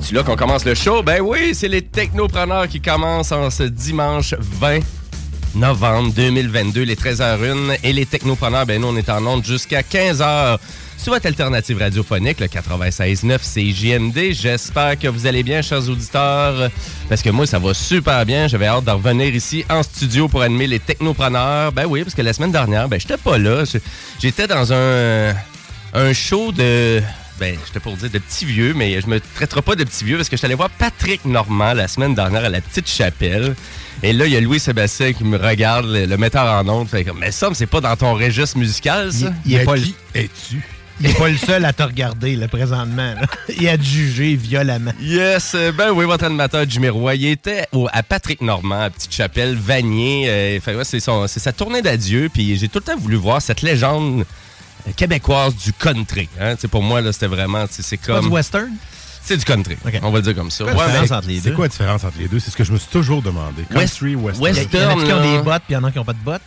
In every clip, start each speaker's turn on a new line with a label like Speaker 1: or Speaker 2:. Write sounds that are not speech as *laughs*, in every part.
Speaker 1: C'est-tu là qu'on commence le show? Ben oui, c'est les technopreneurs qui commencent en ce dimanche 20 novembre 2022, les 13h01. Et les technopreneurs, ben nous, on est en onde jusqu'à 15h sur votre alternative radiophonique, le 96.9 CJMD. J'espère que vous allez bien, chers auditeurs, parce que moi, ça va super bien. J'avais hâte de revenir ici en studio pour animer les technopreneurs. Ben oui, parce que la semaine dernière, ben j'étais pas là. J'étais dans un, un show de ben, j'étais pour dire de petits vieux, mais je me traiterai pas de petits vieux parce que je suis allé voir Patrick Normand la semaine dernière à la Petite Chapelle. Et là, il y a Louis-Sébastien qui me regarde, le, le metteur en ondes. Fait comme, mais ça, c'est pas dans ton registre musical, ça?
Speaker 2: Il est pas le-
Speaker 3: es-tu?
Speaker 2: Il n'est pas le seul à te regarder, là, présentement. là. Il a jugé violemment.
Speaker 1: Yes, euh, ben oui, votre animateur Jimmy Roy, il était au- à Patrick Normand, à Petite Chapelle, Vanier. euh, ouais, c'est, son- c'est sa tournée d'adieu, puis j'ai tout le temps voulu voir cette légende euh, québécoise du country. Hein? Pour moi, là, c'était vraiment, c'est
Speaker 2: Pas
Speaker 1: comme...
Speaker 2: du western?
Speaker 1: C'est du country, on va le dire comme ça. Ouais,
Speaker 4: C'est
Speaker 2: deux?
Speaker 4: quoi la différence entre les deux? C'est ce que je me suis toujours demandé. Country,
Speaker 1: West-
Speaker 4: western.
Speaker 2: Il y en a qui ont
Speaker 1: là.
Speaker 2: des bottes, puis il y en a qui n'ont pas de bottes?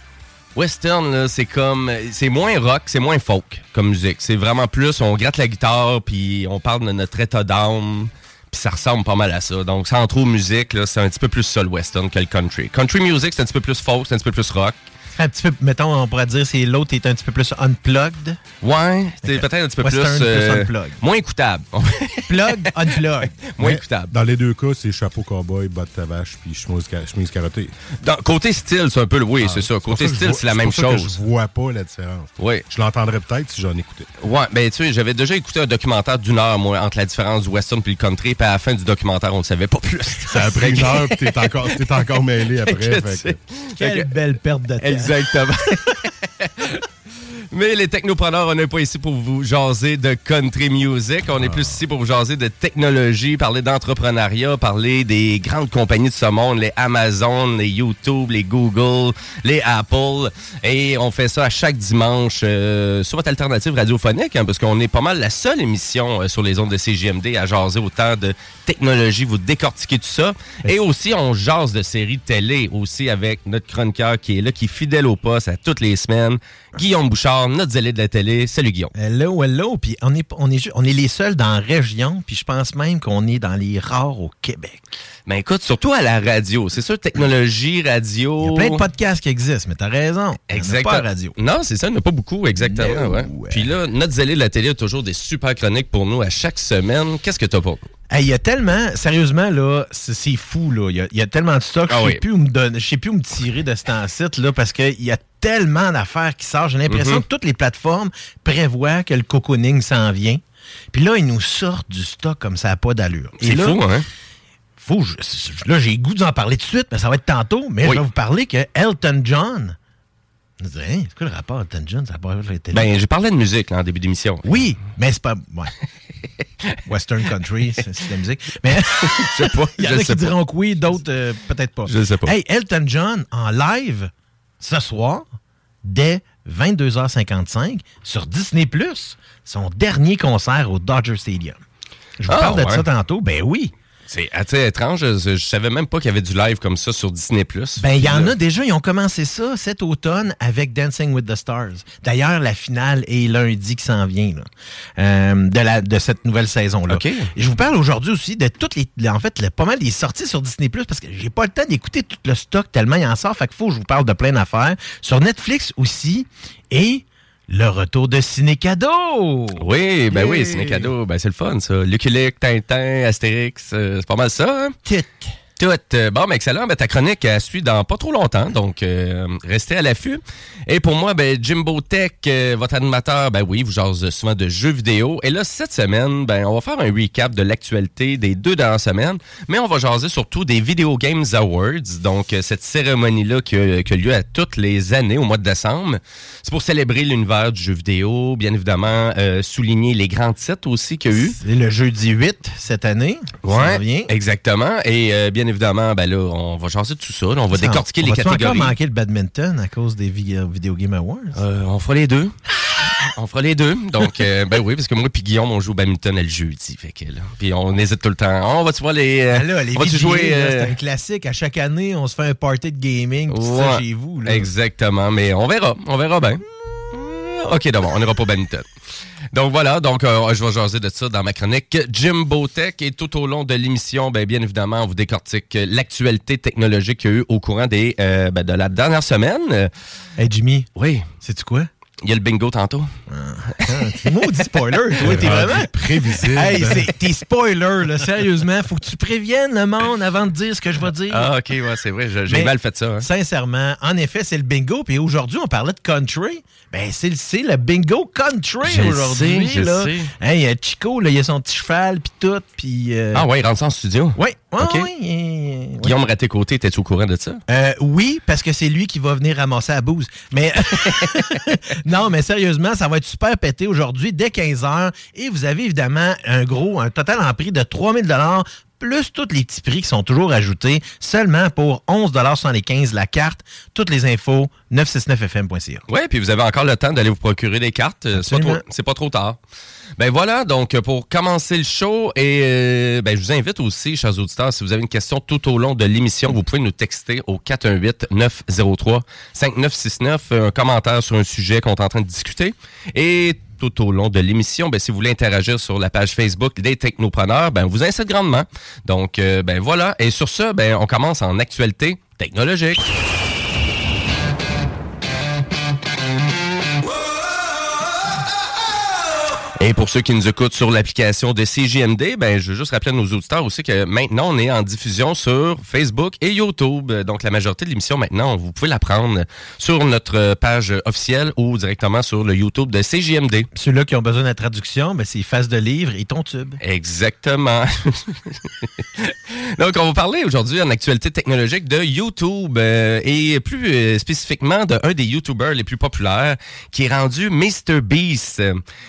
Speaker 1: Western, c'est comme. C'est moins rock, c'est moins folk comme musique. C'est vraiment plus, on gratte la guitare, puis on parle de notre état d'âme, puis ça ressemble pas mal à ça. Donc, sans trop musique, c'est un petit peu plus ça le western que le country. Country music, c'est un petit peu plus folk, c'est un petit peu plus rock.
Speaker 2: Un petit peu, mettons, on pourrait dire c'est l'autre est un petit peu plus unplugged.
Speaker 1: Ouais, c'est peut-être un petit peu
Speaker 2: Western
Speaker 1: plus. euh,
Speaker 2: plus unplugged.
Speaker 1: moins écoutable. *laughs*
Speaker 2: Plug, unplug. *laughs*
Speaker 1: moins
Speaker 4: Mais
Speaker 1: écoutable.
Speaker 4: Dans les deux cas, c'est chapeau cowboy, bottes à vache, puis chemise, chemise carottée.
Speaker 1: Dans- côté style, c'est un peu le. Oui, c'est ça. Côté
Speaker 4: ça
Speaker 1: style, c'est la même
Speaker 4: pour ça que
Speaker 1: chose.
Speaker 4: je vois pas la différence.
Speaker 1: Oui.
Speaker 4: Je l'entendrais peut-être si j'en écoutais.
Speaker 1: Ouais, ben tu sais, j'avais déjà écouté un documentaire d'une heure, moi, entre la différence du western puis le country, puis à la fin du documentaire, on ne savait pas plus.
Speaker 4: Ça a pris une heure, puis t'es encore, t'es encore *laughs* mêlé après.
Speaker 1: Fait que,
Speaker 4: fait
Speaker 1: tu sais,
Speaker 4: que-
Speaker 2: Quelle belle perte de temps.
Speaker 1: Exactement. *laughs* Mais les technopreneurs, on n'est pas ici pour vous jaser de country music. On est plus ici pour vous jaser de technologie, parler d'entrepreneuriat, parler des grandes compagnies de ce monde, les Amazon, les YouTube, les Google, les Apple. Et on fait ça à chaque dimanche euh, sur votre alternative radiophonique, hein, parce qu'on est pas mal la seule émission euh, sur les ondes de CGMD à jaser autant de technologie, vous décortiquer tout ça. Et aussi, on jase de séries télé aussi avec notre chroniqueur qui est là, qui est fidèle au poste à toutes les semaines. Guillaume Bouchard, notre zélé de la télé. Salut Guillaume.
Speaker 2: Hello, hello. Puis on est, on, est, on est les seuls dans la région, puis je pense même qu'on est dans les rares au Québec.
Speaker 1: Ben écoute, surtout à la radio. C'est sûr, technologie, radio.
Speaker 2: Il y a plein de podcasts qui existent, mais t'as raison.
Speaker 1: Exactement.
Speaker 2: pas radio.
Speaker 1: Non, c'est ça, il n'y en a pas beaucoup, exactement.
Speaker 2: No,
Speaker 1: ouais.
Speaker 2: ouais.
Speaker 1: Puis là, notre zélé de la télé a toujours des super chroniques pour nous à chaque semaine. Qu'est-ce que tu as pour nous?
Speaker 2: Hey, Il y a tellement, sérieusement, là, c'est fou, là. Il y a, il y a tellement de stock,
Speaker 1: Ah
Speaker 2: je
Speaker 1: oui.
Speaker 2: sais plus où me donner, je sais plus où me tirer de cet site, là, parce qu'il y a tellement d'affaires qui sortent. J'ai l'impression
Speaker 1: Mhm.
Speaker 2: que toutes les plateformes prévoient que le cocooning s'en vient. Puis là, ils nous sortent du stock comme ça n'a pas d'allure.
Speaker 1: C'est fou, hein?
Speaker 2: Je- je- là, j'ai le goût d'en parler tout de suite, mais ça va être tantôt. Mais
Speaker 1: Oui.
Speaker 2: je vais vous parler que Elton John. Hein, c'est quoi le rapport Elton John? Ça pas?
Speaker 1: Ben, j'ai parlé de musique là, en début d'émission.
Speaker 2: Oui, mais c'est pas. Ouais. *laughs* Western Country, c'est de la musique. Mais *laughs*
Speaker 1: Je sais pas. *laughs*
Speaker 2: il y en a qui
Speaker 1: pas.
Speaker 2: diront que oui, d'autres euh, peut-être pas.
Speaker 1: Je sais pas.
Speaker 2: Hey, Elton John en live ce soir, dès 22h55, sur Disney+, son dernier concert au Dodger Stadium. Je vous
Speaker 1: Ah,
Speaker 2: parle de
Speaker 1: ouais.
Speaker 2: ça tantôt. Ben oui.
Speaker 1: C'est assez étrange. Je, je savais même pas qu'il y avait du live comme ça sur Disney+.
Speaker 2: Ben, il y en a déjà, ils ont commencé ça cet automne avec Dancing with the Stars. D'ailleurs, la finale est lundi qui s'en vient, là, euh, de, la, de cette nouvelle saison-là. Je vous parle aujourd'hui aussi de toutes les. En fait, le- pas mal des sorties sur Disney parce que j'ai pas le temps d'écouter tout le stock tellement il en sort. Fait qu'il faut que je vous parle de plein d'affaires. Sur Netflix aussi. Et le retour de Ciné Cadeau.
Speaker 1: Oui, ben oui,
Speaker 2: Yeah.
Speaker 1: un cadeau. Ben c'est le fun, ça. Lucky Luke, Tintin, Astérix, euh, c'est pas mal ça, hein?
Speaker 2: Tit.
Speaker 1: Tout. Euh, Bon, ben excellent. Ben, ta chronique, elle suit dans pas trop longtemps, donc euh, restez à l'affût. Et pour moi, ben Jimbo Tech, euh, votre animateur, ben oui, vous jase souvent de jeux vidéo. Et là, cette semaine, ben on va faire un recap de l'actualité des deux dernières semaines, mais on va jaser surtout des Video Games Awards, donc euh, cette cérémonie-là qui, a- qui a lieu à toutes les années au mois de décembre. C'est pour célébrer l'univers du jeu vidéo, bien évidemment, souligner les grands titres aussi qu'il y a eu.
Speaker 2: C'est le jeudi 8 cette année. Ça
Speaker 1: Ouais,
Speaker 2: vient.
Speaker 1: exactement. Et bien évidemment, ben là, on va changer de tout ça. là. on va
Speaker 2: Ça,
Speaker 1: décortiquer
Speaker 2: on
Speaker 1: les catégories.
Speaker 2: encore manquer le badminton à cause des vi- Video Game Awards?
Speaker 1: Euh, on fera les deux. on fera les deux. Donc, euh, ben oui, parce que moi et Guillaume, on joue au badminton le jeudi. Fait que, là, puis on hésite tout le temps. On va-tu voir les... euh,
Speaker 2: Ah là, les
Speaker 1: on va-tu jouer...
Speaker 2: c'est un classique. À chaque année, on se fait un party de gaming, tout ça chez vous. Là.
Speaker 1: Exactement. Mais on verra. On verra bien. OK, d'abord, on n'ira pas au badminton. Donc voilà, donc euh, je vais jaser de ça dans ma chronique. Jimbo Tech et tout au long de l'émission, ben, bien évidemment, on vous décortique l'actualité technologique qu'il y a eu au courant des, euh, ben, de la dernière semaine.
Speaker 2: Hey Jimmy,
Speaker 1: Oui,
Speaker 2: sais-tu quoi?
Speaker 1: Il y a le bingo tantôt.
Speaker 2: Ah, Maudit spoiler, toi, t'es vraiment...
Speaker 4: prévisible.
Speaker 2: Hey, t'es spoiler, là, sérieusement. Faut que tu préviennes le monde avant de dire ce que je vais dire.
Speaker 1: Ah, OK, ouais, c'est vrai, j'ai mal fait ça. hein.
Speaker 2: Sincèrement, en effet, c'est le bingo. Puis aujourd'hui, on parlait de country. Ben, c'est le, c'est le bingo country aujourd'hui. là.
Speaker 1: sais.
Speaker 2: Hey, euh, Chico, là, il a son petit cheval, puis tout. Puis. euh,
Speaker 1: Ah ouais, il rentre ça en studio?
Speaker 2: Oui, oui,
Speaker 1: OK.
Speaker 2: oui, euh, oui.
Speaker 1: Guillaume Raté-Côté, étais-tu au courant de ça?
Speaker 2: Euh, oui, parce que c'est lui qui va venir ramasser la bouse. Mais *laughs* *laughs* non, mais sérieusement, ça va être super pété aujourd'hui dès 15h. Et vous avez évidemment un gros, un total en prix de 3000 dollars plus tous les petits prix qui sont toujours ajoutés, seulement pour 11,75 la carte. Toutes les infos, 969fm.ca.
Speaker 1: Ouais, puis vous avez encore le temps d'aller vous procurer des cartes. euh, C'est pas, pas trop tard. Ben voilà, donc euh, pour commencer le show, et euh, ben, je vous invite aussi, chers auditeurs, si vous avez une question tout au long de l'émission, vous pouvez nous texter au 418-903-5969, un commentaire sur un sujet qu'on est en train de discuter. Et tout au long de l'émission, ben, si vous voulez interagir sur la page Facebook des Technopreneurs, ben, on vous incite grandement. Donc, euh, ben voilà. Et sur ce, ben, on commence en actualité technologique. Et pour ceux qui nous écoutent sur l'application de CJMD, ben, je veux juste rappeler à nos auditeurs aussi que maintenant, on est en diffusion sur Facebook et YouTube. Donc, la majorité de l'émission, maintenant, vous pouvez la prendre sur notre page officielle ou directement sur le YouTube de CJMD.
Speaker 2: Ceux-là qui ont besoin de la traduction, ben, c'est face de livre et ton tube.
Speaker 1: Exactement. *laughs* Donc, on va parler aujourd'hui en actualité technologique de YouTube euh, et plus euh, spécifiquement d'un des YouTubers les plus populaires qui est rendu MrBeast.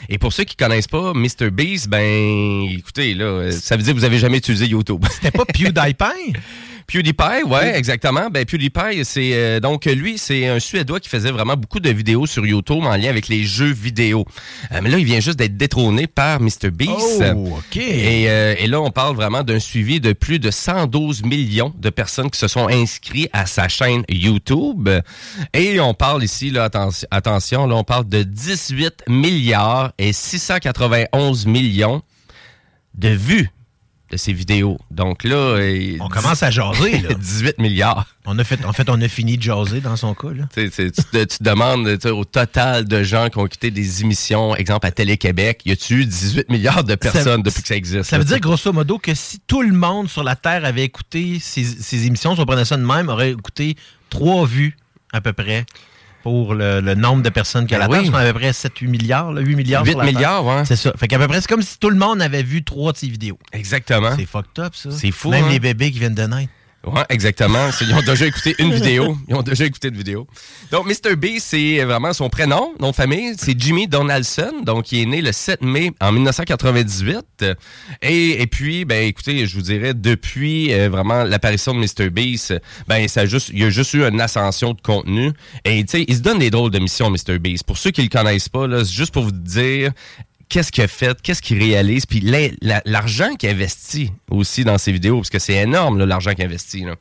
Speaker 1: Et pour ceux qui connaissent pas MrBeast, ben, écoutez, là, ça veut dire que vous avez jamais utilisé YouTube.
Speaker 2: C'était pas PewDiePie? *laughs*
Speaker 1: PewDiePie, ouais, exactement. Ben PewDiePie, c'est euh, donc lui, c'est un Suédois qui faisait vraiment beaucoup de vidéos sur YouTube en lien avec les jeux vidéo. Euh, mais là, il vient juste d'être détrôné par MrBeast.
Speaker 2: Oh, OK.
Speaker 1: Et, euh, et là, on parle vraiment d'un suivi de plus de 112 millions de personnes qui se sont inscrits à sa chaîne YouTube. Et on parle ici, là, atten- attention, là, on parle de 18 milliards et 691 millions de vues de ces vidéos. Donc là, euh,
Speaker 2: On commence à jaser, là. *laughs*
Speaker 1: 18 milliards.
Speaker 2: On a fait, en fait, on a fini de jaser dans son cas, là.
Speaker 1: Tu, te, tu te demandes au total de gens qui ont quitté des émissions, exemple à Télé-Québec, y a-tu eu 18 milliards de personnes depuis que ça existe?
Speaker 2: Ça
Speaker 1: là,
Speaker 2: veut dire grosso modo que si tout le monde sur la Terre avait écouté ces, ces émissions, si on prenait ça de même, aurait écouté trois vues à peu près pour le, le nombre de personnes qu'il y a
Speaker 1: Ben
Speaker 2: la
Speaker 1: oui.
Speaker 2: À peu près 7-8 milliards, là, 8 milliards
Speaker 1: 8
Speaker 2: sur la Terre.
Speaker 1: milliards, ouais.
Speaker 2: C'est ça. Fait qu'à peu près, c'est comme si tout le monde avait vu trois de ces vidéos.
Speaker 1: Exactement.
Speaker 2: C'est fucked up, ça.
Speaker 1: C'est fou,
Speaker 2: Même
Speaker 1: hein?
Speaker 2: les bébés qui viennent de naître.
Speaker 1: Ouais, exactement. Ils ont déjà écouté une *laughs* vidéo. Ils ont déjà écouté une vidéo. Donc, Mr. B, c'est vraiment son prénom, nom de famille. C'est Jimmy Donaldson. Donc, il est né le 7 mai en 1998. Et, et puis, ben, écoutez, je vous dirais, depuis euh, vraiment l'apparition de Mr. Beast, ben, ça a juste, il y a juste eu une ascension de contenu. Et, tu sais, il se donne des drôles de missions, Mr. Beast. Pour ceux qui le connaissent pas, là, c'est juste pour vous dire, qu'est-ce qu'il a fait, qu'est-ce qu'il réalise, puis la- l'argent qu'il investit aussi dans ses vidéos, parce que c'est énorme l'argent qu'il investit. là.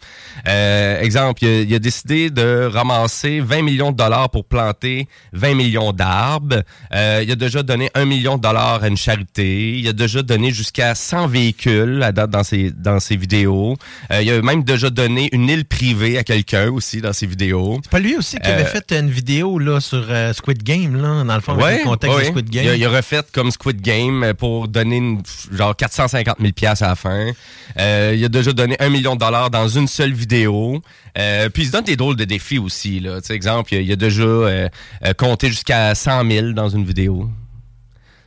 Speaker 1: Euh, exemple, il a, il a décidé de ramasser 20 millions de dollars pour planter 20 millions d'arbres. Euh, il a déjà donné 1 million de dollars à une charité. Il a déjà donné jusqu'à 100 véhicules à date dans ses, dans ses vidéos. Euh, il a même déjà donné une île privée à quelqu'un aussi dans ses vidéos.
Speaker 2: C'est pas lui aussi qui avait
Speaker 1: Euh,
Speaker 2: fait une vidéo là, sur euh, Squid Game, là, dans le fond, avec le contexte
Speaker 1: ouais.
Speaker 2: de Squid Game.
Speaker 1: Il a, il a refait comme Squid Game pour donner une- genre 450 000 pièces à la fin. Euh, il a déjà donné un million de dollars dans une seule vidéo. Euh, puis il se donne des drôles de défis aussi. Là. Exemple, il a, il a déjà euh, euh, compté jusqu'à 100 000 dans une vidéo.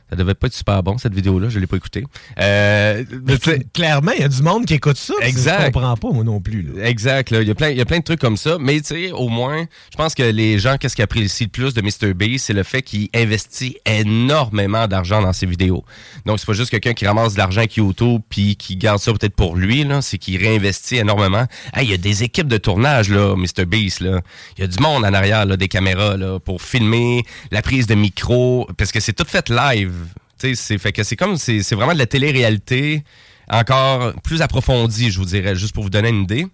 Speaker 1: Ça devait pas être super bon, cette vidéo-là. Je l'ai pas écoutée. Euh,
Speaker 2: Mais clairement, il y a du monde qui écoute ça.
Speaker 1: Exact.
Speaker 2: Je comprends pas, moi non plus. là.
Speaker 1: Exact. Là. Il, y a plein, il y a plein de trucs comme ça. Mais tu sais, au moins, je pense que les gens, qu'est-ce qu'ils apprécient le plus de Mr. B, c'est le fait qu'il investit énormément d'argent dans ses vidéos. Donc, c'est pas juste quelqu'un qui ramasse de l'argent avec YouTube puis qui garde ça peut-être pour lui. là. C'est qu'il réinvestit énormément. Hey, il y a des équipes de tournage, là, Mr. Beast. Là. Il y a du monde en arrière, là, des caméras, là, pour filmer la prise de micro. Parce que c'est tout fait live. C'est fait que c'est comme c'est vraiment de la télé-réalité encore plus approfondie, je vous dirais, juste pour vous donner une idée.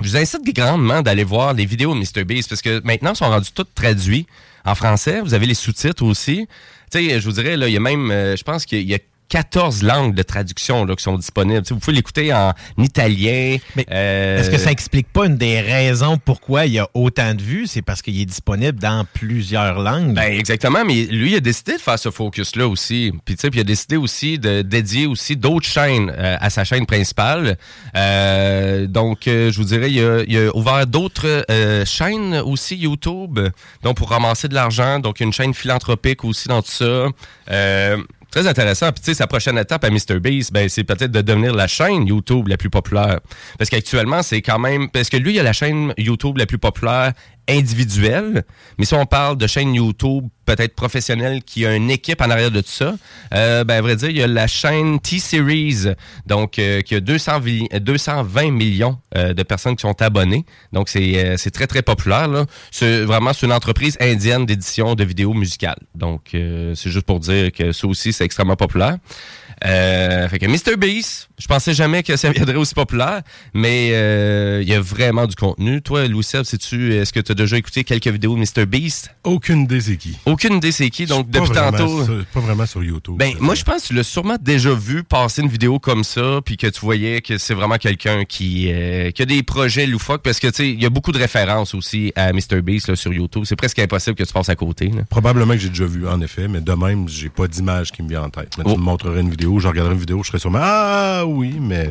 Speaker 1: Je vous incite grandement d'aller voir les vidéos de MrBeast parce que maintenant, ils sont rendus tous traduits en français. Vous avez les sous-titres aussi. Tu sais, je vous dirais, là, il y a même, euh, je pense qu'il y a 14 langues de traduction là, qui sont disponibles. Vous pouvez l'écouter en italien.
Speaker 2: Mais
Speaker 1: euh,
Speaker 2: Est-ce que ça explique pas une des raisons pourquoi il y a autant de vues? C'est parce qu'il est disponible dans plusieurs langues.
Speaker 1: Ben exactement, mais lui il a décidé de faire ce focus là aussi. Puis tu sais, puis il a décidé aussi de dédier aussi d'autres chaînes euh, à sa chaîne principale. Euh, donc euh, je vous dirais, il a, il a ouvert d'autres euh, chaînes aussi YouTube, donc pour ramasser de l'argent. Donc une chaîne philanthropique aussi dans tout ça. Très intéressant. Puis, tu sais, sa prochaine étape à MrBeast, ben, c'est peut-être de devenir la chaîne YouTube la plus populaire. Parce qu'actuellement, c'est quand même... Parce que lui, il a la chaîne YouTube la plus populaire individuelle. Mais si on parle de chaîne YouTube peut-être professionnelle qui a une équipe en arrière de tout ça, euh, ben, à vrai dire, il y a la chaîne T-Series, donc, euh, qui a 200 vi- 220 millions euh, de personnes qui sont abonnées. Donc, c'est très, très populaire. là. C'est vraiment c'est une entreprise indienne d'édition de vidéos musicales. Donc, c'est juste pour dire que ça aussi, c'est extrêmement populaire. Euh, fait que Mr. Beast, je pensais jamais que ça viendrait aussi populaire, mais euh, il y a vraiment du contenu. Toi, Louis sais-tu, est-ce que tu as déjà écouté quelques vidéos de Mr. Beast?
Speaker 4: Aucune idée c'est qui.
Speaker 1: Aucune idée c'est qui, donc depuis tantôt.
Speaker 4: sur- pas vraiment sur YouTube.
Speaker 1: Ben, moi, je pense que tu l'as sûrement déjà vu passer une vidéo comme ça, puis que tu voyais que c'est vraiment quelqu'un qui, euh, qui a des projets loufoques, parce que, tu sais, il y a beaucoup de références aussi à MrBeast là, sur YouTube. C'est presque impossible que tu passes à côté. là.
Speaker 4: Probablement que j'ai déjà vu, en effet, mais de même, j'ai pas d'image qui me vient en tête. Mais
Speaker 1: Oh.
Speaker 4: tu me montrerais une vidéo, je regarderais une vidéo, je serais sûrement Ah oui, mais.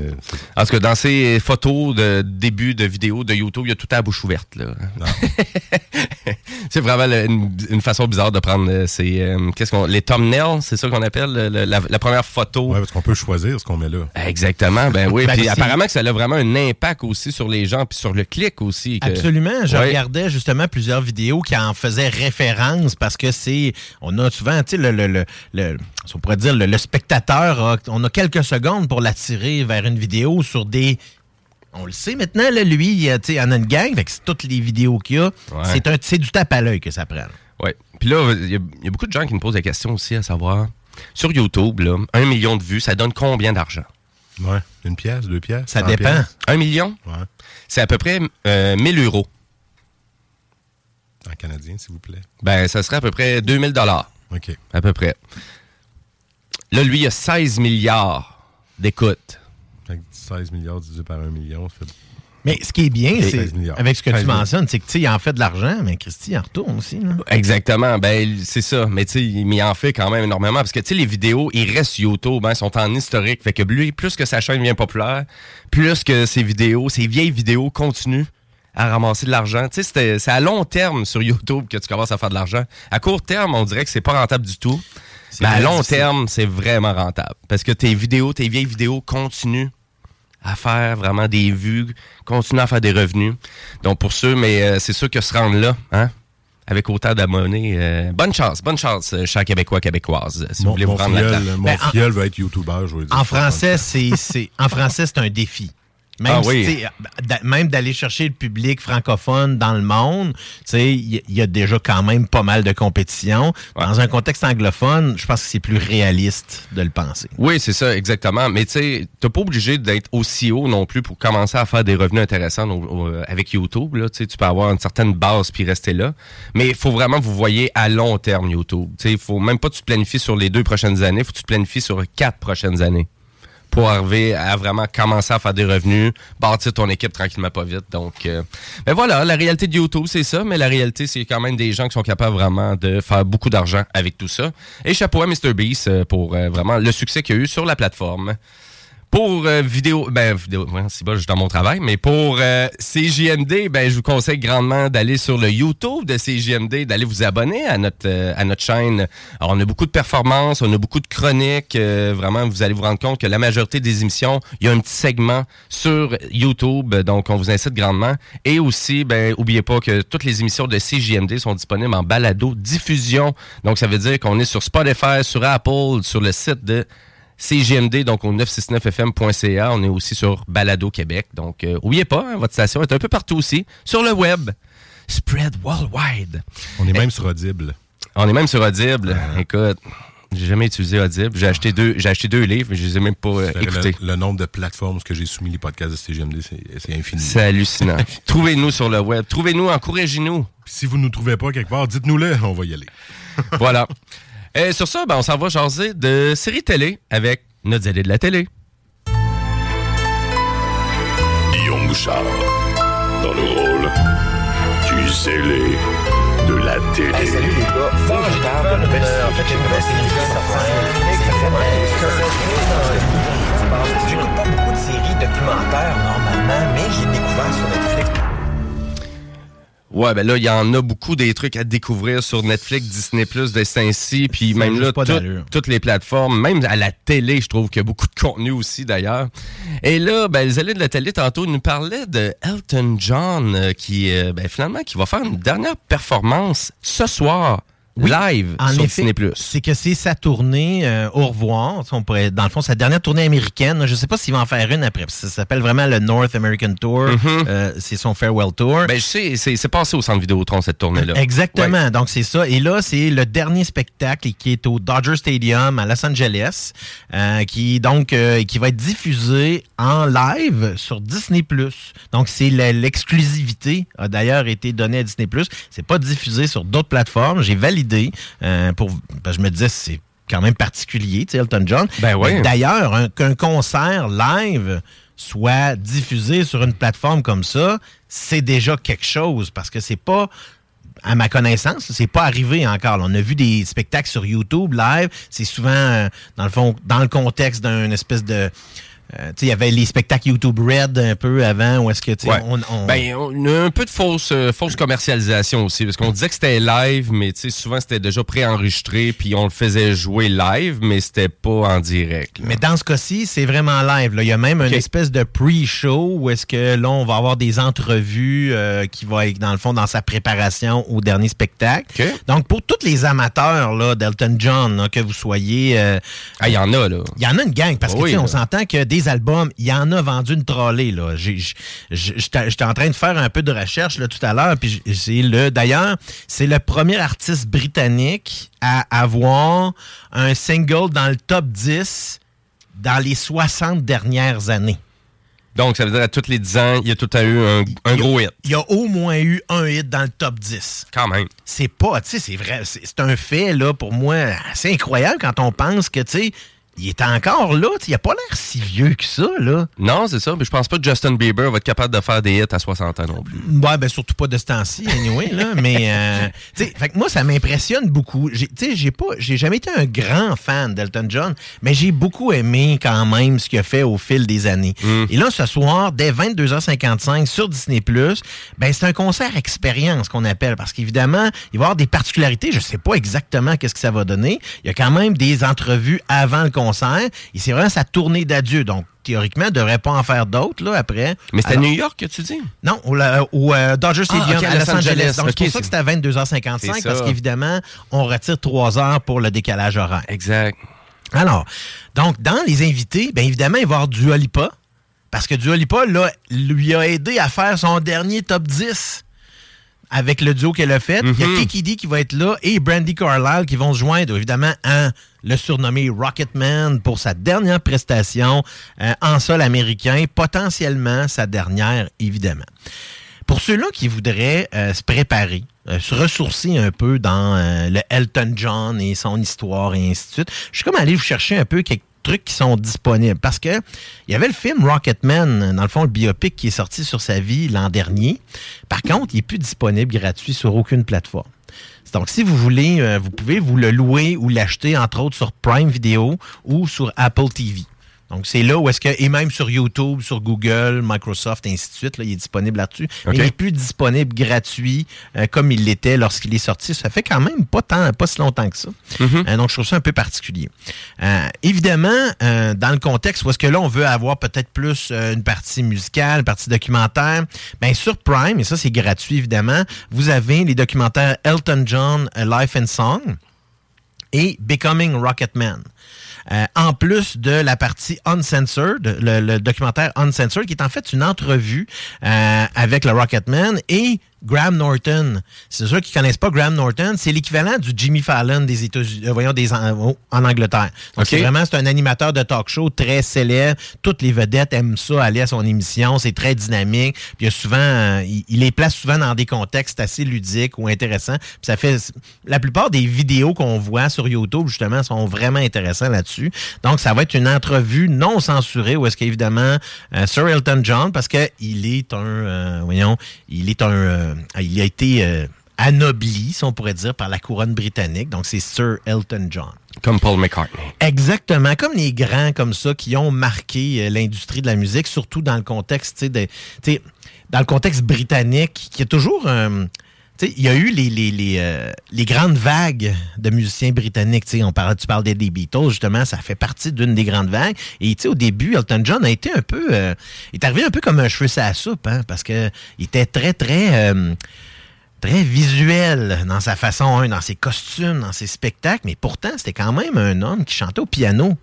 Speaker 1: En tout cas, dans ces photos de début de vidéo de YouTube, il y a tout à la bouche ouverte. Là. *laughs* c'est vraiment le- une, une façon bizarre de prendre euh, ces, euh, qu'est-ce qu'on, les thumbnails, c'est ça qu'on appelle le- le- la, la première photo.
Speaker 4: Ouais, parce qu'on peut choisir ce qu'on met là.
Speaker 1: Exactement, ben oui. *laughs*
Speaker 2: Ben,
Speaker 1: puis apparemment que ça a vraiment un impact aussi sur les gens, puis sur le clic aussi. que-
Speaker 2: Absolument. Je
Speaker 1: Ouais.
Speaker 2: regardais justement plusieurs vidéos qui en faisaient référence parce que c'est. On a souvent, tu sais, le, le, le, le- on pourrait dire, le, le spectateur, a- on a quelques secondes pour l'attirer vers une vidéo sur des. On le sait maintenant, là, lui, il, a- tu sais, il en a une gang, fait que c'est toutes les vidéos qu'il y a.
Speaker 1: Ouais.
Speaker 2: C'est un- c'est du tape à l'œil que ça prend.
Speaker 1: Ouais. Puis là, il y, a- il y a beaucoup de gens qui me posent la question aussi à savoir, sur YouTube, là, un million de vues, ça donne combien d'argent?
Speaker 4: Ouais. Une pièce, deux pièces.
Speaker 2: Ça
Speaker 4: 100
Speaker 2: dépend.
Speaker 4: pièces.
Speaker 1: Un million?
Speaker 4: Ouais.
Speaker 1: C'est à peu près euh, 1000 euros.
Speaker 4: En canadien, s'il vous plaît.
Speaker 1: Ben, ça serait à peu près 2000 dollars,
Speaker 4: OK.
Speaker 1: à peu près. Là, lui, il a 16 milliards d'écoutes.
Speaker 4: Fait que 16 milliards divisé par 1 million, ça fait.
Speaker 2: Mais ce qui est bien, c'est
Speaker 4: 16 milliards.
Speaker 2: avec ce que
Speaker 4: 16
Speaker 2: tu mentionnes, c'est que tu sais, il en fait de l'argent, mais Christy il en retourne aussi. là.
Speaker 1: Exactement, ben c'est ça. Mais tu il en fait quand même énormément parce que tu les vidéos, ils restent sur YouTube, hein, sont en historique. Fait que lui, plus que sa chaîne devient populaire, plus que ses vidéos, ses vieilles vidéos continuent à ramasser de l'argent. Tu sais, c'est à long terme sur YouTube que tu commences à faire de l'argent. À court terme, on dirait que c'est pas rentable du tout. Mais à long
Speaker 2: difficile.
Speaker 1: terme, c'est vraiment rentable. Parce que tes vidéos, tes vieilles vidéos continuent à faire vraiment des vues, continuer à faire des revenus. Donc pour ceux, mais euh, c'est sûr que se rendre là, hein, avec autant d'abonnés, euh, bonne chance, bonne chance, euh, cher Québécois, Québécoise, si vous
Speaker 4: Mon,
Speaker 1: voulez vous
Speaker 4: mon
Speaker 1: prendre la
Speaker 4: filleul,
Speaker 1: place.
Speaker 4: mon
Speaker 2: Ben, en-
Speaker 4: va être YouTuber, je veux dire.
Speaker 2: En français, c'est c'est en français c'est un défi. Même,
Speaker 1: Ah oui.
Speaker 2: même d'aller chercher le public francophone dans le monde, tu sais, il y, il y a déjà quand même pas mal de compétition. Dans un contexte anglophone, je pense que c'est plus réaliste de le penser.
Speaker 1: Oui, c'est ça, exactement. Mais tu sais, t'es pas obligé d'être aussi haut non plus pour commencer à faire des revenus intéressants au- au- avec YouTube. Là. Tu peux avoir une certaine base puis rester là. Mais il faut vraiment que vous voyez à long terme YouTube. Tu sais, il faut même pas que tu te planifies sur les deux prochaines années, faut que tu te planifies sur quatre prochaines années pour arriver à vraiment commencer à faire des revenus, bâtir ton équipe tranquillement pas vite. Donc, euh, voilà, la réalité de YouTube, c'est ça, mais la réalité, c'est quand même des gens qui sont capables vraiment de faire beaucoup d'argent avec tout ça. Et chapeau à MrBeast euh, pour euh, vraiment le succès qu'il y a eu sur la plateforme. Pour euh, vidéo, ben vidéo, ouais, c'est bon, je suis dans mon travail, mais pour euh, CJMD, ben je vous conseille grandement d'aller sur le YouTube de CJMD, d'aller vous abonner à notre euh, à notre chaîne. Alors, on a beaucoup de performances, on a beaucoup de chroniques. euh, vraiment, vous allez vous rendre compte que la majorité des émissions, il y a un petit segment sur YouTube, donc on vous incite grandement. Et aussi, ben oubliez pas que toutes les émissions de CJMD sont disponibles en balado diffusion. Donc ça veut dire qu'on est sur Spotify, sur Apple, sur le site de CGMD, donc au 969fm.ca. On est aussi sur Balado Québec. Donc, euh, oubliez pas, hein, votre station est un peu partout aussi. Sur le web. Spread worldwide.
Speaker 4: On est même sur Audible.
Speaker 1: On est même sur Audible. Écoute, j'ai jamais utilisé Audible. J'ai acheté deux, j'ai acheté deux livres, mais je les ai même pas euh,
Speaker 4: Le,
Speaker 1: écoutés.
Speaker 4: le nombre de plateformes que j'ai soumis les podcasts de CGMD, c'est c'est infini.
Speaker 1: C'est hallucinant. *laughs* Trouvez-nous sur le web. Trouvez-nous, encouragez-nous.
Speaker 4: Si vous ne nous trouvez pas quelque part, dites-nous-le, on va y aller.
Speaker 1: voilà. *laughs* Et sur ça, ben, on s'en va jaser de séries télé avec notre zélé de la télé.
Speaker 5: Guillaume Bouchard, dans le rôle du zélé de la télé.
Speaker 2: salut les gars, formidable. Euh, en fait, j'ai une nouvelle série qui sort J'écoute pas beaucoup de séries documentaires normalement, mais j'ai découvert sur Netflix.
Speaker 1: Ouais, ben là, il y en a beaucoup des trucs à découvrir sur Netflix, Disney+, de Saint-Cy, puis même là, tout- toutes les plateformes, même à la télé, je trouve qu'il y a beaucoup de contenu aussi, d'ailleurs. Et là, ben, les allées de la télé, tantôt, nous parlaient de Elton John, euh, qui, euh, ben, finalement, qui va faire une dernière performance ce soir, live,
Speaker 2: En
Speaker 1: sur
Speaker 2: effet,
Speaker 1: Disney+.
Speaker 2: c'est que c'est sa tournée euh, au revoir. On pourrait, dans le fond, sa dernière tournée américaine. Je sais pas s'il va en faire une après. Ça s'appelle vraiment le North American Tour. Euh, c'est son farewell tour.
Speaker 1: Mm-hmm. Ben, je sais, c'est passé au centre Vidéotron, cette tournée-là.
Speaker 2: Exactement. Donc, c'est ça. Et là, c'est le dernier spectacle qui est au Dodger Stadium à Los Angeles, euh, qui donc euh, qui va être diffusé en live sur Disney+. Donc, c'est le- l'exclusivité a d'ailleurs été donnée à Disney+. C'est pas diffusé sur d'autres plateformes. J'ai validé euh, pour... je me disais, c'est quand même particulier, tu sais, Elton John.
Speaker 1: Ben
Speaker 2: D'ailleurs, un- qu'un concert live soit diffusé sur une plateforme comme ça, c'est déjà quelque chose parce que c'est pas à ma connaissance, c'est pas arrivé encore. On a vu des spectacles sur YouTube live. C'est souvent, euh, dans le fond, dans le contexte d'un espèce de. Euh, il y avait les spectacles YouTube Red un peu avant, où est-ce que, tu sais,
Speaker 1: Ouais.
Speaker 2: on, on-
Speaker 1: Ben, on a un peu de fausse, euh, fausse commercialisation aussi, parce qu'on disait que c'était live, mais souvent c'était déjà préenregistré, puis on le faisait jouer live, mais c'était pas en direct. là.
Speaker 2: Mais dans ce cas-ci, c'est vraiment live. là. Il y a même une espèce de pre-show où est-ce que là, on va avoir des entrevues euh, qui vont être, dans le fond, dans sa préparation au dernier spectacle. Donc, pour tous les amateurs là, d'Elton John, là, que vous soyez... euh,
Speaker 1: Ah, il y en a, là.
Speaker 2: il y en a une gang, parce que
Speaker 1: Oui,
Speaker 2: tu sais, on s'entend que des albums, il y en a vendu une trolley. là. J'étais en train de faire un peu de recherche là, tout à l'heure, puis c'est le. D'ailleurs, c'est le premier artiste britannique à avoir un single dans le top 10 dans les 60 dernières années.
Speaker 1: Donc, ça veut dire à tous les 10 ans, il y a tout à eu un,
Speaker 2: a-
Speaker 1: gros hit.
Speaker 2: Il y a au moins eu un hit dans le top 10.
Speaker 1: Quand même.
Speaker 2: C'est pas, tu sais, c'est vrai, c'est c'est un fait, là, pour moi, assez incroyable quand on pense que, tu sais, il est encore là, il a pas l'air si vieux que ça, là.
Speaker 1: Non, c'est ça, mais je pense pas que Justin Bieber va être capable de faire des hits à 60 ans non plus.
Speaker 2: Ouais, ben surtout pas de ce temps-ci, anyway, là. *laughs* Mais, euh, fait que moi, ça m'impressionne beaucoup. J'ai- pas, j'ai jamais été un grand fan d'Elton John, mais j'ai beaucoup aimé quand même ce qu'il a fait au fil des années. Et là, ce soir, dès 22h55 sur Disney+, ben c'est un concert expérience qu'on appelle, parce qu'évidemment, il va y avoir des particularités. Je sais pas exactement qu'est-ce que ça va donner. Il y a quand même des entrevues avant le concerts. Et c'est vraiment sa tournée d'adieu. Donc, théoriquement, il ne devrait pas en faire d'autres là, après.
Speaker 1: Mais c'est à New York que tu dis?
Speaker 2: Non, au, la- au, euh, Dodger
Speaker 1: Ah,
Speaker 2: Stadium à Los Angeles. Donc, c'est pour ça que c'était à 22h55
Speaker 1: C'est
Speaker 2: parce qu'évidemment, on retire 3 heures pour le décalage horaire.
Speaker 1: Exact.
Speaker 2: Alors, donc, dans les invités, bien évidemment, il va y avoir Dua Lipa, parce que Dua Lipa, là, lui a aidé à faire son dernier top 10 avec le duo qu'elle a fait. Il y a
Speaker 1: Mhm.
Speaker 2: Kiki D qui va être là et Brandy Carlisle qui vont se joindre, évidemment, à le surnommé Rocketman pour sa dernière prestation euh, en sol américain, potentiellement sa dernière, évidemment. Pour ceux-là qui voudraient euh, se préparer, euh, se ressourcer un peu dans le Elton John et son histoire et ainsi de suite, je suis comme allé vous chercher un peu quelques trucs qui sont disponibles. Parce que il y avait le film Rocketman, dans le fond, le biopic qui est sorti sur sa vie l'an dernier. Par contre, il n'est plus disponible gratuit sur aucune plateforme. Donc, si vous voulez, euh, vous pouvez vous le louer ou l'acheter, entre autres, sur Prime Video ou sur Apple TV. Donc, c'est là où est-ce que, et même sur YouTube, sur Google, Microsoft, ainsi de suite, là, il est disponible là-dessus. Mais il n'est plus disponible gratuit euh, comme il l'était lorsqu'il est sorti. Ça fait quand même pas, tant, pas si longtemps que ça. Euh, donc, je trouve ça un peu particulier. Euh, évidemment, dans le contexte où est-ce que là, on veut avoir peut-être plus une partie musicale, une partie documentaire, bien sur Prime, et ça, c'est gratuit, évidemment, vous avez les documentaires Elton John, A Life and Song et Becoming Rocketman. Euh, en plus de la partie Uncensored, le, documentaire Uncensored, qui est en fait une entrevue euh, avec le Rocketman et Graham Norton. C'est ceux qui connaissent pas Graham Norton, c'est l'équivalent du Jimmy Fallon des États-Unis, euh, voyons, des, en, en Angleterre. Donc,
Speaker 1: OK.
Speaker 2: c'est vraiment, c'est un animateur de talk show très célèbre. Toutes les vedettes aiment ça, aller à son émission. C'est très dynamique. Puis il y a souvent, euh, il, il les place souvent dans des contextes assez ludiques ou intéressants. Puis ça fait, la plupart des vidéos qu'on voit sur YouTube, justement, sont vraiment intéressants là-dessus. Donc, ça va être une entrevue non censurée où est-ce qu'évidemment, euh, Sir Elton John, parce que il est un, euh, voyons, il est un, euh, il a été euh, anobli, si on pourrait dire, par la couronne britannique. Donc, c'est Sir Elton John.
Speaker 1: Comme Paul McCartney.
Speaker 2: Exactement, comme les grands comme ça qui ont marqué euh, l'industrie de la musique, surtout dans le contexte, de- dans le britannique, qui est toujours, sais, il y a eu euh, les grandes vagues de musiciens britanniques. On parle, tu parles des, Beatles, justement, ça fait partie d'une des grandes vagues. Et au début, Elton John a été un peu, euh, il est arrivé un peu comme un cheveu à la soupe, hein, parce que il était très, très euh, très visuel dans sa façon, hein, dans ses costumes, dans ses spectacles, mais pourtant, c'était quand même un homme qui chantait au piano.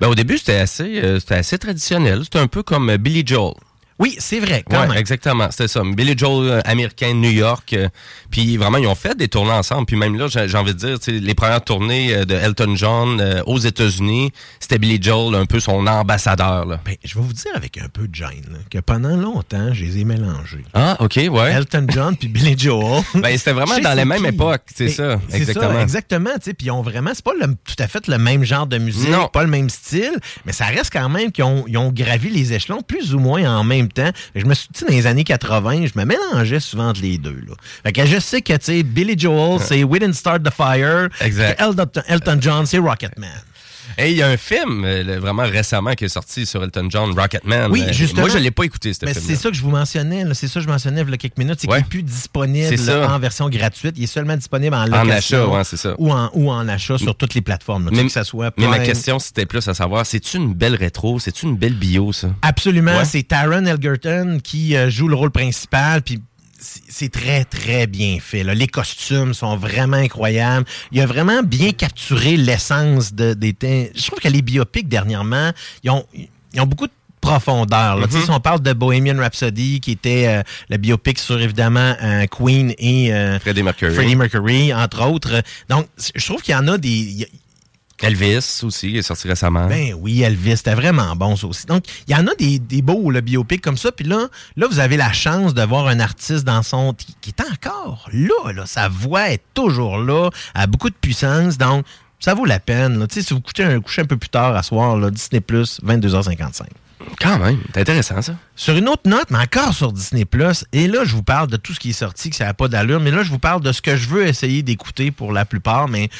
Speaker 1: Ben, au début, c'était assez, euh, assez traditionnel. C'était un peu comme euh, Billy Joel.
Speaker 2: Oui, c'est vrai, quand
Speaker 1: Ouais,
Speaker 2: même.
Speaker 1: exactement. C'était ça. Billy Joel, euh, américain de New York. euh, puis vraiment, ils ont fait des tournées ensemble. Puis même là, j'ai envie de dire, les premières tournées euh, de Elton John aux États-Unis, c'était Billy Joel, un peu son ambassadeur. Là.
Speaker 2: Ben, je vais vous dire avec un peu de gêne là, que pendant longtemps, je les ai mélangés.
Speaker 1: Ah, OK, ouais.
Speaker 2: Elton John puis Billy Joel. *laughs*
Speaker 1: Ben, c'était vraiment dans la même
Speaker 2: qui.
Speaker 1: époque, c'est ça, exactement.
Speaker 2: ça, exactement. tu sais, Puis ils ont vraiment, c'est pas le- tout à fait le même genre de musique,
Speaker 1: Non.
Speaker 2: pas le même style, mais ça reste quand même qu'ils ont, ils ont gravi les échelons plus ou moins en même temps. Je me suis dit, dans les années 80, je me mélangeais souvent entre les deux. Là. Fait que je sais que, tu sais, Billy Joel, c'est We Didn't Start the Fire.
Speaker 1: Exact.
Speaker 2: Elton, Elton John, c'est Rocketman.
Speaker 1: Et il y a un film euh, vraiment récemment qui est sorti sur Elton John, Rocketman.
Speaker 2: Oui,
Speaker 1: Euh,
Speaker 2: justement.
Speaker 1: Moi, je l'ai pas écouté, ce
Speaker 2: Mais c'est ça que je vous mentionnais, c'est ça que je mentionnais il y a quelques minutes, c'est
Speaker 1: Ouais.
Speaker 2: qu'il n'est plus disponible en version gratuite, il est seulement disponible en
Speaker 1: En
Speaker 2: location
Speaker 1: achat, ouais, c'est ça.
Speaker 2: ou, en, ou en achat sur toutes les plateformes, là.
Speaker 1: Mais,
Speaker 2: que ça soit
Speaker 1: mais ma question, c'était plus à savoir, c'est-tu une belle rétro? C'est-tu une belle bio, ça?
Speaker 2: Absolument,
Speaker 1: Ouais.
Speaker 2: c'est Taron Egerton qui euh, joue le rôle principal, puis c'est- très, très bien fait. là. Les costumes sont vraiment incroyables. Il a vraiment bien capturé l'essence de, des... thé- Je trouve que les biopics, dernièrement, ils ont, ils ont beaucoup de profondeur. là. Sais, Si on parle de Bohemian Rhapsody, qui était euh, le biopic sur, évidemment, euh, Queen et euh,
Speaker 1: Freddie Mercury.
Speaker 2: Freddie Mercury, entre autres. Donc, je trouve qu'il y en a des...
Speaker 1: Elvis aussi, il est sorti récemment.
Speaker 2: ben oui, Elvis, c'était vraiment bon ça aussi. Donc, il y en a des, des beaux le biopics comme ça. Puis là, là, vous avez la chance de voir un artiste dans son... qui, qui est encore là, là. Sa voix est toujours là, a beaucoup de puissance. Donc, ça vaut la peine. là. Tu sais, si vous couchez un, couchez un peu plus tard à soir, là, Disney+, 22h55.
Speaker 1: Quand même, c'est intéressant, ça.
Speaker 2: Sur une autre note, mais encore sur Disney Plus, et là, je vous parle de tout ce qui est sorti, que ça n'a pas d'allure, mais là, je vous parle de ce que je veux essayer d'écouter pour la plupart, mais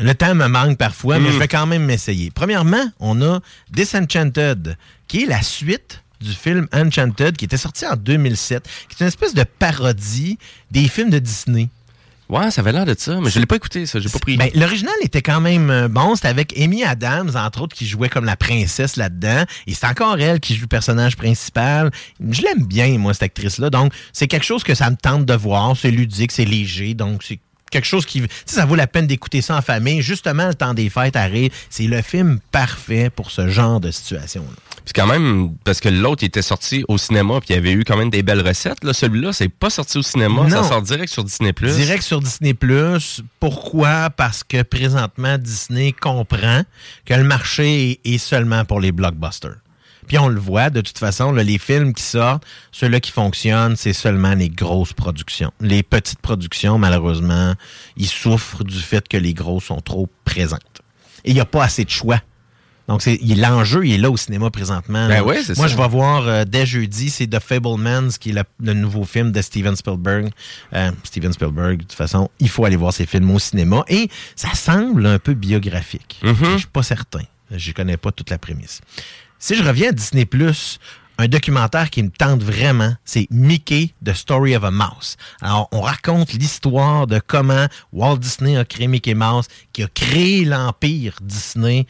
Speaker 2: le temps me manque parfois, mais
Speaker 1: Mm.
Speaker 2: je vais quand même m'essayer. Premièrement, on a Disenchanted, qui est la suite du film Enchanted, qui était sorti en 2007, qui est une espèce de parodie des films de Disney.
Speaker 1: Ouais, ça avait l'air de ça, mais je l'ai pas écouté, ça. J'ai pas pris.
Speaker 2: Ben, l'original était quand même euh, bon. C'était avec Amy Adams, entre autres, qui jouait comme la princesse là-dedans. Et c'est encore elle qui joue le personnage principal. Je l'aime bien, moi, cette actrice-là. Donc, c'est quelque chose que ça me tente de voir. C'est ludique, c'est léger. Donc, c'est quelque chose qui... Ça vaut la peine d'écouter ça en famille. Justement, le temps des fêtes arrive. C'est le film parfait pour ce genre de situation-là.
Speaker 1: Puis quand même, parce que l'autre était sorti au cinéma, puis il y avait eu quand même des belles recettes. Là, celui-là, c'est pas sorti au cinéma, ça sort direct sur Disney+.
Speaker 2: Direct sur Disney+. Pourquoi? Parce que présentement, Disney comprend que le marché est seulement pour les blockbusters. Puis on le voit, de toute façon, là, les films qui sortent, ceux-là qui fonctionnent, c'est seulement les grosses productions. Les petites productions, malheureusement, ils souffrent du fait que les grosses sont trop présentes. Et il n'y a pas assez de choix. Donc, l'enjeu, il est là au cinéma présentement.
Speaker 1: Ben c'est
Speaker 2: Moi,
Speaker 1: ça.
Speaker 2: je vais voir euh, dès jeudi, c'est The Fablemans, qui est le, le nouveau film de Steven Spielberg. Euh, Steven Spielberg, de toute façon, il faut aller voir ses films au cinéma. Et ça semble un peu biographique.
Speaker 1: Mm-hmm.
Speaker 2: Je suis pas certain. Je connais pas toute la prémisse. Si je reviens à Disney+, un documentaire qui me tente vraiment, c'est Mickey, The Story of a Mouse. Alors, on raconte l'histoire de comment Walt Disney a créé Mickey Mouse, qui a créé l'empire Disney,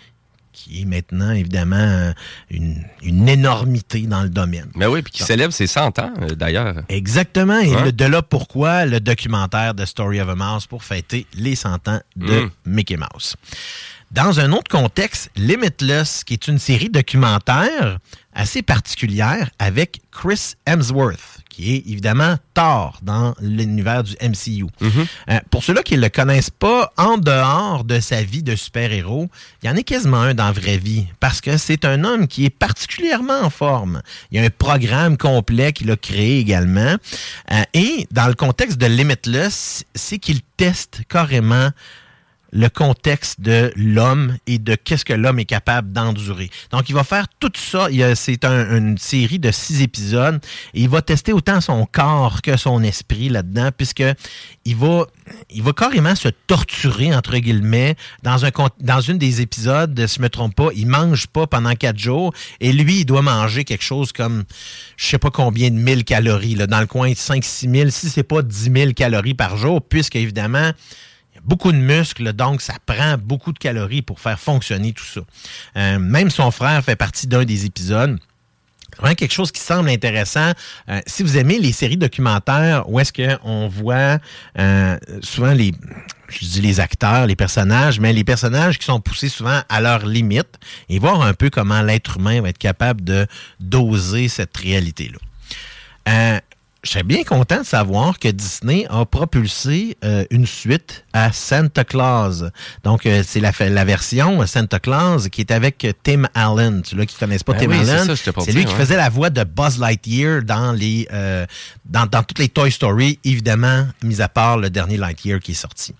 Speaker 2: qui est maintenant, évidemment, euh, une, une énormité dans le domaine.
Speaker 1: Mais oui, puis qui célèbre ses 100 ans, euh, d'ailleurs.
Speaker 2: Exactement. Et le- de là pourquoi le documentaire The Story of a Mouse pour fêter les 100 ans de
Speaker 1: Mm.
Speaker 2: Mickey Mouse. Dans un autre contexte, Limitless, qui est une série documentaire assez particulière avec Chris Hemsworth, qui est évidemment Thor dans l'univers du MCU. Euh, pour ceux-là qui ne le connaissent pas, en dehors de sa vie de super-héros, il y en a quasiment un dans la vraie vie, parce que c'est un homme qui est particulièrement en forme. Il y a un programme complet qu'il a créé également. Euh, et dans le contexte de Limitless, c'est qu'il teste carrément le contexte de l'homme et de qu'est-ce que l'homme est capable d'endurer. Donc, il va faire tout ça. C'est un- une série de six épisodes il va tester autant son corps que son esprit là-dedans, puisque il va, il va carrément se torturer, entre guillemets, dans, un, dans une des épisodes, si je me trompe pas, il mange pas pendant quatre jours et lui, il doit manger quelque chose comme, je sais pas combien de mille calories, là, dans le coin de 5-6 000, si c'est pas 10 000 calories par jour, puisque évidemment, beaucoup de muscles, donc ça prend beaucoup de calories pour faire fonctionner tout ça. Euh, même son frère fait partie d'un des épisodes. Vraiment quelque chose qui semble intéressant. Euh, si vous aimez les séries documentaires où est-ce qu'on voit euh, souvent les, je dis les acteurs, les personnages, mais les personnages qui sont poussés souvent à leur limite et voir un peu comment l'être humain va être capable de doser cette réalité-là. Euh, je serais bien content de savoir que Disney a propulsé euh, une suite à Santa Claus. Donc, euh, c'est la, la version Santa Claus qui est avec Tim Allen. Tu là qui connaissent pas
Speaker 1: Ben
Speaker 2: Tim
Speaker 1: oui,
Speaker 2: Allen, c'est lui qui faisait la voix de Buzz Lightyear dans les euh, dans, dans toutes les Toy Story, évidemment, mis à part le dernier Lightyear qui est sorti.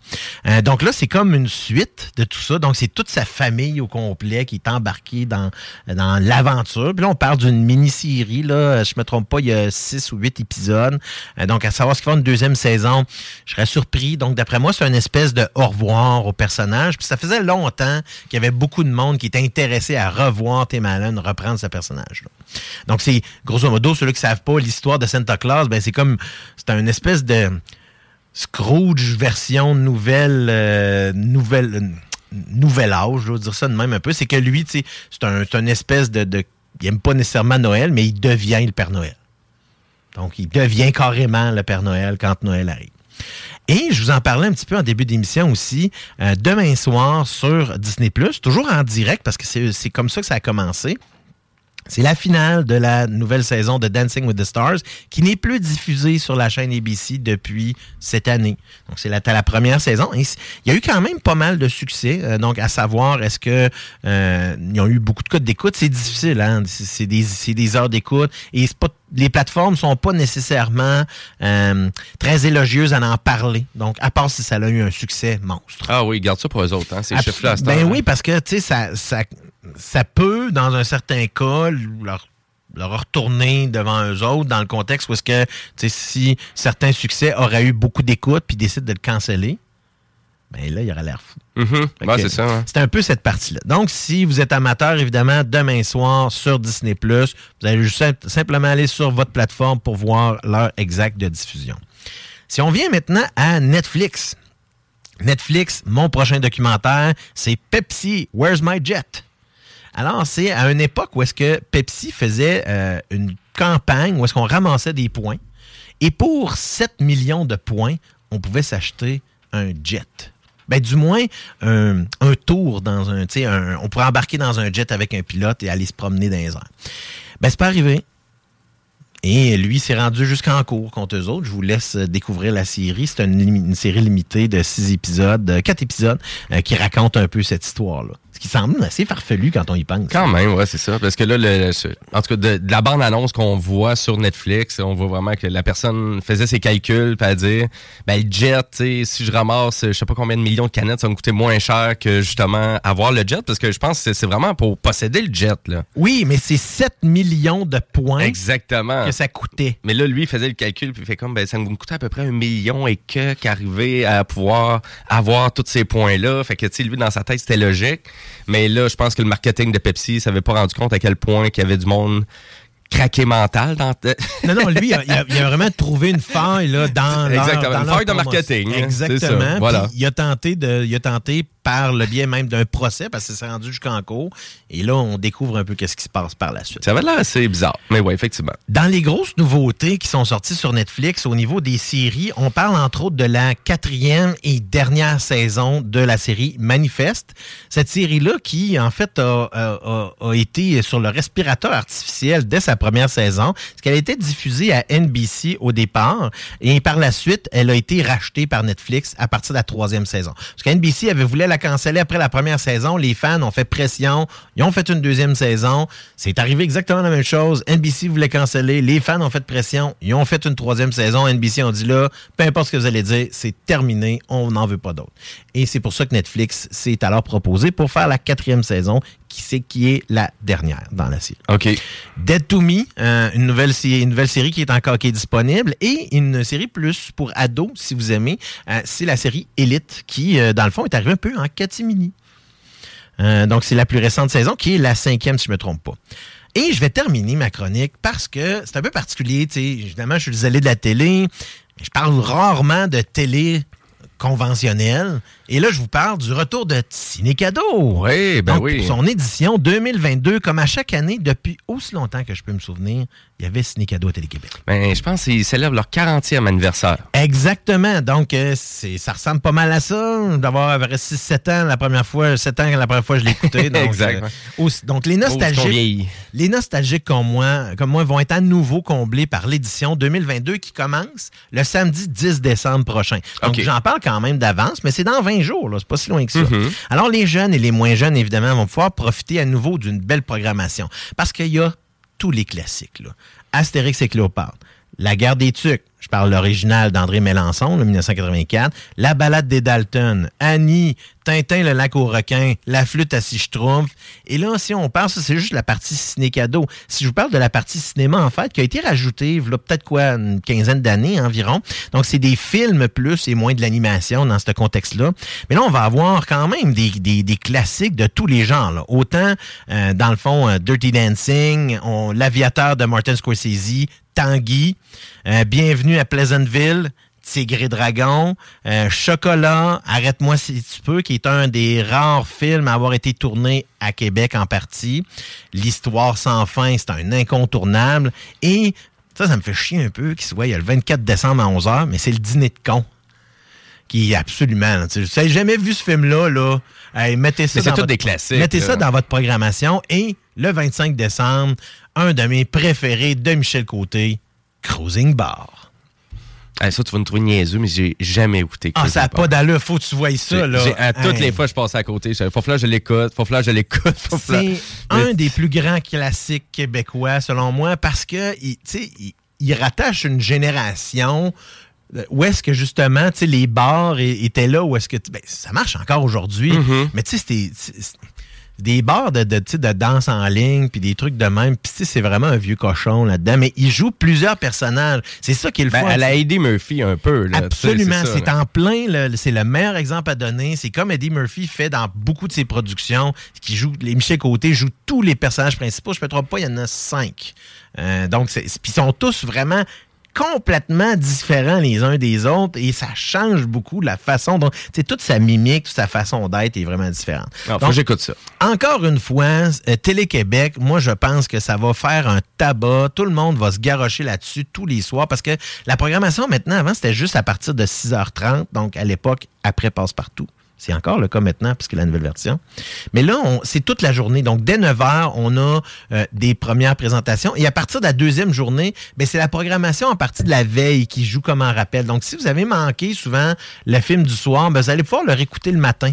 Speaker 2: Euh, donc là, c'est comme une suite de tout ça. Donc, c'est toute sa famille au complet qui est embarquée dans, dans l'aventure. Puis là, on parle d'une mini-série. Là, je me trompe pas, il y a six ou huit épisodes. Euh, donc, à savoir ce qu'il va une deuxième saison, je serais surpris. Donc, d'après moi, c'est une espèce de au revoir au personnage. Puis ça faisait longtemps qu'il y avait beaucoup de monde qui était intéressé à revoir Tim Allen reprendre ce personnage. là. Donc, c'est grosso modo, ceux-là qui savent pas l'histoire de Santa Claus, ben c'est comme c'est une espèce de Scrooge version nouvelle euh, nouvelle nouvel âge, je veux dire ça de même un peu. C'est que lui, c'est un, espèce de, de il aime pas nécessairement Noël, mais il devient le Père Noël. Donc, il devient carrément le Père Noël quand Noël arrive. Et je vous en parlais un petit peu en début d'émission aussi, euh, demain soir sur Disney+, toujours en direct, parce que c'est c'est comme ça que ça a commencé. C'est la finale de la nouvelle saison de Dancing with the Stars qui n'est plus diffusée sur la chaîne ABC depuis cette année. Donc, c'est la, la première saison. Il y a eu quand même pas mal de succès. euh, donc, à savoir, est-ce que euh, ils ont eu beaucoup de codes d'écoute? C'est difficile, hein? C'est, des, heures d'écoute. Et pas, les plateformes sont pas nécessairement euh, très élogieuses à en parler. Donc, à part si ça a eu un succès monstre.
Speaker 1: Ah oui, garde ça pour eux autres, hein, ces chiffres-là.
Speaker 2: Ben
Speaker 1: heure,
Speaker 2: oui,
Speaker 1: hein.
Speaker 2: parce que, tu sais, ça, ça, ça peut, dans un certain cas, leur, leur retourner devant eux autres dans le contexte où est-ce que, tu sais, si certains succès auraient eu beaucoup d'écoute puis décident de le canceller, ben là, il aurait l'air fou.
Speaker 1: Mhm. Ouais,
Speaker 2: que
Speaker 1: c'est ça. hein.
Speaker 2: C'est un peu cette partie-là. Donc, si vous êtes amateur, évidemment, demain soir sur Disney+, vous allez juste sim- simplement aller sur votre plateforme pour voir l'heure exacte de diffusion. Si on vient maintenant à Netflix, Netflix, mon prochain documentaire, c'est Pepsi, Where's My Jet? Alors, c'est à une époque où est-ce que Pepsi faisait euh, une campagne où est-ce qu'on ramassait des points. Et pour 7 millions de points, on pouvait s'acheter un jet. Ben, du moins, un, tour dans un, on pourrait embarquer dans un jet avec un pilote et aller se promener dans les airs. Ben, c'est pas arrivé. Et lui s'est rendu jusqu'en cours contre eux autres. Je vous laisse euh, découvrir la série. C'est une, série limitée de six épisodes, de quatre épisodes, euh, qui raconte un peu cette histoire-là. Qui semble assez farfelu quand on y pense.
Speaker 1: Quand même, ouais, c'est ça. Parce que là, le, en tout cas, de, de la bande-annonce qu'on voit sur Netflix, on voit vraiment que la personne faisait ses calculs, puis à dire, ben, le jet, si je ramasse, je sais pas combien de millions de canettes, ça va me coûter moins cher que justement avoir le jet, parce que je pense que c'est- vraiment pour posséder le jet, là.
Speaker 2: Oui, mais c'est 7 millions de points
Speaker 1: Exactement.
Speaker 2: que ça coûtait.
Speaker 1: Mais là, lui, il faisait le calcul, puis il fait comme, ben, ça me coûter à peu près un million et que qu'arriver à pouvoir avoir tous ces points-là. Fait que, tu sais, lui, dans sa tête, c'était logique. Mais là, je pense que le marketing de Pepsi s'avait pas rendu compte à quel point qu'il y avait du monde craqué mental dans... *laughs*
Speaker 2: Non, non, lui, il a, il vraiment trouvé une faille là, dans leur-
Speaker 1: Exactement,
Speaker 2: dans
Speaker 1: une faille de marketing, hein,
Speaker 2: Exactement.
Speaker 1: ça, voilà.
Speaker 2: Il a tenté de, il a tenté par le biais même d'un procès parce que c'est rendu jusqu'en cours. Et là, on découvre un peu qu'est-ce qui se passe par la suite.
Speaker 1: Ça avait l'air assez bizarre. Mais ouais, effectivement.
Speaker 2: Dans les grosses nouveautés qui sont sorties sur Netflix au niveau des séries, on parle entre autres de la quatrième et dernière saison de la série Manifeste. Cette série-là qui, en fait, a, a- a- été sur le respirateur artificiel dès sa première saison, parce qu'elle a été diffusée à NBC au départ, et par la suite, elle a été rachetée par Netflix à partir de la troisième saison. Parce avait voulu la canceller après la première saison, les fans ont fait pression, ils ont fait une deuxième saison, c'est arrivé exactement la même chose, NBC voulait canceller, les fans ont fait pression, ils ont fait une troisième saison, NBC ont dit là, peu importe ce que vous allez dire, c'est terminé, on n'en veut pas d'autres. Et c'est pour ça que Netflix s'est alors proposé pour faire la quatrième saison, qui c'est qui est la dernière dans la série.
Speaker 1: OK.
Speaker 2: Dead to Me, euh, une, nouvelle, une nouvelle série qui est encore qui est disponible et une série plus pour ados, si vous aimez. Euh, c'est la série Elite qui, euh, dans le fond, est arrivée un peu en catimini. Donc, c'est la plus récente saison qui est la cinquième, si je ne me trompe pas. Et je vais terminer ma chronique parce que c'est un peu particulier. Évidemment, je suis zélé de la télé. Je parle rarement de télé conventionnelle. Et là, je vous parle du retour de Ciné Cadeau.
Speaker 1: Oui, ben
Speaker 2: Donc,
Speaker 1: oui.
Speaker 2: pour son édition 2022, comme à chaque année, depuis aussi longtemps que je peux me souvenir, il y avait Ciné Cadeau à Télé-Québec.
Speaker 1: Ben, je pense qu'ils célèbrent leur 40e anniversaire.
Speaker 2: Exactement. Donc, euh, c'est, ça ressemble pas mal à ça, d'avoir 6-7 ans la première fois, 7 ans la première fois que je l'ai écouté. *laughs* Donc,
Speaker 1: Exact.
Speaker 2: euh, aussi- donc, les nostalgiques, les nostalgiques comme moi, comme moi vont être à nouveau comblés par l'édition 2022 qui commence le samedi 10 décembre prochain. Donc, j'en parle quand même d'avance, mais c'est dans 20 jours. C'est pas si loin que ça.
Speaker 1: Mhm.
Speaker 2: Alors, les jeunes et les moins jeunes, évidemment, vont pouvoir profiter à nouveau d'une belle programmation. Parce qu'il y a tous les classiques, là. Astérix et Cléopâtre. La guerre des Tucs, je parle l'original d'André Mélenchon, le 1984. La balade des Dalton, Annie, Tintin le lac aux requins, La flûte à six. Et là, si on parle, c'est juste la partie ciné-cadeau. Si je vous parle de la partie cinéma, en fait, qui a été rajoutée, a peut-être quoi, une quinzaine d'années environ. Donc, c'est des films plus et moins de l'animation dans ce contexte-là. Mais là, on va avoir quand même des, classiques de tous les genres. là. Autant, euh, dans le fond, euh, Dirty Dancing, L'Aviateur de Martin Scorsese, Tanguy, euh, Bienvenue à Pleasantville, Tigre et Dragon, euh, Chocolat, Arrête-moi si tu peux, qui est un des rares films à avoir été tourné à Québec en partie. L'Histoire sans fin, c'est un incontournable. Et ça, ça me fait chier un peu qu'il soit, il y a le 24 décembre à 11h, mais c'est le dîner de con qui est absolument. tu sais, jamais vu ce film-là, là? Hey, mettez ça
Speaker 1: Mais c'est
Speaker 2: dans
Speaker 1: tous
Speaker 2: votre-
Speaker 1: des classiques,
Speaker 2: Mettez
Speaker 1: là.
Speaker 2: ça dans votre programmation. Et le 25 décembre, un de mes préférés de Michel Côté, Cruising Bar.
Speaker 1: Ah, ça, tu vas me trouver niaiseux, mais j'ai jamais écouté.
Speaker 2: Ah, ça n'a pas d'allure. Faut que tu voyes ça, là.
Speaker 1: À toutes
Speaker 2: Hey.
Speaker 1: les fois, je passais à côté. Je faut que je l'écoute. Faut que je l'écoute. Faut
Speaker 2: C'est un des plus grands classiques québécois, selon moi, parce que il, tu sais, il, il rattache une génération euh, où est-ce que justement, tu sais, les bars étaient là, où est-ce que ben, ça marche encore aujourd'hui,
Speaker 1: Mm-hmm.
Speaker 2: mais tu sais, c'était des bars de, de, de danse en ligne, puis des trucs de même, puis c'est vraiment un vieux cochon là-dedans, mais il joue plusieurs personnages. C'est ça qui est le
Speaker 1: Ben,
Speaker 2: fun.
Speaker 1: à la Eddie Murphy, un peu. Là,
Speaker 2: Absolument, c'est en plein, le- c'est le meilleur exemple à donner. C'est comme Eddie Murphy fait dans beaucoup de ses productions, qui joue, les Michel Côté joue tous les personnages principaux. Je ne me trompe pas, il y en a cinq. Euh, donc, c'est- puis ils sont tous vraiment complètement différents les uns des autres et ça change beaucoup la façon dont, tu sais, toute sa mimique, toute sa façon d'être est vraiment différente.
Speaker 1: Ah, faut
Speaker 2: Donc,
Speaker 1: que j'écoute ça.
Speaker 2: encore une fois, euh, Télé-Québec, moi, je pense que ça va faire un tabac. Tout le monde va se garrocher là-dessus tous les soirs parce que la programmation, maintenant, avant, c'était juste à partir de 6h30. Donc, à l'époque, après Passe-Partout. C'est encore le cas maintenant, puisque la nouvelle version. Mais là, c'est toute la journée. Donc, dès 9 h, on a euh, des premières présentations. Et à partir de la deuxième journée, ben, c'est la programmation en partie de la veille qui joue comme un rappel. Donc, si vous avez manqué souvent le film du soir, ben, vous allez pouvoir le réécouter le matin.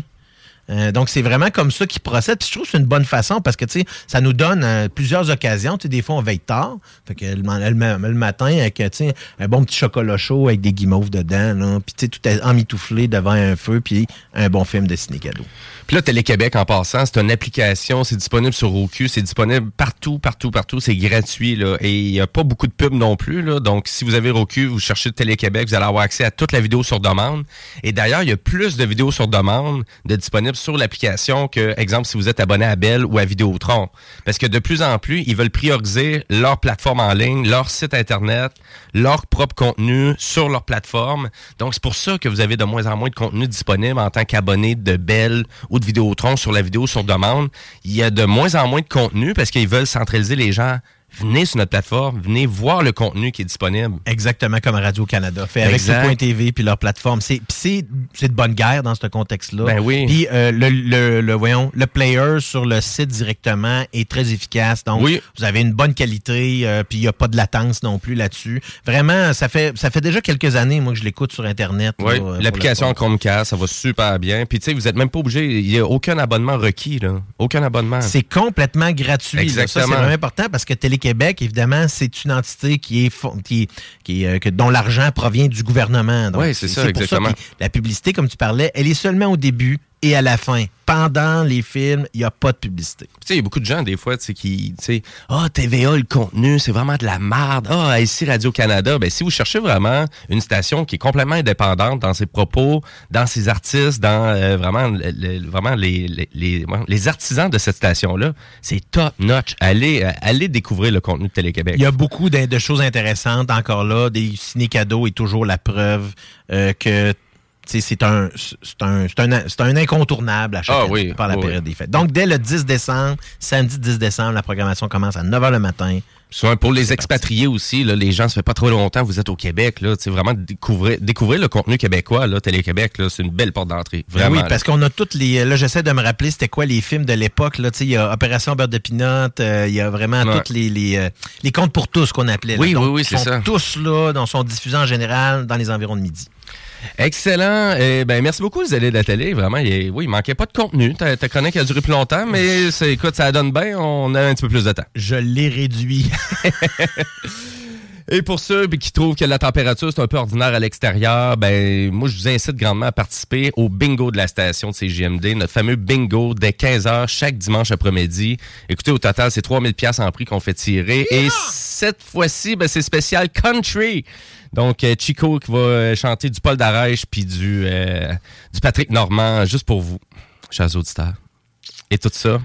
Speaker 2: Euh, donc, c'est vraiment comme ça qu'ils procèdent. Puis je trouve que c'est une bonne façon parce que, tu sais, ça nous donne euh, plusieurs occasions. Tu des fois, on veille tard. Fait que le, le ma- le matin, avec, tu un bon petit chocolat chaud avec des guimauves dedans, là. Puis, tu tout emmitouflé devant un feu, puis un bon film de ciné-cadeau.
Speaker 1: Puis là, Télé-Québec, en passant, c'est une application, c'est disponible sur Roku, c'est disponible partout, partout, partout, c'est gratuit, là. Et il n'y a pas beaucoup de pubs non plus, là. Donc, si vous avez Roku, vous cherchez Télé-Québec, vous allez avoir accès à toute la vidéo sur demande. Et d'ailleurs, il y a plus de vidéos sur demande de disponibles sur l'application que, exemple, si vous êtes abonné à Bell ou à Vidéotron. Parce que de plus en plus, ils veulent prioriser leur plateforme en ligne, leur site Internet, leur propre contenu sur leur plateforme. Donc, c'est pour ça que vous avez de moins en moins de contenu disponible en tant qu'abonné de Bell ou de Vidéotron sur la vidéo sur demande. Il y a de moins en moins de contenu parce qu'ils veulent centraliser les gens. Venez sur notre plateforme, venez voir le contenu qui est disponible.
Speaker 2: Exactement comme Radio-Canada. Fait avec TV puis leur plateforme. C'est, puis c'est, c'est de bonne guerre dans ce contexte-là.
Speaker 1: Ben oui.
Speaker 2: Puis euh, le, le, le- voyons, le player sur le site directement est très efficace. Donc,
Speaker 1: Oui.
Speaker 2: vous avez une bonne qualité, euh, puis il n'y a pas de latence non plus là-dessus. Vraiment, ça fait, ça fait déjà quelques années, moi, que je l'écoute sur Internet.
Speaker 1: Oui,
Speaker 2: euh,
Speaker 1: l'application
Speaker 2: fun.
Speaker 1: Chromecast, ça va super bien. Puis tu sais, vous n'êtes même pas obligé, il n'y a aucun abonnement requis, là. Aucun abonnement.
Speaker 2: C'est complètement gratuit. là. Ça, c'est
Speaker 1: Exactement.
Speaker 2: vraiment important parce que Télé-Québec, évidemment, c'est une entité qui est, qui, euh, que- dont l'argent provient du gouvernement. Donc,
Speaker 1: Oui, c'est ça,
Speaker 2: pour
Speaker 1: exactement.
Speaker 2: La publicité, comme tu parlais, elle est seulement au début et à la fin. Pendant les films, il n'y a pas de publicité.
Speaker 1: Tu sais, il y a beaucoup de gens, des fois, tu sais, qui, sais, ah, TVA, le contenu, c'est vraiment de la merde. Ah, ici, Radio-Canada. Ben, si vous cherchez vraiment une station qui est complètement indépendante dans ses propos, dans ses artistes, dans euh, vraiment, le- vraiment les, les, les, les artisans de cette station-là, c'est top notch. Allez, euh, allez découvrir le contenu de Télé-Québec.
Speaker 2: Il y a beaucoup de, de choses intéressantes encore là. Des ciné-cadeaux est toujours la preuve euh, que c'est un, un, un, un incontournable à chaque
Speaker 1: Ah
Speaker 2: année
Speaker 1: oui,
Speaker 2: par la
Speaker 1: oui,
Speaker 2: période des fêtes. Donc, dès le 10 décembre, samedi 10 décembre, la programmation commence à 9 h le matin.
Speaker 1: Pour les expatriés aussi, là, les gens, ça fait pas trop longtemps vous êtes au Québec. Là, vraiment découvrir, découvrir le contenu québécois, là, Télé-Québec, c'est une belle porte d'entrée.
Speaker 2: Ben
Speaker 1: Vraiment.
Speaker 2: oui,
Speaker 1: là.
Speaker 2: parce qu'on a toutes les. Là, j'essaie de me rappeler c'était quoi les films de l'époque. Là, il y a Opération Beurre de Pinot, euh, il y a vraiment
Speaker 1: Ouais.
Speaker 2: toutes les les, euh, les comptes pour tous qu'on appelait. là.
Speaker 1: Oui,
Speaker 2: Donc,
Speaker 1: oui, oui, c'est ça.
Speaker 2: Tous là, donc sont diffusés en général dans les environs de midi.
Speaker 1: Excellent. Eh ben, merci beaucoup, les allées de la télé. Vraiment, il, oui, il manquait pas de contenu. Ta, ta chronique a duré plus longtemps, mais c'est, écoute, ça donne bien. On a un petit peu plus de temps.
Speaker 2: Je l'ai réduit. *laughs*
Speaker 1: Et pour ceux puis, qui trouvent que la température c'est un peu ordinaire à l'extérieur, ben moi je vous incite grandement à participer au bingo de la station de CGMD, notre fameux bingo dès 15h chaque dimanche après-midi. Écoutez, au total, c'est 3000 pièces en prix qu'on fait tirer et cette fois-ci, ben, c'est spécial country. Donc euh, Chico qui va euh, chanter du Paul Darèche puis du euh, du Patrick Normand juste pour vous, chers auditeurs. Et tout ça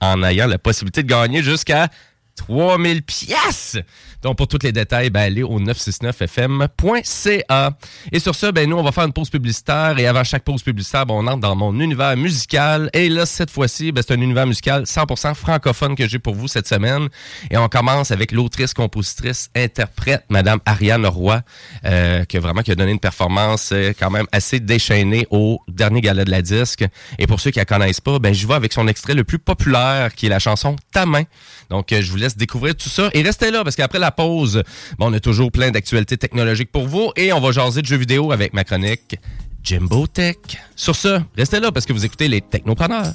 Speaker 1: en ayant la possibilité de gagner jusqu'à 3000 pièces. Donc, pour tous les détails, ben, allez au 969fm.ca. Et sur ça, ben, nous, on va faire une pause publicitaire. Et avant chaque pause publicitaire, ben, on entre dans mon univers musical. Et là, cette fois-ci, ben, c'est un univers musical 100% francophone que j'ai pour vous cette semaine. Et on commence avec l'autrice, compositrice, interprète, Madame Ariane Roy, euh, qui a vraiment qui a donné une performance euh, quand même assez déchaînée au dernier gala de la disque. Et pour ceux qui la connaissent pas, ben, je vais avec son extrait le plus populaire, qui est la chanson Ta main. Donc, euh, je vous laisse découvrir tout ça. Et restez là, parce qu'après la pause, on a toujours plein d'actualités technologiques pour vous. Et on va jaser de jeux vidéo avec ma chronique Jimbo Tech. Sur ce, restez là, parce que vous écoutez les Technopreneurs.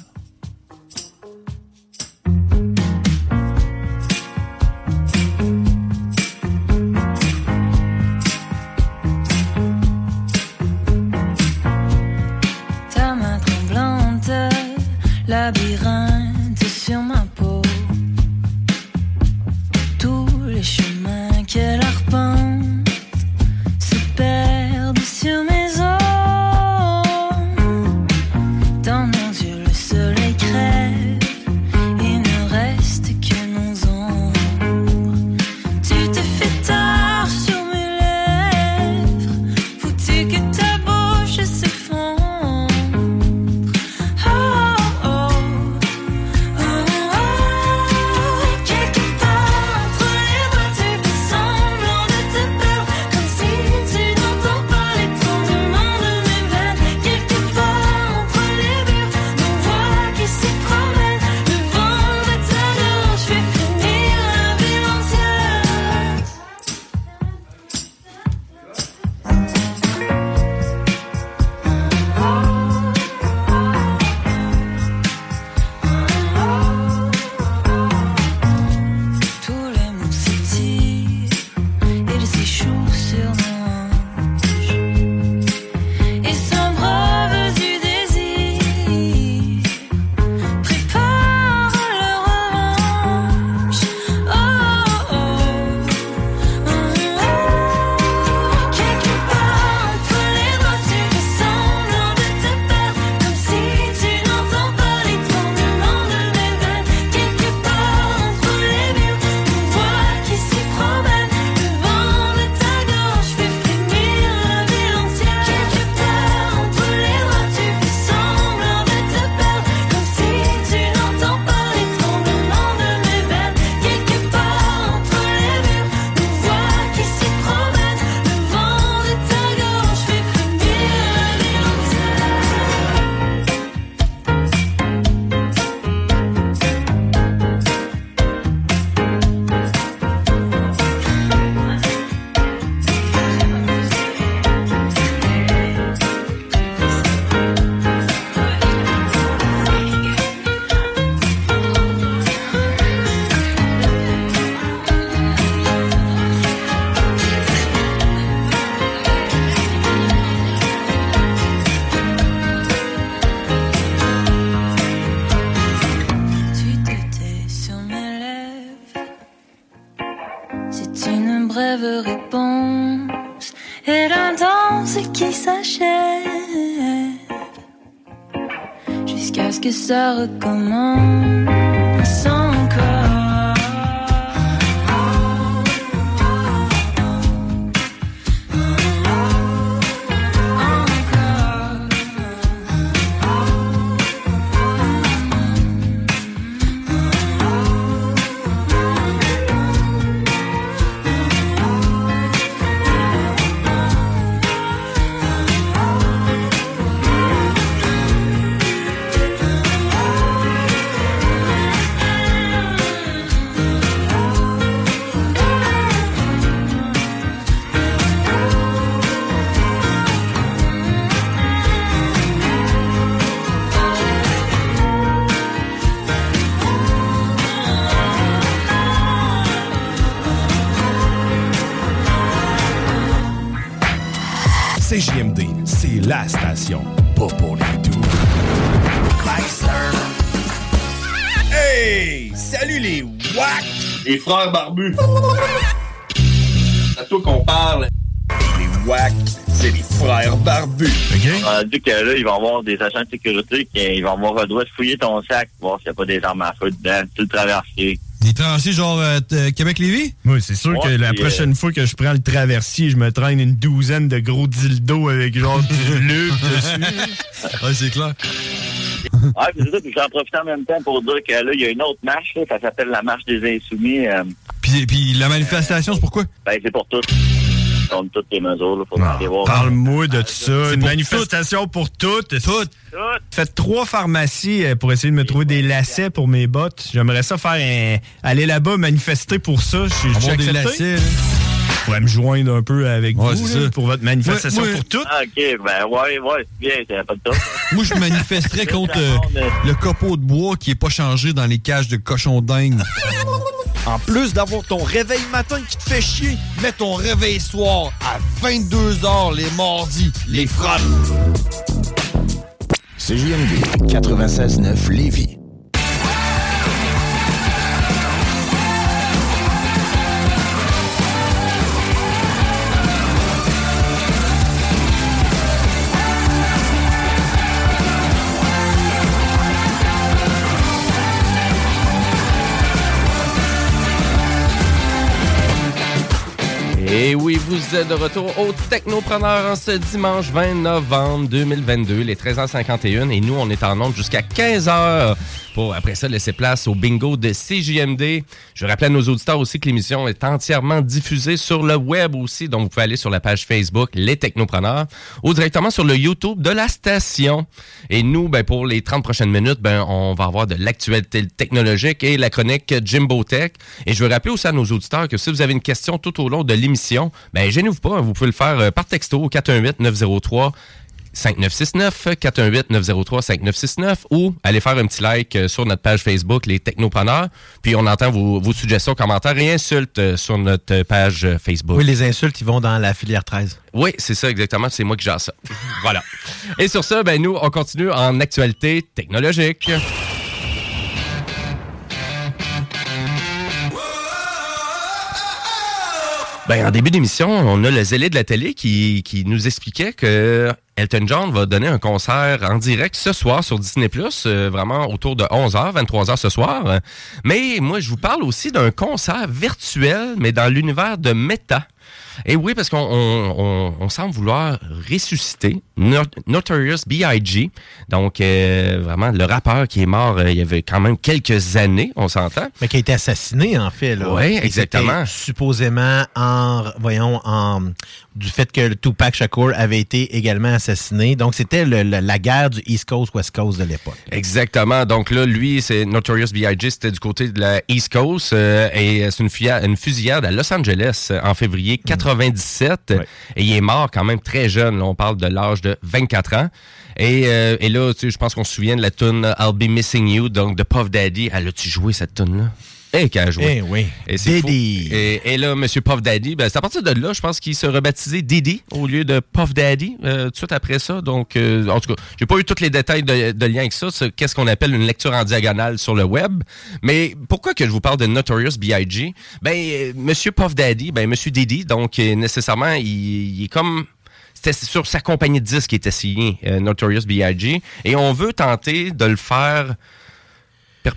Speaker 6: Jusqu'à ce
Speaker 3: Les
Speaker 7: frères barbus!
Speaker 8: C'est à toi qu'on parle.
Speaker 7: Les WAC, c'est les frères barbus.
Speaker 8: On a dit que là, il va y avoir des agents de sécurité qui vont avoir le droit de fouiller ton sac, voir s'il n'y a pas des armes à feu dedans, tout le traversier.
Speaker 9: Des traversiers genre euh, t- Québec-Lévis?
Speaker 10: Moi, c'est sûr que la
Speaker 8: puis,
Speaker 10: prochaine fois que je prends le traversier, je me traîne une douzaine de gros dildos avec genre du *laughs* lube dessus.
Speaker 9: ouais, c'est clair.
Speaker 8: Ouais, puis c'est ça, puis j'en profite en même temps pour dire que là, il y a une autre marche, là, ça s'appelle la marche des insoumis. euh,
Speaker 9: Puis, puis la manifestation, c'est pourquoi?
Speaker 8: ben, c'est pour toutes. Contre toutes les mesures, là, faut aller voir.
Speaker 10: Parle-moi de ça. Une manifestation pour toutes.
Speaker 9: Toutes.
Speaker 10: Faites trois pharmacies euh, pour essayer de me trouver des lacets pour mes bottes. J'aimerais ça faire un... aller là-bas manifester pour ça. Je suis
Speaker 9: des lacets.
Speaker 10: Je pourrais me joindre un peu avec
Speaker 9: Ouais,
Speaker 10: vous là, pour votre manifestation
Speaker 9: Ouais, ouais.
Speaker 10: pour toutes.
Speaker 8: Ah, OK, ben ouais, ouais, c'est bien, c'est pas de top. *laughs*
Speaker 9: Moi, je manifesterais contre euh, le copeau de bois qui est pas changé dans les cages de cochons dingues. *laughs*
Speaker 11: En plus d'avoir ton réveil matin qui te fait chier, mets ton réveil soir à 22h les mardis. Les frappes.
Speaker 3: CJMD 96.9 Lévis.
Speaker 1: Et oui, vous êtes de retour au Technopreneur en ce dimanche 20 novembre 2022, les 13h51. Et nous, on est en onde jusqu'à 15h pour, après ça, laisser place au bingo de CJMD. Je rappelle à nos auditeurs aussi que l'émission est entièrement diffusée sur le web aussi. Donc, vous pouvez aller sur la page Facebook Les Technopreneurs ou directement sur le YouTube de la station. Et nous, ben, pour les 30 prochaines minutes, ben, on va avoir de l'actualité technologique et la chronique Jimbo Tech. Et je veux rappeler aussi à nos auditeurs que si vous avez une question tout au long de l'émission, ben, gênez-vous pas, vous pouvez le faire euh, par texto au 418-903 5969 418 903 5969 ou allez faire un petit like euh, sur notre page Facebook Les Technopreneurs. Puis on entend vos, vos suggestions, commentaires et insultes euh, sur notre page euh, Facebook.
Speaker 2: Oui, les insultes, ils vont dans la filière 13.
Speaker 1: Oui, c'est ça exactement. C'est moi qui gère ça. *laughs* voilà. Et sur ça, ben nous, on continue en actualité technologique. Ben, en début d'émission, on a le zélé de la télé qui, qui nous expliquait que Elton John va donner un concert en direct ce soir sur Disney+, euh, vraiment autour de 11h, 23h ce soir. Mais moi, je vous parle aussi d'un concert virtuel, mais dans l'univers de Meta. Et oui, parce qu'on on, on- on semble vouloir ressusciter Not- Notorious B.I.G., donc euh, vraiment le rappeur qui est mort euh, il y avait quand même quelques années, on s'entend.
Speaker 2: Mais qui a été assassiné, en fait. Là.
Speaker 1: Oui, exactement.
Speaker 2: Supposément, en, voyons, en, du fait que le Tupac Shakur avait été également assassiné. Donc, c'était la guerre du East Coast-West Coast de l'époque.
Speaker 1: Exactement. Donc là, lui, c'est Notorious B.I.G., c'était du côté de la East Coast euh, et c'est une, une fusillade à Los Angeles euh, en février 97 et il est mort quand même très jeune. Là, on parle de l'âge de 24 ans. Et, euh, et là, tu sais, je pense qu'on se souvient de la tune I'll Be Missing You, donc de Puff Daddy. Elle a-tu joué cette tune-là? Et qui a joué.
Speaker 2: Eh oui.
Speaker 1: Et c'est fou.
Speaker 2: Diddy.
Speaker 1: Et, et là, M. Puff Daddy, ben, c'est à partir de là, je pense qu'il s'est rebaptisé Diddy au lieu de Puff Daddy euh, tout de suite après ça. Donc, euh, en tout cas, j'ai pas eu tous les détails de, de lien avec ça. Qu'est-ce qu'on appelle une lecture en diagonale sur le web. Mais pourquoi que je vous parle de Notorious B.I.G.? Ben, euh, M. Puff Daddy, ben, M. Diddy, donc, nécessairement, il, il est comme c'était sur sa compagnie de disques qui était signé, euh, Notorious B.I.G. Et on veut tenter de le faire per-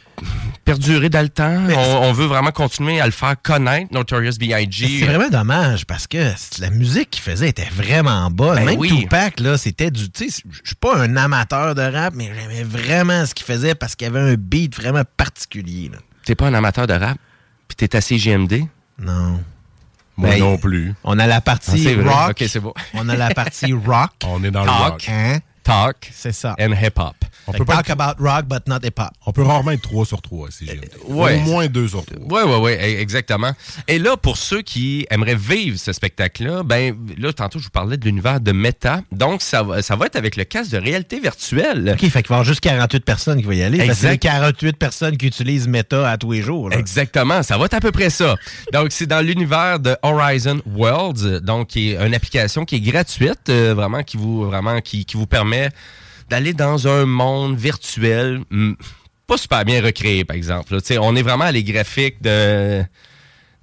Speaker 1: perdurer dans le temps. On, on veut vraiment continuer à le faire connaître, Notorious B.I.G.
Speaker 2: C'est vraiment dommage parce que la musique qu'il faisait était vraiment bonne.
Speaker 1: Ben
Speaker 2: Même
Speaker 1: oui.
Speaker 2: Tupac, là, c'était du. Tu sais, je suis pas un amateur de rap, mais j'aimais vraiment ce qu'il faisait parce qu'il y avait un beat vraiment particulier.
Speaker 1: T'es pas un amateur de rap? Puis t'es assez JMD?
Speaker 2: Non.
Speaker 4: Moi
Speaker 2: Ben,
Speaker 4: non plus.
Speaker 2: On a la
Speaker 1: Ah,
Speaker 2: partie
Speaker 1: c'est vrai.
Speaker 2: rock.
Speaker 1: Beau.
Speaker 2: On a la partie *laughs* rock.
Speaker 4: On est dans le
Speaker 1: Talk.
Speaker 4: rock.
Speaker 2: Hein?
Speaker 1: Talk
Speaker 2: C'est ça.
Speaker 1: and hip-hop.
Speaker 4: On peut
Speaker 2: que
Speaker 4: pas
Speaker 2: talk about rock, but not hip-hop.
Speaker 4: On peut rarement être 3 sur 3 si j'aime.
Speaker 1: ouais.
Speaker 4: Au moins 2 sur 3.
Speaker 1: Oui, oui, oui, exactement. Et là, pour ceux qui aimeraient vivre ce spectacle-là, ben là, tantôt, je vous parlais de l'univers de Meta. Donc, ça va, ça va être avec le casque de réalité virtuelle.
Speaker 2: OK, fait qu'il va y avoir juste 48 personnes qui vont y aller. Que c'est
Speaker 1: Exact.
Speaker 2: 48 personnes qui utilisent Meta à tous les jours. là.
Speaker 1: Exactement, ça va être à peu près ça. Donc, c'est dans l'univers de Horizon Worlds, donc qui est une application qui est gratuite, euh, vraiment qui vous vraiment qui, qui vous permet d'aller dans un monde virtuel, pas super bien recréé, par exemple. là. On est vraiment à les graphiques de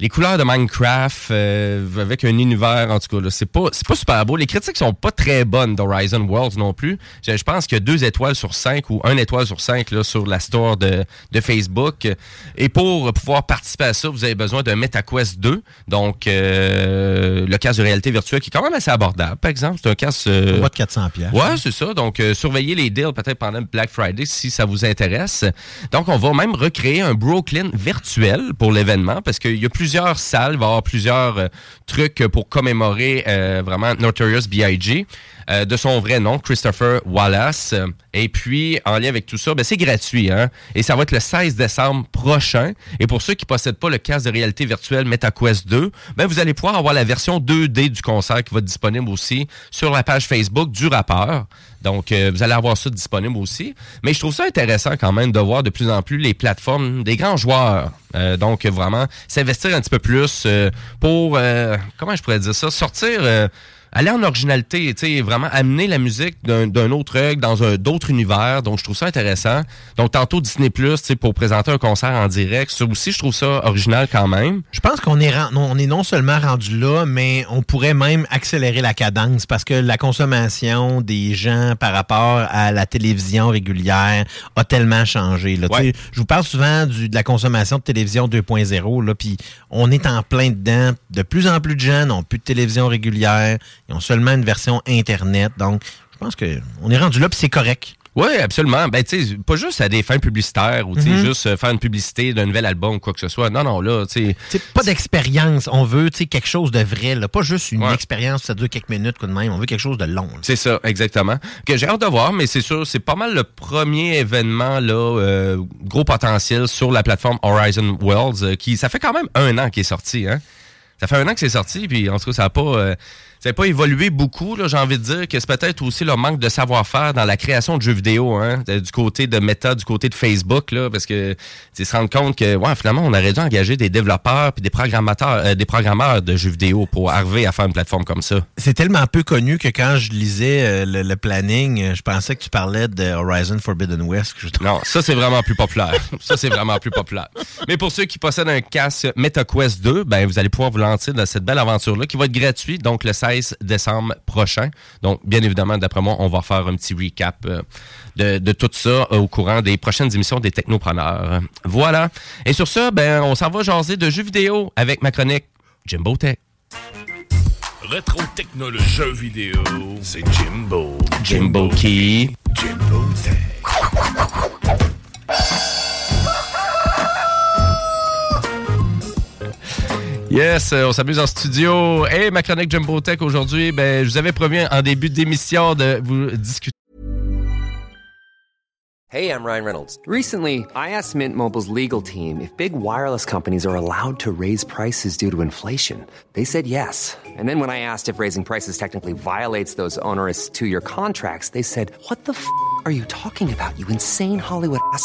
Speaker 1: les couleurs de Minecraft euh, avec un univers en tout cas là, c'est pas c'est pas super beau les critiques sont pas très bonnes d'Horizon Worlds non plus je, je pense que deux étoiles sur cinq ou un étoile sur cinq là, sur la store de, de Facebook et pour pouvoir participer à ça vous avez besoin d'un MetaQuest 2 donc euh, le casque de réalité virtuelle qui est quand même assez abordable par exemple c'est un casque euh,
Speaker 2: de 400 pièces.
Speaker 1: Ouais, c'est ça. Donc, euh, surveillez les deals peut-être pendant le Black Friday si ça vous intéresse. Donc, on va même recréer un Brooklyn virtuel pour l'événement parce qu'il y a plusieurs salles, il va y avoir plusieurs euh, trucs pour commémorer euh, vraiment Notorious B.I.G. euh, de son vrai nom, Christopher Wallace. Et puis, en lien avec tout ça, ben, c'est gratuit. Hein? Et ça va être le 16 décembre prochain. Et pour ceux qui possèdent pas le casque de réalité virtuelle MetaQuest 2, ben, vous allez pouvoir avoir la version 2D du concert qui va être disponible aussi sur la page Facebook du rappeur. Donc, euh, vous allez avoir ça disponible aussi. Mais je trouve ça intéressant quand même de voir de plus en plus les plateformes des grands joueurs. Euh, donc, vraiment, s'investir un petit peu plus euh, pour, euh, comment je pourrais dire ça, sortir... aller en originalité, tu sais, vraiment amener la musique d'un autre œil dans un d'autres univers. Donc, je trouve ça intéressant. Donc, tantôt Disney Plus, tu sais, pour présenter un concert en direct, ça aussi, je trouve ça original quand même.
Speaker 2: Je pense qu'on est, on est non seulement rendu là, mais on pourrait même accélérer la cadence parce que la consommation des gens par rapport à la télévision régulière a tellement changé. Là. Je vous parle souvent du- de la consommation de télévision 2.0, là, puis on est en plein dedans. De plus en plus de gens n'ont plus de télévision régulière, ils ont seulement une version Internet. Donc, je pense qu'on est rendu là, puis c'est correct.
Speaker 1: Oui, absolument. Ben, tu sais, pas juste à des fins publicitaires ou, tu sais,
Speaker 2: Mhm.
Speaker 1: juste euh, faire une publicité d'un nouvel album ou quoi que ce soit. Non, non, là, tu sais.
Speaker 2: C'est pas d'expérience. On veut tu sais, quelque chose de vrai. Là. Pas juste une expérience, ça dure quelques minutes, coup de même. On veut quelque chose de long.
Speaker 1: C'est ça, exactement. Que j'ai hâte de voir, mais c'est sûr, c'est pas mal le premier événement là, euh, gros potentiel sur la plateforme Horizon Worlds, euh, qui ça fait quand même un an qu'il est sorti, hein. Ça fait un an que c'est sorti, puis en tout cas, ça a pas, euh, ça a pas évolué beaucoup. Là, j'ai envie de dire que c'est peut-être aussi le manque de savoir-faire dans la création de jeux vidéo, hein, du côté de Meta, du côté de Facebook, là, parce que tu se rendre compte que, ouais, finalement, on aurait dû engager des développeurs puis des programmateurs, euh, des programmeurs de jeux vidéo pour arriver à faire une plateforme comme ça.
Speaker 2: C'est tellement peu connu que quand je lisais euh, le, le planning, euh, je pensais que tu parlais de Horizon Forbidden West. que je trouve-
Speaker 1: Non, ça c'est vraiment plus populaire. *laughs* ça c'est vraiment plus populaire. Mais pour ceux qui possèdent un casque MetaQuest 2, ben vous allez pouvoir vous lancer dans cette belle aventure là qui va être gratuit donc le 16 décembre prochain. Donc bien évidemment d'après moi, on va faire un petit recap euh, de, de tout ça euh, au courant des prochaines émissions des Technopreneurs. Voilà. Et sur ça, ben on s'en va jaser de jeux vidéo avec ma chronique Jimbo Tech.
Speaker 7: Rétro technologie jeux vidéo, c'est Jimbo.
Speaker 1: Jimbo Key.
Speaker 7: Jimbo Tech.
Speaker 1: Yes, euh, on s'amuse en studio. Et ma chronique Jumbo Tech aujourd'hui, ben, je vous avais promis en début d'émission de vous discuter.
Speaker 12: Hey, I'm Ryan Reynolds. Recently, I asked Mint Mobile's legal team if big wireless companies are allowed to raise prices due to inflation. They said yes. And then when I asked if raising prices technically violates those onerous two year contracts, they said, What the f are you talking about, you insane Hollywood ass?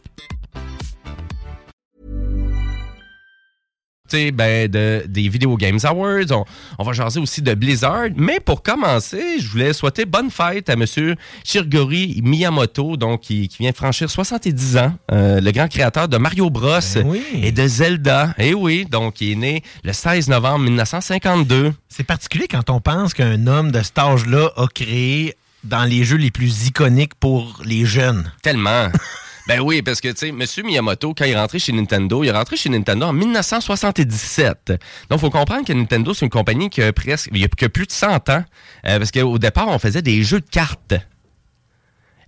Speaker 1: ben, de, des Video Games Awards. On, on va jaser aussi de Blizzard. Mais pour commencer, je voulais souhaiter bonne fête à Monsieur Shirogori Miyamoto, donc qui, qui vient franchir 70 ans, euh, le grand créateur de Mario Bros et de Zelda. Et oui, donc il est né le 16 novembre 1952.
Speaker 2: C'est particulier quand on pense qu'un homme de cet âge-là a créé dans les jeux les plus iconiques pour les jeunes.
Speaker 1: Tellement. *laughs* Ben oui, parce que, tu sais, M. Miyamoto, quand il est rentré chez Nintendo, il est rentré chez Nintendo en 1977. Donc, faut comprendre que Nintendo, c'est une compagnie qui a presque, il y a plus de 100 ans. euh, parce qu'au départ, on faisait des jeux de cartes.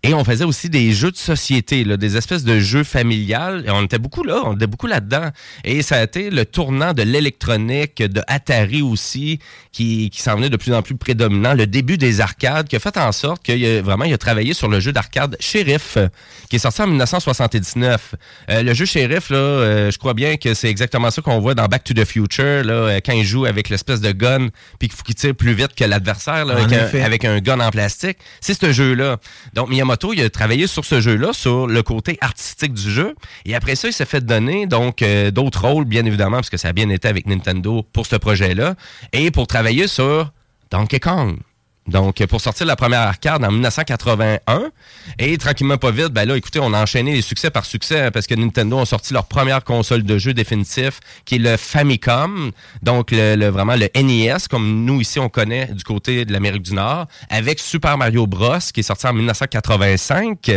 Speaker 1: Et on faisait aussi des jeux de société, là, des espèces de jeux familiales. Et on était beaucoup là, on était beaucoup là-dedans. Et ça a été le tournant de l'électronique, de Atari aussi, qui, qui s'en venait de plus en plus prédominant. Le début des arcades, qui a fait en sorte qu'il a, vraiment il a travaillé sur le jeu d'arcade Sheriff, qui est sorti en 1979. Euh, le jeu Sheriff, là, euh, je crois bien que c'est exactement ça qu'on voit dans Back to the Future, là, euh, quand il joue avec l'espèce de gun, puis qu'il faut qu'il tire plus vite que l'adversaire, là, avec, un, avec un gun en plastique. C'est ce jeu-là. Donc, Miyamoto, il a travaillé sur ce jeu-là, sur le côté artistique du jeu. Et après ça, il s'est fait donner donc euh, d'autres rôles, bien évidemment, parce que ça a bien été avec Nintendo pour ce projet-là. Et pour travailler sur Donkey Kong. Donc, pour sortir la première arcade en 1981. Et tranquillement, pas vite, ben là, écoutez, on a enchaîné les succès par succès hein, parce que Nintendo a sorti leur première console de jeu définitif, qui est le Famicom. Donc, le, le- vraiment le NES, comme nous ici, on connaît du côté de l'Amérique du Nord, avec Super Mario Bros, qui est sorti en 1985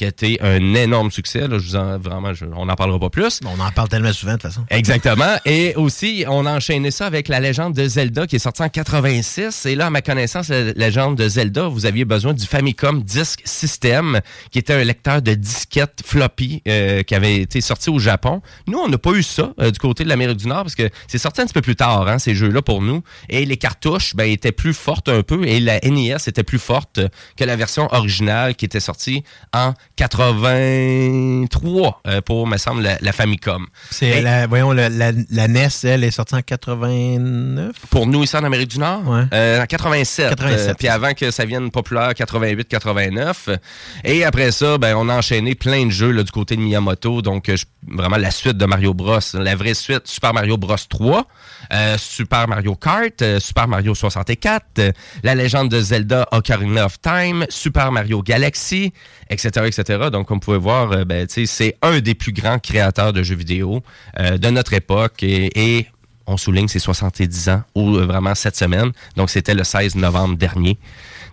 Speaker 1: qui a été un énorme succès. Là, je vous en, vraiment, je- on n'en parlera pas plus.
Speaker 2: On en parle tellement souvent, de toute façon.
Speaker 1: Exactement. Et aussi, on a enchaîné ça avec la légende de Zelda qui est sortie en 86. Et là, à ma connaissance, la légende de Zelda, vous aviez besoin du Famicom Disk System, qui était un lecteur de disquettes floppy euh, qui avait été sorti au Japon. Nous, on n'a pas eu ça euh, du côté de l'Amérique du Nord parce que c'est sorti un petit peu plus tard, hein, ces jeux-là pour nous. Et les cartouches ben, étaient plus fortes un peu et la NES était plus forte que la version originale qui était sortie en 83 euh, pour, me semble, la, la Famicom.
Speaker 2: C'est la, voyons, la, la, la NES, elle est sortie en 89.
Speaker 1: Pour nous, ici en Amérique du Nord, euh, en 87.
Speaker 2: 87,
Speaker 1: euh, puis avant que ça vienne populaire, 88-89. Et après ça, ben, on a enchaîné plein de jeux là, du côté de Miyamoto. Donc, vraiment la suite de Mario Bros. La vraie suite, Super Mario Bros 3, euh, Super Mario Kart, Super Mario 64, euh, La légende de Zelda Ocarina of Time, Super Mario Galaxy, etc., etc. Donc, comme vous pouvez voir, euh, ben, c'est un des plus grands créateurs de jeux vidéo euh, de notre époque. Et, et on souligne ses 70 ans, ou euh, vraiment cette semaine. Donc, c'était le 16 novembre dernier.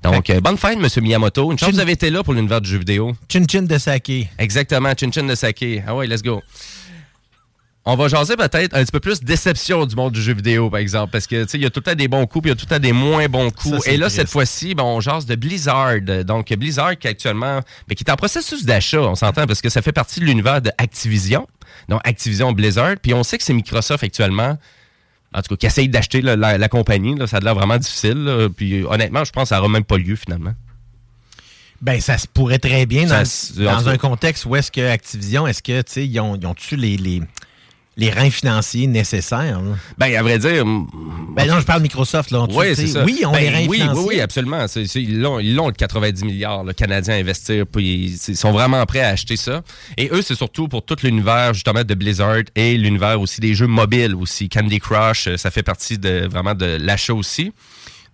Speaker 1: Donc, euh, bonne fête, M. Miyamoto. Une chance que vous avez été là pour l'univers du jeu vidéo.
Speaker 2: Chin Chin de Sake.
Speaker 1: Exactement, Chin Chin de Sake. Ah ouais, let's go. On va jaser peut-être un petit peu plus déception du monde du jeu vidéo, par exemple, parce que tu sais, il y a tout le temps des bons coups, puis il y a tout le temps des moins bons coups.
Speaker 2: Ça,
Speaker 1: Et là,
Speaker 2: triste.
Speaker 1: cette fois-ci, ben, on jase de Blizzard. Donc, Blizzard qui actuellement, ben, qui est en processus d'achat, on s'entend, parce que ça fait partie de l'univers de Activision. Donc, Activision Blizzard. Puis on sait que c'est Microsoft actuellement. En tout cas, qui essaye d'acheter la, la compagnie. Là, ça a l'air vraiment difficile. là. Puis honnêtement, je pense que ça n'aura même pas lieu finalement.
Speaker 2: Ben, ça se pourrait très bien dans, un contexte où est-ce que Activision, est-ce que, tu sais, ils ont, ils les, les, les reins financiers nécessaires? là?
Speaker 1: Ben, à vrai dire.
Speaker 2: Ben non, je parle Microsoft, là.
Speaker 1: Oui, c'est ça.
Speaker 2: Oui, ont
Speaker 1: Ben
Speaker 2: les reins
Speaker 1: oui,
Speaker 2: financiers.
Speaker 1: Oui, oui, absolument. Ils, l'ont, ils l'ont le 90 milliards le canadien à investir. Puis ils, sont vraiment prêts à acheter ça. Et eux, c'est surtout pour tout l'univers justement de Blizzard et l'univers aussi des jeux mobiles aussi. Candy Crush, euh, ça fait partie de vraiment de l'achat aussi.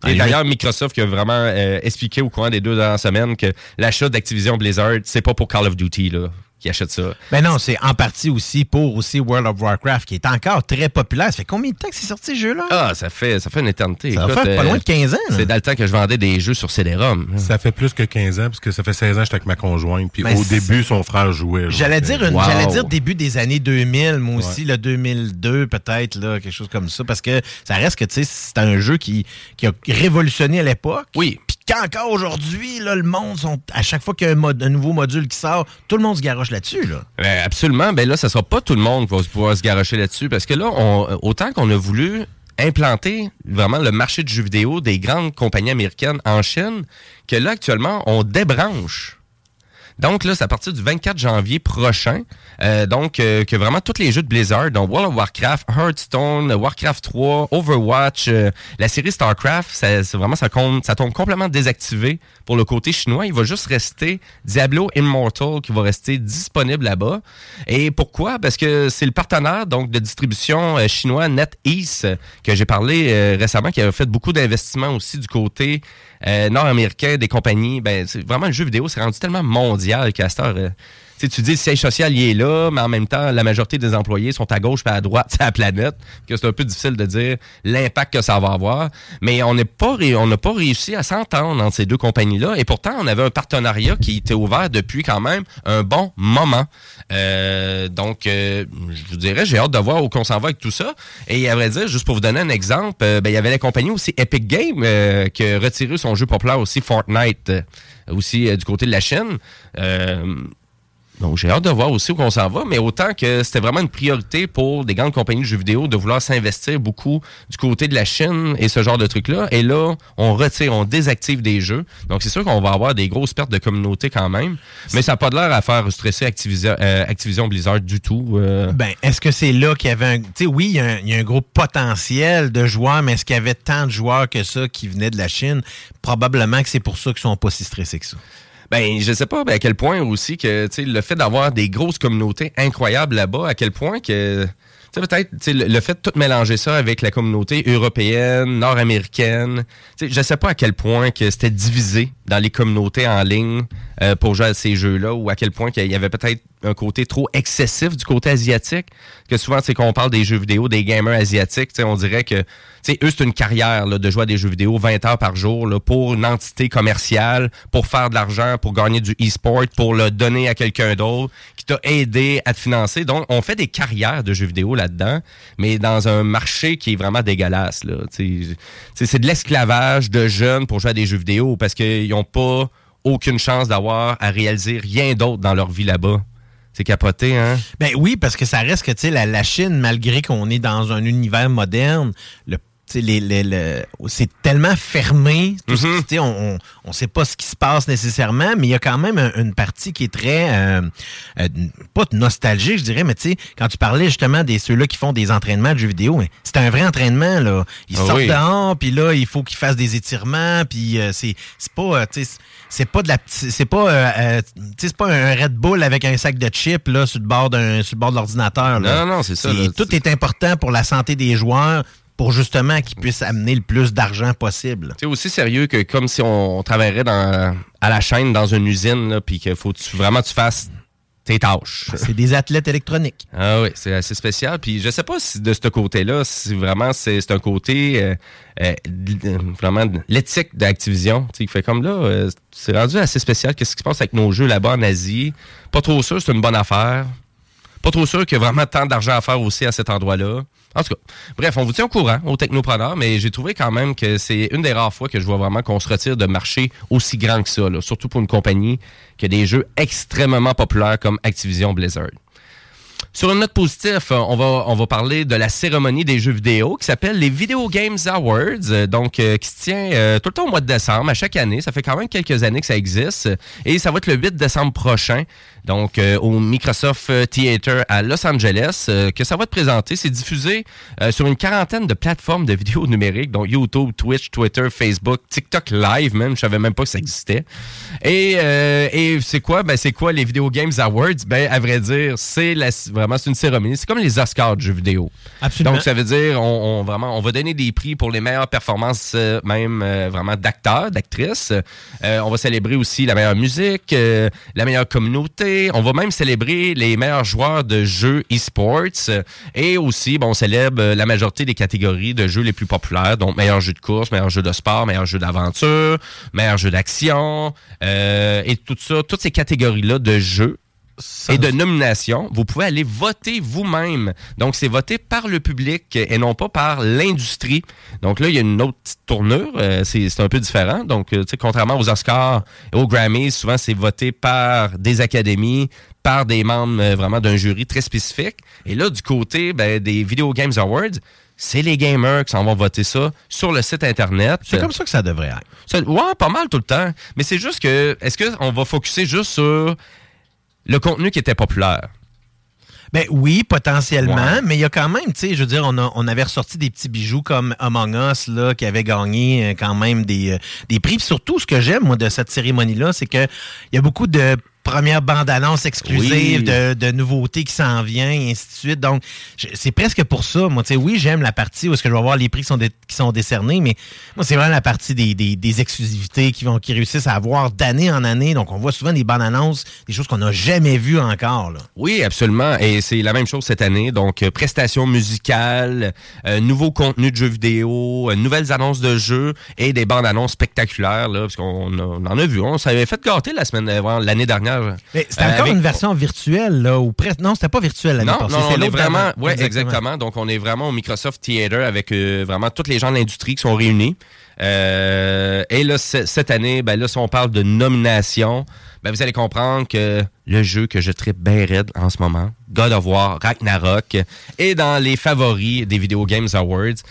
Speaker 2: Ah,
Speaker 1: Et d'ailleurs, Microsoft qui a vraiment euh, expliqué au courant des deux dernières semaines que l'achat d'Activision Blizzard, c'est pas pour Call of Duty, là. Qui achètent ça.
Speaker 2: Ben non, c'est en partie aussi pour aussi World of Warcraft, qui est encore très populaire. Ça fait combien de temps que c'est sorti ce jeu-là?
Speaker 1: Ah, ça fait, ça fait une éternité.
Speaker 2: Ça va
Speaker 1: Écoute,
Speaker 2: faire pas
Speaker 1: euh,
Speaker 2: loin de 15 ans.
Speaker 1: C'est dans le temps que je vendais des jeux sur CD-ROM.
Speaker 4: Ça fait plus que 15 ans, parce que ça fait 16 ans que j'étais avec ma conjointe. Puis
Speaker 2: Ben,
Speaker 4: au début, son frère jouait.
Speaker 2: J'allais dire, une-
Speaker 4: Wow.
Speaker 2: j'allais dire début des années 2000, moi aussi, le 2002 peut-être, là, quelque chose comme ça, parce que ça reste que, tu sais, c'est un jeu qui, qui a révolutionné à l'époque.
Speaker 1: Oui.
Speaker 2: Qu'encore aujourd'hui, le monde, à chaque fois qu'il y a un, nouveau module qui sort, tout le monde se garoche là-dessus, là.
Speaker 1: Ben, absolument. Ben là, ça sera pas tout le monde qui va pouvoir se garocher là-dessus parce que là, autant qu'on a voulu implanter vraiment le marché du jeu vidéo des grandes compagnies américaines en Chine, que là, actuellement, on débranche. Donc là, c'est à partir du 24 janvier prochain. euh, donc, euh, que vraiment tous les jeux de Blizzard, donc World of Warcraft, Hearthstone, Warcraft 3, Overwatch, euh, la série StarCraft, ça, c'est vraiment ça, tombe complètement désactivé pour le côté chinois. Il va juste rester Diablo Immortal qui va rester disponible là-bas. Et pourquoi? Parce que c'est le partenaire donc de distribution chinois NetEase que j'ai parlé récemment, qui a fait beaucoup d'investissements aussi du côté nord-américain des compagnies. Ben, c'est vraiment le jeu vidéo, c'est rendu tellement mondial qu'à cette heure, euh, sais, tu dis le siège social il est là, mais en même temps, la majorité des employés sont à gauche et à droite *laughs* de la planète, que c'est un peu difficile de dire l'impact que ça va avoir. Mais on n'est pas n'a pas réussi à s'entendre entre ces deux compagnies-là. Et pourtant, on avait un partenariat qui était ouvert depuis quand même un bon moment. Euh, donc, euh, je vous dirais, j'ai hâte de voir où qu'on s'en va avec tout ça. Et à vrai dire, juste pour vous donner un exemple, euh, ben, il y avait la compagnie aussi Epic Games qui a retiré son jeu populaire aussi Fortnite, aussi du côté de la Chine. Donc, j'ai hâte de voir aussi où on s'en va, mais autant que c'était vraiment une priorité pour des grandes compagnies de jeux vidéo de vouloir s'investir beaucoup du côté de la Chine et ce genre de trucs-là. Et là, on retire, on désactive des jeux. Donc, c'est sûr qu'on va avoir des grosses pertes de communauté quand même, mais ça n'a pas de l'air à faire stresser Activision, euh, Blizzard du tout. euh.
Speaker 2: Ben, est-ce que c'est là qu'il y avait un. Tu sais, oui, il y, a un- il gros potentiel de joueurs, mais est-ce qu'il y avait tant de joueurs que ça qui venaient de la Chine? Probablement que c'est pour ça qu'ils sont pas si stressés que ça.
Speaker 1: Ben, je sais pas ben, à quel point aussi que le fait d'avoir des grosses communautés incroyables là-bas, à quel point que tu sais, peut-être le, le fait de tout mélanger ça avec la communauté européenne, nord-américaine, je sais pas à quel point que c'était divisé dans les communautés en ligne euh, pour jouer à ces jeux-là ou à quel point qu'il y avait peut-être un côté trop excessif du côté asiatique. Que souvent, c'est qu'on parle des jeux vidéo, des gamers asiatiques, on dirait que eux, c'est une carrière là, de jouer à des jeux vidéo 20 heures par jour là, pour une entité commerciale, pour faire de l'argent, pour gagner du e-sport, pour le donner à quelqu'un d'autre qui t'a aidé à te financer. Donc, on fait des carrières de jeux vidéo là-dedans, mais dans un marché qui est vraiment dégueulasse. Là. C'est de l'esclavage de jeunes pour jouer à des jeux vidéo parce qu'ils n'ont pas aucune chance d'avoir à réaliser rien d'autre dans leur vie là-bas. C'est capoté, hein?
Speaker 2: Ben oui, parce que ça reste que, tu sais, la, la Chine, malgré qu'on est dans un univers moderne, le les- les- c'est tellement fermé, tout ce qui- tu sais, on, on, sait pas ce qui se passe nécessairement, mais il y a quand même un- une partie qui est très, euh, euh, pas nostalgique, je dirais, mais tu sais, quand tu parlais justement des ceux-là qui font des entraînements de jeux vidéo, c'est un vrai entraînement, là. Ils
Speaker 1: Ah
Speaker 2: sortent
Speaker 1: oui.
Speaker 2: dehors, puis là, il faut qu'ils fassent des étirements, puis euh, c'est pas, c'est pas de la, c'est pas, c'est pas un Red Bull avec un sac de chips là sur le bord d'un, sur le bord de l'ordinateur.
Speaker 1: Non, non, c'est ça, là.
Speaker 2: Tout est important pour la santé des joueurs, pour justement qu'ils puissent amener le plus d'argent possible.
Speaker 1: C'est aussi sérieux que comme si on, on travaillerait dans, à la chaîne dans une usine, puis qu'il faut que tu, vraiment tu fasses tes tâches.
Speaker 2: C'est des athlètes électroniques. *laughs*
Speaker 1: Ah oui, c'est assez spécial. Puis je sais pas si de ce côté-là, si vraiment c'est un côté euh, euh, vraiment l'éthique d'Activision. Fait comme là, euh, c'est rendu assez spécial. Qu'est-ce qui se passe avec nos jeux là-bas en Asie? Pas trop sûr, c'est une bonne affaire. Pas trop sûr qu'il y a vraiment tant d'argent à faire aussi à cet endroit-là. En tout cas, bref, on vous tient au courant aux technopreneurs, mais j'ai trouvé quand même que c'est une des rares fois que je vois vraiment qu'on se retire de marché aussi grand que ça, surtout pour une compagnie qui a des jeux extrêmement populaires comme Activision Blizzard. Sur une note positive, euh, on va, on va parler de la cérémonie des jeux vidéo qui s'appelle les Video Games Awards, euh, donc euh, qui se tient euh, tout le temps au mois de décembre, à chaque année. Ça fait quand même quelques années que ça existe. Et ça va être le 8 décembre prochain, donc euh, au Microsoft Theater à Los Angeles, euh, que ça va être présenté. C'est diffusé sur une quarantaine de plateformes de vidéos numériques, donc YouTube, Twitch, Twitter, Facebook, TikTok Live même. Je savais même pas que ça existait. Et, et c'est quoi? Ben, c'est quoi les Video Games Awards? Ben, à vrai dire, c'est la- vraiment, c'est une cérémonie. C'est comme les Oscars du jeu vidéo.
Speaker 2: Absolument.
Speaker 1: Donc, ça veut dire, on, on- vraiment, on va donner des prix pour les meilleures performances, euh, même euh, vraiment d'acteurs, d'actrices. Euh, on va célébrer aussi la meilleure musique, la meilleure communauté. On va même célébrer les meilleurs joueurs de jeux e-sports. Et aussi, bon, on célèbre la majorité des catégories de jeux les plus populaires. Donc, meilleur jeu de course, meilleur jeu de sport, meilleur jeu d'aventure, meilleur jeu d'action. et tout ça, toutes ces catégories-là de jeux et de nomination, vous pouvez aller voter vous-même. Donc, c'est voté par le public et non pas par l'industrie. Donc là, il y a une autre petite tournure. euh, c'est un peu différent. Donc, euh, tu sais, contrairement aux Oscars et aux Grammys, souvent, c'est voté par des académies, par des membres euh, vraiment d'un jury très spécifique. Et là, du côté ben, des Video Games Awards, c'est les gamers qui s'en vont voter ça sur le site Internet.
Speaker 2: C'est comme ça que ça devrait être.
Speaker 1: Ça- ouais, pas mal tout le temps. Mais c'est juste que, est-ce qu'on va focuser juste sur le contenu qui était populaire?
Speaker 2: Ben oui, potentiellement,
Speaker 1: Ouais.
Speaker 2: mais il y a quand même, tu sais, je veux dire, on, a- on avait ressorti des petits bijoux comme Among Us, là, qui avait gagné euh, quand même des, euh, des prix. Puis surtout, ce que j'aime, moi, de cette cérémonie-là, c'est que il y a beaucoup de annonces exclusives,
Speaker 1: Oui.
Speaker 2: de, de nouveautés qui s'en viennent, et ainsi de suite. Donc, c'est presque pour ça. Moi, tu sais, oui, j'aime la partie où est-ce que je vais voir les prix qui sont, dé- qui sont décernés, mais moi, c'est vraiment la partie des, des, des exclusivités qui vont qui réussissent à avoir d'année en année. Donc, on voit souvent des bandes annonces, des choses qu'on n'a jamais vues encore. Là.
Speaker 1: Oui, absolument. Et c'est la même chose cette année. Donc, euh, prestations musicales, euh, nouveaux contenus de jeux vidéo, euh, nouvelles annonces de jeux et des bandes annonces spectaculaires, là, parce qu'on en a vu. On s'avait fait gâter la semaine l'année dernière.
Speaker 2: C'était encore
Speaker 1: avec-
Speaker 2: une version virtuelle, là, ou presque. Non, c'était pas virtuel l'année
Speaker 1: Non,
Speaker 2: passée.
Speaker 1: non, on est vraiment, ouais, exactement. Donc, on est vraiment au Microsoft Theater avec euh, vraiment tous les gens de l'industrie qui sont réunis. Euh, et là, cette année, ben là, si on parle de nomination, ben vous allez comprendre que le jeu que je tripe bien raide en ce moment, God of War, Ragnarok, est dans les favoris des Video Games Awards.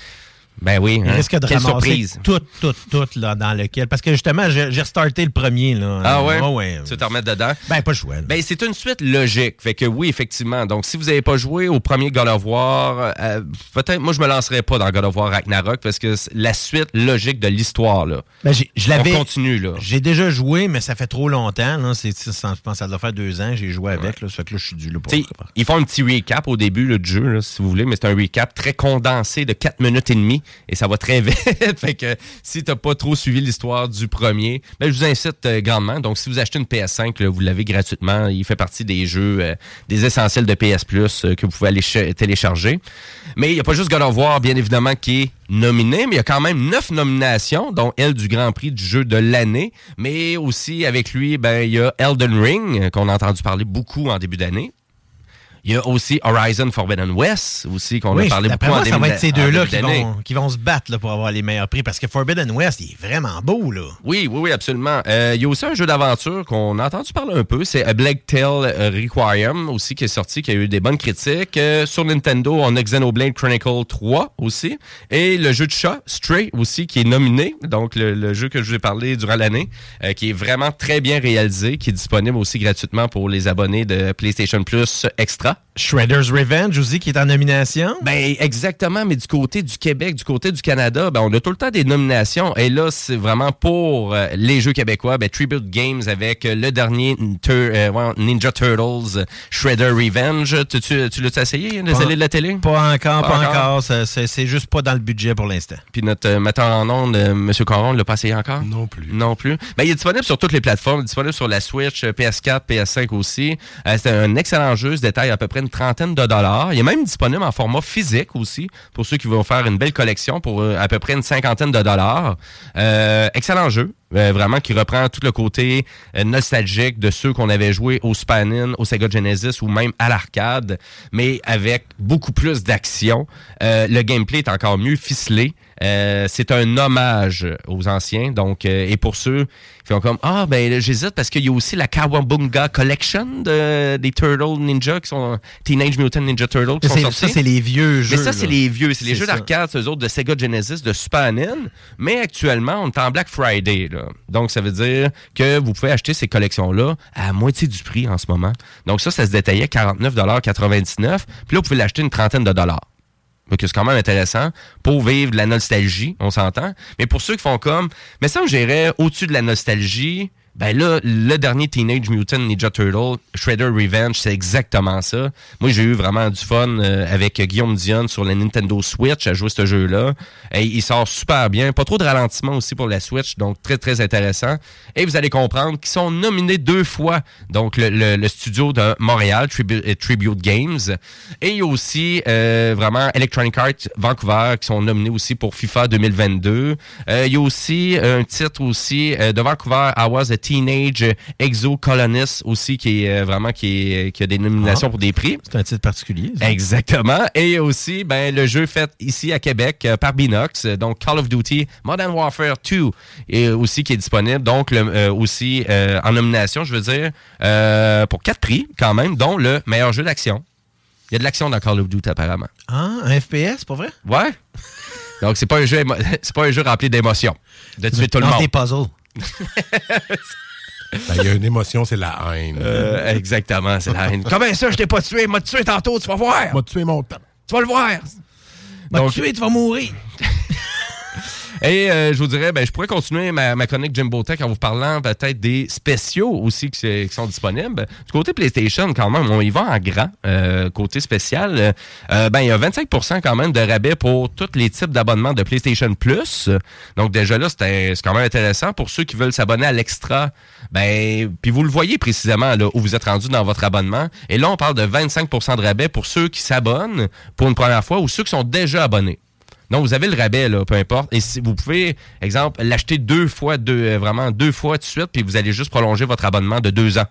Speaker 1: Ben oui,
Speaker 2: Il
Speaker 1: hein,
Speaker 2: risque de
Speaker 1: quelle surprise.
Speaker 2: tout, tout, tout là, dans lequel. Parce que justement, j'ai restarté le premier. Là.
Speaker 1: Ah ouais? Tu veux te remettre dedans?
Speaker 2: Ben, pas le choix. là.
Speaker 1: Ben, c'est une suite logique. Fait que oui, effectivement. Donc, si vous n'avez pas joué au premier God of War, euh, peut-être, moi, je me lancerai pas dans God of War Ragnarok parce que c'est la suite logique de l'histoire, là.
Speaker 2: Ben, je l'avais.
Speaker 1: On continue, là.
Speaker 2: J'ai déjà joué, mais ça fait trop longtemps. Là. C'est, je pense que ça doit faire deux ans j'ai joué avec. Là, fait que là, je suis dû là pour
Speaker 1: ils font un petit recap au début là, du jeu, là, si vous voulez, mais c'est un recap très condensé de 4 minutes et demie et ça va très *laughs* vite. fait que si t'as pas trop suivi l'histoire du premier, ben, je vous incite euh, grandement. Donc, si vous achetez une PS5, là, vous l'avez gratuitement. Il fait partie des jeux, euh, des essentiels de PS Plus euh, que vous pouvez aller ch- télécharger. Mais il n'y a pas juste God of bien évidemment, qui est nominé, mais il y a quand même neuf nominations, dont elle du Grand Prix du jeu de l'année. Mais aussi avec lui, ben, il y a Elden Ring, qu'on a entendu parler beaucoup en début d'année. Il y a aussi Horizon Forbidden West, aussi, qu'on
Speaker 2: Oui,
Speaker 1: a parlé beaucoup
Speaker 2: moi,
Speaker 1: en
Speaker 2: ça va être ces deux-là qui vont, qui vont se battre là, pour avoir les meilleurs prix. Parce que Forbidden West, il est vraiment beau. là.
Speaker 1: Oui, oui, oui, absolument. Euh, il y a aussi un jeu d'aventure qu'on a entendu parler un peu, c'est A Black Tail Requiem aussi qui est sorti, qui a eu des bonnes critiques. Euh, sur Nintendo, on a Xenoblade Chronicle 3 aussi. Et le jeu de chat, Stray aussi, qui est nominé. Donc le, le jeu que je vous ai parlé durant l'année, euh, qui est vraiment très bien réalisé, qui est disponible aussi gratuitement pour les abonnés de PlayStation Plus Extra. Huh?
Speaker 2: Shredder's Revenge aussi, qui est en nomination?
Speaker 1: Ben exactement, mais du côté du Québec, du côté du Canada, ben on a tout le temps des nominations. Et là, c'est vraiment pour euh, les jeux québécois, ben Tribute Games avec euh, le dernier Tur- euh, Ninja Turtles, Shredder Revenge. Tu, tu, tu l'as essayé, les
Speaker 2: Pas-
Speaker 1: allées de la télé?
Speaker 2: Pas encore, pas, encore? C'est c'est juste pas dans le budget pour l'instant.
Speaker 1: Puis notre euh, metteur en ondes, euh, M. Caron, ne l'a pas essayé encore?
Speaker 4: Non plus.
Speaker 1: Non plus. Ben, il est disponible sur toutes les plateformes. Il est disponible sur la Switch, euh, PS4, PS5 aussi. Euh, c'est un excellent jeu. Ce détaille à peu près une trentaine de dollars. Il est même disponible en format physique aussi, pour ceux qui vont faire une belle collection pour euh, à peu près une cinquantaine de dollars. Euh, excellent jeu. Euh, vraiment qui reprend tout le côté euh, nostalgique de ceux qu'on avait joué au NES, au Sega Genesis ou même à l'arcade, mais avec beaucoup plus d'action. Euh, le gameplay est encore mieux ficelé. Euh, c'est un hommage aux anciens. Donc, euh, et pour ceux qui font comme Ah, ben j'hésite parce qu'il y a aussi la Kawabunga Collection de, des Turtle Ninja qui sont Teenage Mutant Ninja Turtle qui
Speaker 2: Ça,
Speaker 1: sont sortis.
Speaker 2: ça, c'est les vieux jeux,
Speaker 1: Mais ça, c'est les vieux. C'est les jeux d'arcade, c'est eux autres de Sega Genesis, de Super NES. Mais actuellement, on est en Black Friday. Là. Donc, ça veut dire que vous pouvez acheter ces collections-là à moitié du prix en ce moment. Donc, ça, ça se détaillait 49,99 Puis là, vous pouvez l'acheter une trentaine de dollars. Donc, c'est quand même intéressant pour vivre de la nostalgie, on s'entend. Mais pour ceux qui font comme, mais ça, j'irais au-dessus de la nostalgie, Ben là, le dernier Teenage Mutant Ninja Turtle, Shredder Revenge, c'est exactement ça. Moi, j'ai eu vraiment du fun euh, avec Guillaume Dion sur la Nintendo Switch à jouer ce jeu-là. Et il sort super bien. Pas trop de ralentissement aussi pour la Switch, donc très, très intéressant. Et vous allez comprendre qu'ils sont nominés deux fois. Donc, le, le- studio de Montréal, euh, Tribute Games. Et aussi euh, vraiment Electronic Arts Vancouver qui sont nominés aussi pour FIFA 2022. Euh, il y a aussi un titre aussi de Vancouver, I Was a Teenage Exocolonist aussi qui est euh, vraiment qui, est- qui a des nominations
Speaker 2: Ah.
Speaker 1: pour des prix.
Speaker 2: C'est un titre particulier. ça.
Speaker 1: Exactement. Et aussi ben, le jeu fait ici à Québec euh, par Binox, euh, donc Call of Duty Modern Warfare 2 et aussi qui est disponible, donc le, euh, aussi euh, en nomination, je veux dire, euh, pour quatre prix quand même, dont le meilleur jeu d'action. Il y a de l'action dans Call of Duty apparemment.
Speaker 2: Ah, un FPS, pour vrai?
Speaker 1: Ouais. Donc c'est pas un jeu *laughs* c'est pas un jeu rempli d'émotions. De tuer tout le monde.
Speaker 2: des puzzles.
Speaker 4: Ben, Il y a une émotion, c'est la haine.
Speaker 1: Euh, exactement, c'est la haine. Comment ça, je t'ai pas tué? M'a tué tantôt, tu vas voir.
Speaker 4: M'a tué mon temps.
Speaker 1: Tu vas le voir.
Speaker 2: M'a tué, tu vas mourir.
Speaker 1: Et euh, je vous dirais, ben, je pourrais continuer ma, ma chronique Jimbo Tech en vous parlant peut-être des spéciaux aussi qui, qui sont disponibles. Du côté PlayStation, quand même, on y va en grand. euh, côté spécial, euh, ben, il y a 25% quand même de rabais pour tous les types d'abonnements de PlayStation Plus. Donc déjà là, c'est quand même intéressant pour ceux qui veulent s'abonner à l'extra. Ben, puis vous le voyez précisément là, où vous êtes rendu dans votre abonnement. Et là, on parle de 25% de rabais pour ceux qui s'abonnent pour une première fois ou ceux qui sont déjà abonnés. Donc, vous avez le rabais, là, peu importe. Et si vous pouvez, exemple, l'acheter deux fois, deux, euh, vraiment deux fois de suite, puis vous allez juste prolonger votre abonnement de deux ans.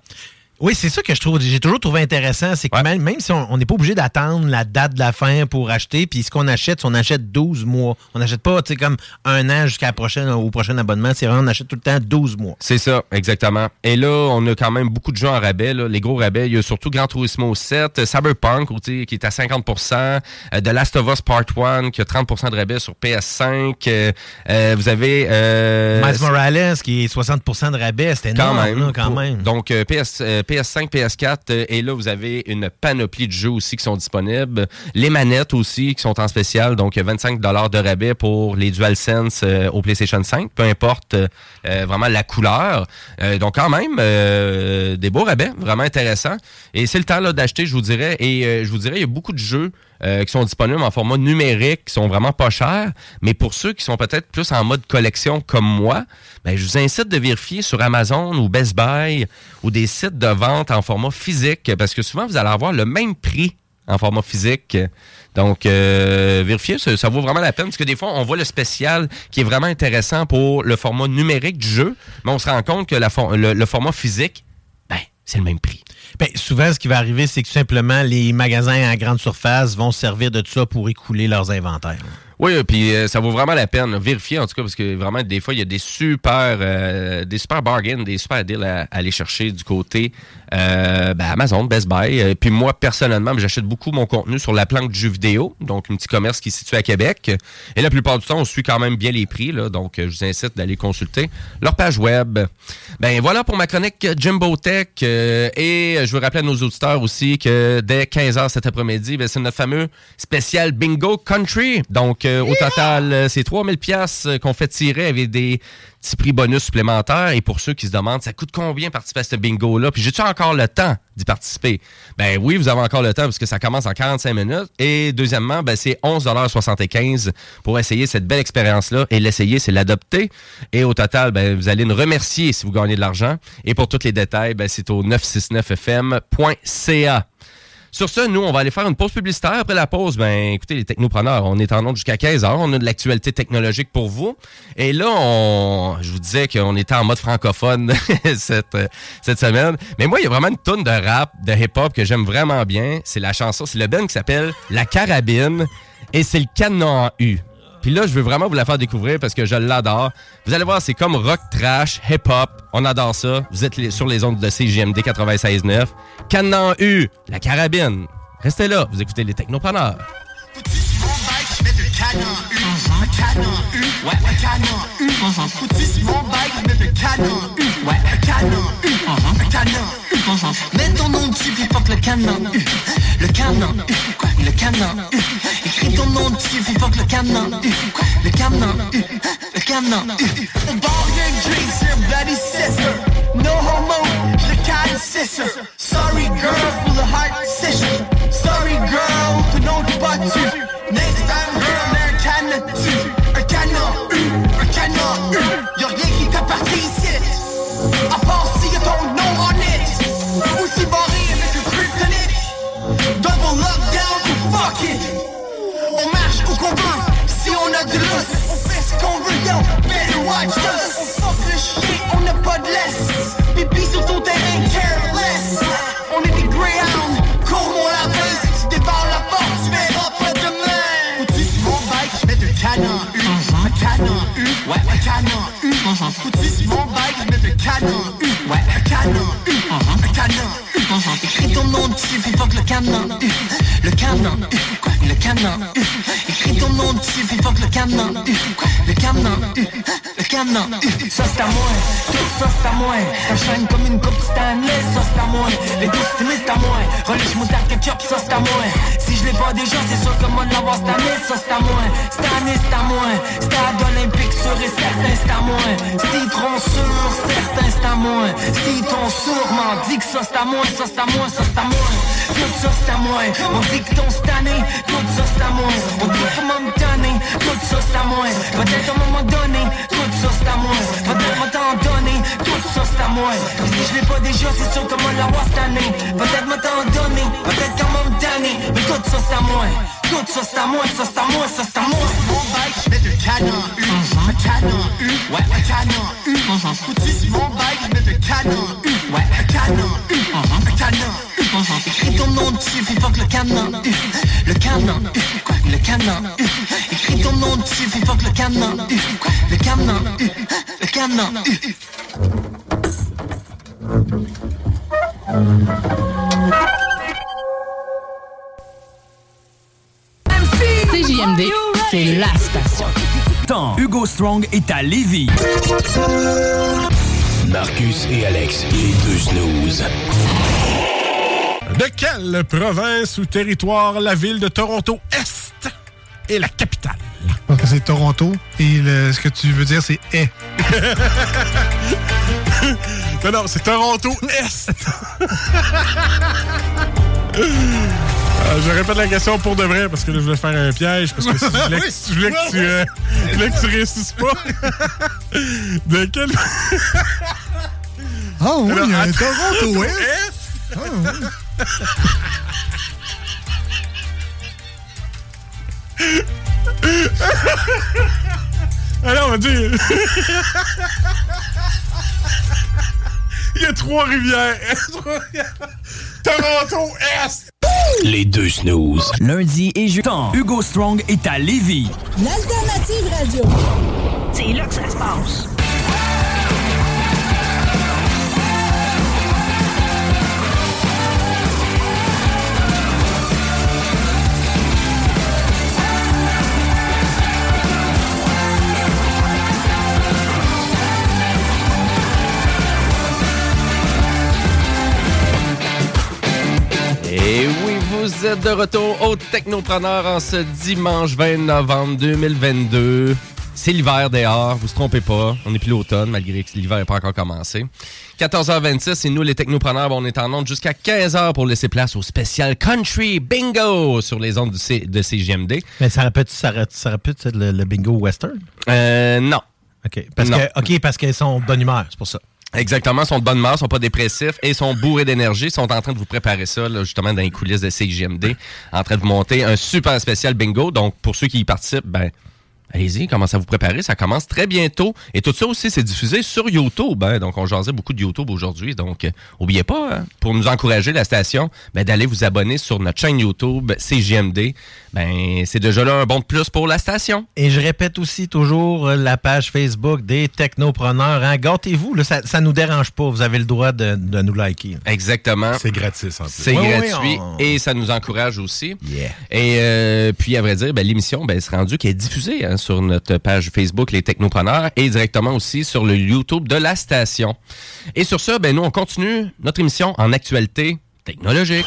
Speaker 2: Oui, c'est ça que je trouve. J'ai toujours trouvé intéressant. C'est que même, même si on n'est pas obligé d'attendre la date de la fin pour acheter, puis ce qu'on achète, c'est on achète 12 mois. On n'achète pas, tu sais, comme un an jusqu'à la prochaine, au prochain abonnement. C'est vraiment, on achète tout le temps 12 mois.
Speaker 1: C'est ça, exactement. Et là, on a quand même beaucoup de jeux en rabais. Là. Les gros rabais, il y a surtout Gran Turismo 7, euh, Cyberpunk qui est à 50% euh, The Last of Us Part 1 qui a 30% de rabais sur PS5. euh, euh, vous avez... Euh,
Speaker 2: Miles Morales, qui est 60% de rabais, c'était
Speaker 1: Quand
Speaker 2: énorme,
Speaker 1: même.
Speaker 2: là, quand
Speaker 1: Pour-
Speaker 2: même.
Speaker 1: Donc, euh, PS, euh, PS5, PS4, euh, et là, vous avez une panoplie de jeux aussi qui sont disponibles. Les manettes aussi qui sont en spécial. Donc, il y a 25 de rabais pour les DualSense euh, au PlayStation 5, peu importe euh, euh, vraiment la couleur. Euh, donc, quand même, euh, des beaux rabais, vraiment intéressants. Et c'est le temps d'acheter, je vous dirais. Et euh, je vous dirais, il y a beaucoup de jeux euh, qui sont disponibles en format numérique, qui sont vraiment pas chers. Mais pour ceux qui sont peut-être plus en mode collection comme moi, ben, je vous incite de vérifier sur Amazon ou Best Buy ou des sites de vente en format physique parce que souvent vous allez avoir le même prix en format physique. Donc, euh, vérifiez, ça, vaut vraiment la peine parce que des fois, on voit le spécial qui est vraiment intéressant pour le format numérique du jeu, mais on se rend compte que le, le format physique, ben, c'est le même prix.
Speaker 2: Ben, souvent, ce qui va arriver, c'est que tout simplement, les magasins à grande surface vont se servir de ça pour écouler leurs inventaires.
Speaker 1: Oui, puis euh, ça vaut vraiment la peine. Vérifier en tout cas, parce que vraiment, des fois, il y a des super euh, des super bargains, des super deals à aller chercher du côté euh, ben, Amazon, Best Buy. Euh, puis moi, personnellement, j'achète beaucoup mon contenu sur la planque du jeu vidéo, donc un petit commerce qui est situé à Québec. Et la plupart du temps, on suit quand même bien les prix, là, donc je vous incite d'aller consulter leur page web. Ben voilà pour ma chronique Jimbo Tech. euh, et je veux rappeler à nos auditeurs aussi que dès 15h cet après-midi, ben, c'est notre fameux spécial Bingo Country. Donc, euh, au total, c'est 3000 pièces qu'on fait tirer avec des petits prix bonus supplémentaires. Et pour ceux qui se demandent, ça coûte combien participer à ce bingo-là? Puis j'ai-tu encore le temps d'y participer? Ben oui, vous avez encore le temps parce que ça commence en 45 minutes. Et deuxièmement, ben c'est 11,75 pour essayer cette belle expérience-là. Et l'essayer, c'est l'adopter. Et au total, ben, vous allez nous remercier si vous gagnez de l'argent. Et pour tous les détails, ben, c'est au 969fm.ca. Sur ce, nous, on va aller faire une pause publicitaire. Après la pause, ben, écoutez, les technopreneurs, on est en onde jusqu'à 15 heures. On a de l'actualité technologique pour vous. Et là, on, je vous disais qu'on était en mode francophone *laughs* cette, cette semaine. Mais moi, il y a vraiment une tonne de rap, de hip-hop que j'aime vraiment bien. C'est la chanson, c'est le Ben qui s'appelle La Carabine. Et c'est le canon U. Puis là, je veux vraiment vous la faire découvrir parce que je l'adore. Vous allez voir, c'est comme rock trash, hip-hop. On adore ça. Vous êtes sur les ondes de CGMD 96.9. Canon U, la carabine. Restez là, vous écoutez les technopreneurs.
Speaker 13: Mets ton nom dessus fuck le canon U. Le canon U. Le canon U. Écris ton nom dessus fuck le canon U. Le canon U. Le canon U. On de Dre, c'est un bloody sister. ça. Sorry girl pour le heart session. Sorry girl, battu. Next time un canon. Y'a rien qui t'appartient ici. À part si y'a ton nom en it. Aussi barré avec le kryptonite. Double lockdown to fuck it. On marche où qu'on veut. Si on a du lousse, on fait ce qu'on veut. Yo, better watch us. On fuck le shit, on n'a pas de laisse. Pipi sur ton terrain, Ouais, un canon U. Un canon U. Écris ton nom dessus, puis le canon. Le canon le canon. Écris ton nom dessus, puis fuck le canon. U. Ça c'est à moi, ça c'est à moi. Ça shine comme une coupe Stanley, ça c'est à moi. Les douze timistes à moi. Relish moutarde ketchup, ça c'est à moi. Si je l'ai pas déjà, c'est sûr que moi de l'avoir cette année, ça c'est à moi. Cette année c'est à moi. Stade olympique sûr et certain c'est à moi. Citron sûr, certain c'est à moi. Citron sûrement dit que ça c'est à moi, ça c'est à moi, ça c'est à moi. Tout ça c'est à moi. On dit que ton cette année, tout ça c'est à moi. On dit comment me donner, tout ça c'est à moi. Peut-être à un moment donné, tout ça c'est à moi. T'en donner, tout ça c'est à moi. Si je l'ai pas déjà, c'est sûr que moi l'avoir cette année. Peut-être t'en donner, peut-être qu'à mais tout ça c'est à moi. Tout ça c'est à moi, ça c'est à moi, ça c'est à moi. Mon bike, je mets le canon U, un canon U, ouais, un canon U. Foutu sur mon bike, je mets le canon U, ouais, un canon U, un canon U. Écris ton nom dessus, fuck le canon U, le canon U, quoi, le canon U. Écris ton nom dessus, puis fuck le canon U, quoi, le canon U, le canon U.
Speaker 14: CJMD, c'est la station.
Speaker 15: Temps. Hugo Strong est à Lévis.
Speaker 3: Marcus et Alex, les deux snooze.
Speaker 4: De quelle province ou territoire la ville de Toronto Est est la capitale?
Speaker 16: C'est Toronto et le- ce que tu veux dire c'est est. *laughs*
Speaker 4: non, non, c'est Toronto Est. Euh, *laughs* je répète la question pour de vrai parce que là, je voulais faire un piège parce que si je voulais que, je voulais que tu, euh, je voulais que tu réussisses pas. De quelle.
Speaker 16: Ah oui,
Speaker 4: Alors,
Speaker 16: il y a un Toronto Est.
Speaker 4: Est.
Speaker 16: Ah, oui.
Speaker 4: Alors, on va dire. Il y a trois rivières. *laughs* Toronto Est.
Speaker 3: Les deux snooze.
Speaker 15: Lundi et jeudi. Temps. Hugo Strong est à Lévis.
Speaker 14: L'alternative radio. C'est là que ça se passe.
Speaker 1: Vous êtes de retour au Technopreneur en ce dimanche 20 novembre 2022. C'est l'hiver dehors, vous se trompez pas. On n'est plus l'automne, malgré que l'hiver n'est pas encore commencé. 14h26, et nous, les technopreneurs, on est en onde jusqu'à 15h pour laisser place au spécial Country Bingo sur les ondes du de CGMD.
Speaker 2: Mais ça répète, ça répète, le, le bingo western?
Speaker 1: Euh, non.
Speaker 2: OK. Parce
Speaker 1: Non.
Speaker 2: que, parce qu'ils sont de bonne humeur, c'est pour ça.
Speaker 1: Exactement, sont de bonne ils sont pas dépressifs et sont bourrés d'énergie. Sont en train de vous préparer ça, là, justement, dans les coulisses de CGMD, en train de vous monter un super spécial bingo. Donc, pour ceux qui y participent, ben, allez-y, commencez à vous préparer. Ça commence très bientôt. Et tout ça aussi, c'est diffusé sur YouTube. hein. Donc, on jasait beaucoup de YouTube aujourd'hui. Donc, euh, oubliez pas, hein, pour nous encourager, la station, ben, d'aller vous abonner sur notre chaîne YouTube CGMD. Ben, c'est déjà là un bon de plus pour la station.
Speaker 2: Et je répète aussi toujours euh, la page Facebook des technopreneurs. Hein. Gâtez-vous, là, ça, ça nous dérange pas. Vous avez le droit de, de nous liker.
Speaker 1: Exactement.
Speaker 4: C'est en plus.
Speaker 1: C'est
Speaker 2: Oui, oui,
Speaker 1: gratuit
Speaker 2: on-
Speaker 1: et ça nous encourage aussi. Et euh, puis, à vrai dire, ben, l'émission, ben, c'est rendu qui est diffusée hein, sur notre page Facebook Les Technopreneurs et directement aussi sur le YouTube de la station. Et sur ça, ben, nous, on continue notre émission en actualité technologique.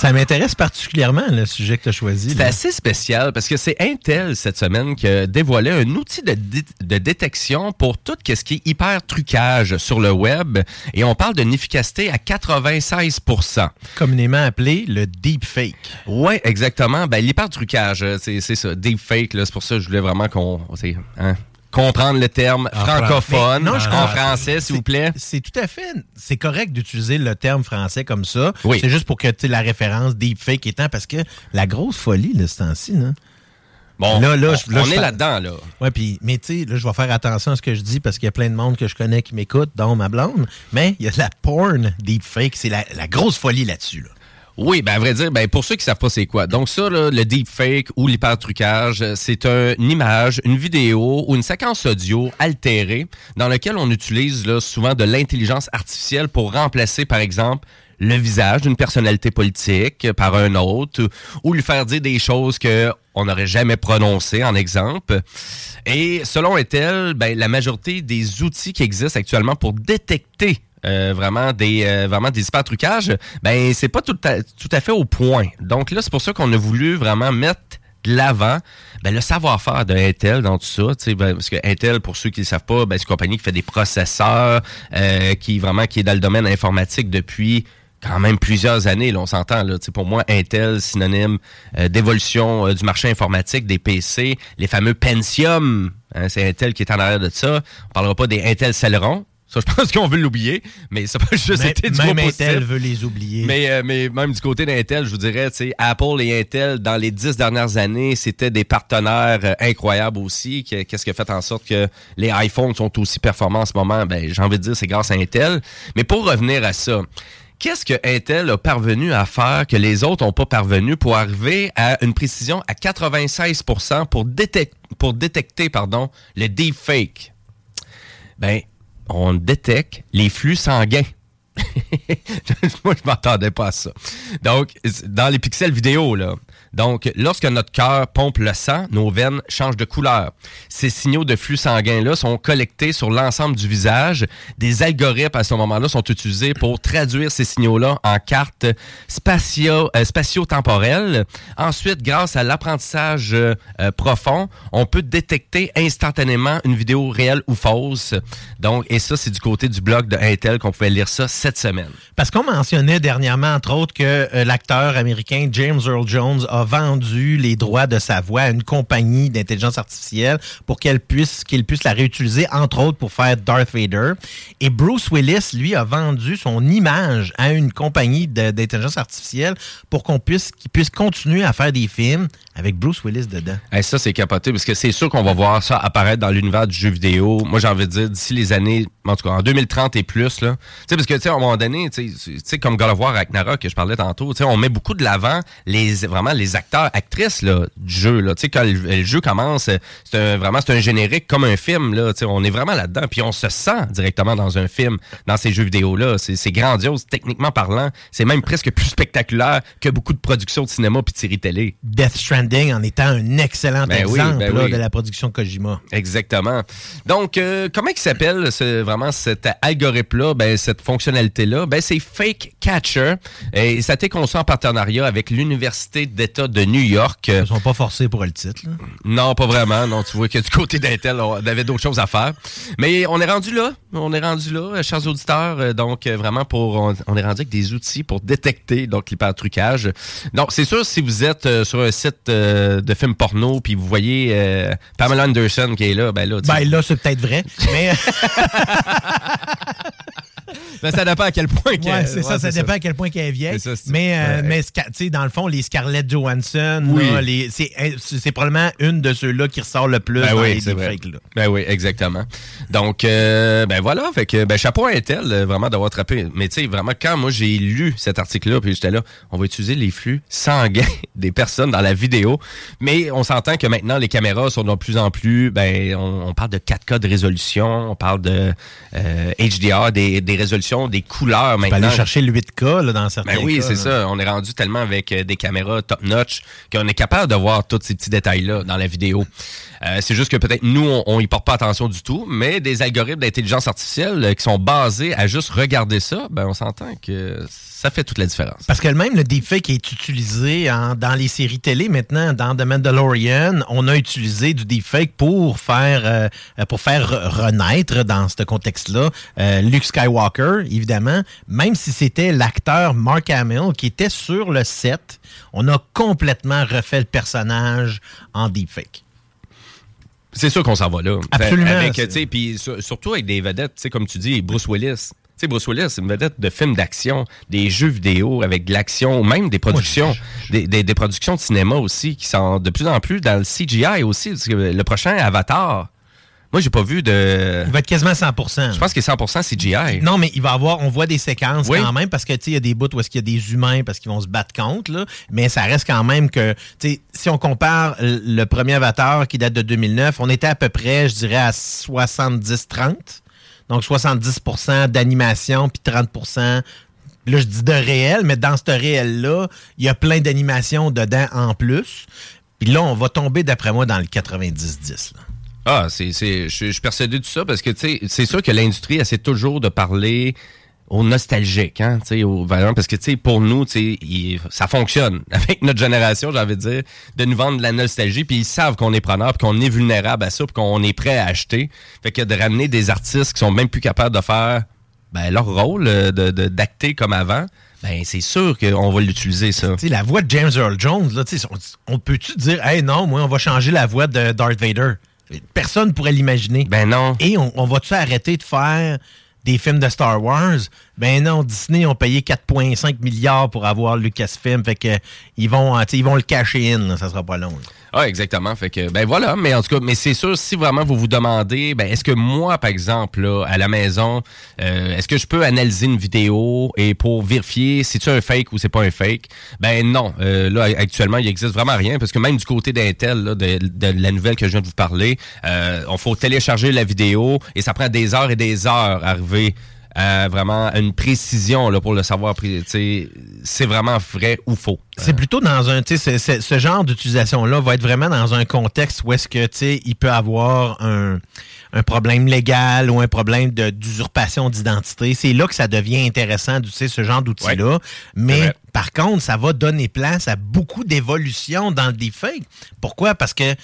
Speaker 2: Ça m'intéresse particulièrement, le sujet que tu as choisi.
Speaker 1: C'est assez spécial parce que c'est Intel cette semaine qui a dévoilé un outil de, dé- de détection pour tout ce qui est hyper trucage sur le web et on parle d'une efficacité à 96
Speaker 2: Communément appelé le deepfake.
Speaker 1: Oui, exactement. Ben, l'hyper trucage, c'est c'est ça, deepfake, c'est pour ça que je voulais vraiment qu'on hein, comprendre le terme
Speaker 2: En
Speaker 1: francophone
Speaker 2: Mais non, je
Speaker 1: en français, s'il vous plaît.
Speaker 2: C'est tout à fait. C'est correct d'utiliser le terme français comme ça.
Speaker 1: Oui.
Speaker 2: C'est juste pour que tu la référence deepfake étant parce que la grosse folie, là, ce temps-ci, là.
Speaker 1: Bon,
Speaker 2: là, là,
Speaker 1: on,
Speaker 2: là,
Speaker 1: est là-dedans, là.
Speaker 2: Ouais, puis, mais tu sais, là, je vais faire attention à ce que je dis parce qu'il y a plein de monde que je connais qui m'écoute, dont ma blonde. Mais il y a de la porn deepfake. C'est la, la grosse folie là-dessus, là.
Speaker 1: Oui, ben à vrai dire, ben pour ceux qui savent pas c'est quoi. Donc ça, là, le deepfake ou l'hypertrucage, euh, c'est un- une image, une vidéo ou une séquence audio altérée dans laquelle on utilise là, souvent de l'intelligence artificielle pour remplacer, par exemple, le visage d'une personnalité politique par un autre ou lui faire dire des choses que on n'aurait jamais prononcées en exemple. Et selon Intel, ben, la majorité des outils qui existent actuellement pour détecter euh, vraiment des euh, vraiment des hypertrucages, ben c'est pas tout à, tout à fait au point. Donc là, c'est pour ça qu'on a voulu vraiment mettre de l'avant ben, le savoir-faire de Intel dans tout ça, ben, parce que Intel, pour ceux qui ne savent pas, ben, c'est une compagnie qui fait des processeurs, euh, qui vraiment qui est dans le domaine informatique depuis quand même plusieurs années, là, on s'entend. Là, pour moi, Intel, synonyme euh, d'évolution euh, du marché informatique, des PC, les fameux Pentium, hein, c'est Intel qui est en arrière de ça. On parlera pas des Intel Celeron. Ça, je pense qu'on veut l'oublier, mais ça peut juste
Speaker 2: Même-
Speaker 1: été du
Speaker 2: même. Intel veut les oublier.
Speaker 1: Mais, euh, mais même du côté d'Intel, je vous dirais, Apple et Intel, dans les dix dernières années, c'était des partenaires euh, incroyables aussi. Que- Qu'est-ce qui a fait en sorte que les iPhones sont aussi performants en ce moment? Ben, j'ai envie de dire, c'est grâce à Intel. Mais pour revenir à ça, qu'est-ce que Intel a parvenu à faire que les autres n'ont pas parvenu pour arriver à une précision à 96% pour, détec- pour détecter pardon, le deepfake? Ben, on détecte les flux sanguins. *laughs* Moi, je m'attendais pas à ça. Donc, dans les pixels vidéo, là. Donc, lorsque notre cœur pompe le sang, nos veines changent de couleur. Ces signaux de flux sanguin-là sont collectés sur l'ensemble du visage. Des algorithmes, à ce moment-là, sont utilisés pour traduire ces signaux-là en cartes euh, spatio-temporelles. Ensuite, grâce à l'apprentissage euh, euh, profond, on peut détecter instantanément une vidéo réelle ou fausse. Donc, et ça, c'est du côté du blog de Intel qu'on pouvait lire ça cette semaine.
Speaker 2: Parce qu'on mentionnait dernièrement, entre autres, que l'acteur américain James Earl Jones a vendu les droits de sa voix à une compagnie d'intelligence artificielle pour qu'elle puisse, qu'il puisse la réutiliser, entre autres, pour faire Darth Vader. Et Bruce Willis, lui, a vendu son image à une compagnie d'intelligence artificielle pour qu'on puisse, qu'il puisse continuer à faire des films avec Bruce Willis dedans.
Speaker 1: Hey, ça, c'est capoté parce que c'est sûr qu'on va voir ça apparaître dans l'univers du jeu vidéo. Moi, j'ai envie de dire d'ici les années, en tout cas en 2030 et plus. Là. Tu sais, parce que, tu sais, à un moment donné, tu sais, comme God of War Ragnarok que je parlais tantôt, tu sais, on met beaucoup de l'avant les vraiment les acteurs, actrices là, du jeu. Là. Tu sais, quand le, le jeu commence, c'est un, vraiment c'est un générique comme un film. Là. Tu sais, on est vraiment là-dedans. Puis on se sent directement dans un film, dans ces jeux vidéo-là. C'est c'est grandiose, techniquement parlant. C'est même presque plus spectaculaire que beaucoup de productions de cinéma puis de séries télé.
Speaker 2: Death Stranding en étant un excellent
Speaker 1: Ben oui,
Speaker 2: exemple
Speaker 1: ben
Speaker 2: là,
Speaker 1: oui.
Speaker 2: de la production Kojima.
Speaker 1: Exactement. Donc, euh, comment il s'appelle ce- vraiment cet algorithme-là, ben, cette fonctionnalité-là? Ben, c'est Fake Catcher. Et ça a été conçu en partenariat avec l'Université d'État de New York. Ils ne
Speaker 2: sont pas forcés pour le titre. là.
Speaker 1: Non, pas vraiment. Non, tu vois que du côté d'Intel, on avait d'autres choses à faire. Mais on est rendu là. On est rendu là, euh, chers auditeurs. Euh, Donc, vraiment, pour on, on est rendu avec des outils pour détecter donc l'hypertrucage. Donc, c'est sûr, si vous êtes sur un site euh, de films porno puis vous voyez euh, Pamela Anderson qui est là, ben là,
Speaker 2: Ben là, c'est peut-être vrai, mais... *laughs*
Speaker 1: Ben, ça dépend à quel point que-
Speaker 2: Ouais, c'est ça,
Speaker 1: ouais,
Speaker 2: ça
Speaker 1: c'est
Speaker 2: dépend
Speaker 1: ça.
Speaker 2: à quel point qu'elle est vieille.
Speaker 1: Ça,
Speaker 2: mais, euh, mais dans le fond, les Scarlett Johansson,
Speaker 1: Oui.
Speaker 2: c'est probablement une de ceux-là qui ressort le plus
Speaker 1: Ben
Speaker 2: dans
Speaker 1: oui,
Speaker 2: les
Speaker 1: vrai.
Speaker 2: deepfakes, là.
Speaker 1: Ben oui, exactement. Donc, euh, ben voilà, fait que ben, chapeau à Intel, euh, vraiment d'avoir attrapé. Mais tu sais, vraiment, quand moi j'ai lu cet article-là, puis j'étais là, on va utiliser les flux sanguins *laughs* des personnes dans la vidéo. Mais on s'entend que maintenant, les caméras sont de plus en plus, ben, on, on parle de 4K de résolution, on parle de euh, HDR, des, des résolutions, des couleurs
Speaker 2: Tu peux
Speaker 1: maintenant.
Speaker 2: aller chercher le 8K là, dans certains
Speaker 1: Ben oui,
Speaker 2: cas,
Speaker 1: c'est
Speaker 2: là.
Speaker 1: ça. On est rendu tellement avec euh, des caméras top-notch qu'on est capable de voir tous ces petits détails-là dans la vidéo. Euh, c'est juste que peut-être nous, on, on y porte pas attention du tout, mais des algorithmes d'intelligence artificielle euh, qui sont basés à juste regarder ça, ben on s'entend que ça fait toute la différence.
Speaker 2: Parce que même le deepfake est utilisé en- dans les séries télé maintenant. Dans The Mandalorian, on a utilisé du deepfake pour faire, euh, pour faire re- renaître dans ce contexte-là euh, Luke Skywalker, évidemment. Même si c'était l'acteur Mark Hamill qui était sur le set, on a complètement refait le personnage en deepfake.
Speaker 1: C'est sûr qu'on s'en va là.
Speaker 2: Absolument.
Speaker 1: Avec, tu sais, puis sur- surtout avec des vedettes, tu sais, comme tu dis, Bruce Willis. Tu sais, Bruce Willis, c'est une vedette de films d'action, des jeux vidéo avec de l'action, même des productions, des, des- des productions de cinéma aussi, qui sont de plus en plus dans le CGI aussi. parce que le prochain Avatar, moi, j'ai pas vu de.
Speaker 2: Il va être quasiment 100%
Speaker 1: Je pense qu'il est 100% CGI.
Speaker 2: Non, mais il va avoir, on voit des séquences
Speaker 1: Oui.
Speaker 2: quand même parce que tu sais, il y a des bouts où est-ce qu'il y a des humains parce qu'ils vont se battre contre, là, mais ça reste quand même que, tu sais, si on compare le le premier Avatar qui date de 2009, on était à peu près, je dirais, à 70-30. Donc 70% d'animation puis 30% Là, je dis de réel, mais dans ce réel-là, il y a plein d'animations dedans en plus. Puis là, on va tomber, d'après moi, dans le 90-10.
Speaker 1: Ah, c'est, je, suis persuadé de ça parce que, c'est sûr que l'industrie essaie toujours de parler aux nostalgiques, hein, tu aux parce que, pour nous, tu ça fonctionne. *laughs* Avec notre génération, j'ai envie de dire, de nous vendre de la nostalgie, puis ils savent qu'on est preneur, puis qu'on est vulnérable à ça, puis qu'on est prêt à acheter. Fait que de ramener des artistes qui sont même plus capables de faire ben, leur rôle, euh, de, d'acter comme avant, ben, c'est sûr qu'on va l'utiliser, ça.
Speaker 2: Sais, la voix de James Earl Jones, là, on, on peut-tu dire, hey non, moi, on va changer la voix de Darth Vader? Personne pourrait l'imaginer.
Speaker 1: Ben non.
Speaker 2: Et on, on va-tu arrêter de faire des films de Star Wars? Ben non, Disney ont payé 4,5 milliards pour avoir Lucasfilm, fait que ils vont, euh, tu sais, ils vont le cacher in, là, ça sera pas long. là.
Speaker 1: Ah, exactement. Fait que, ben voilà. Mais en tout cas, mais c'est sûr, si vraiment vous vous demandez, ben, est-ce que moi, par exemple, là, à la maison, euh, est-ce que je peux analyser une vidéo et pour vérifier si c'est un fake ou c'est pas un fake? Ben non. Euh, là, actuellement, il existe vraiment rien parce que même du côté d'Intel, de, de la nouvelle que je viens de vous parler, euh, on faut télécharger la vidéo et ça prend des heures et des heures à arriver à vraiment une précision là, pour le savoir. C'est vraiment vrai ou faux.
Speaker 2: C'est plutôt dans un, tu sais, ce- genre d'utilisation-là va être vraiment dans un contexte où est-ce que, tu sais, il peut avoir un, un problème légal ou un problème d'usurpation d'identité. C'est là que ça devient intéressant d'utiliser ce genre d'outil-là. Mais par contre, ça va donner place à beaucoup d'évolutions dans le deepfake. Pourquoi? Parce que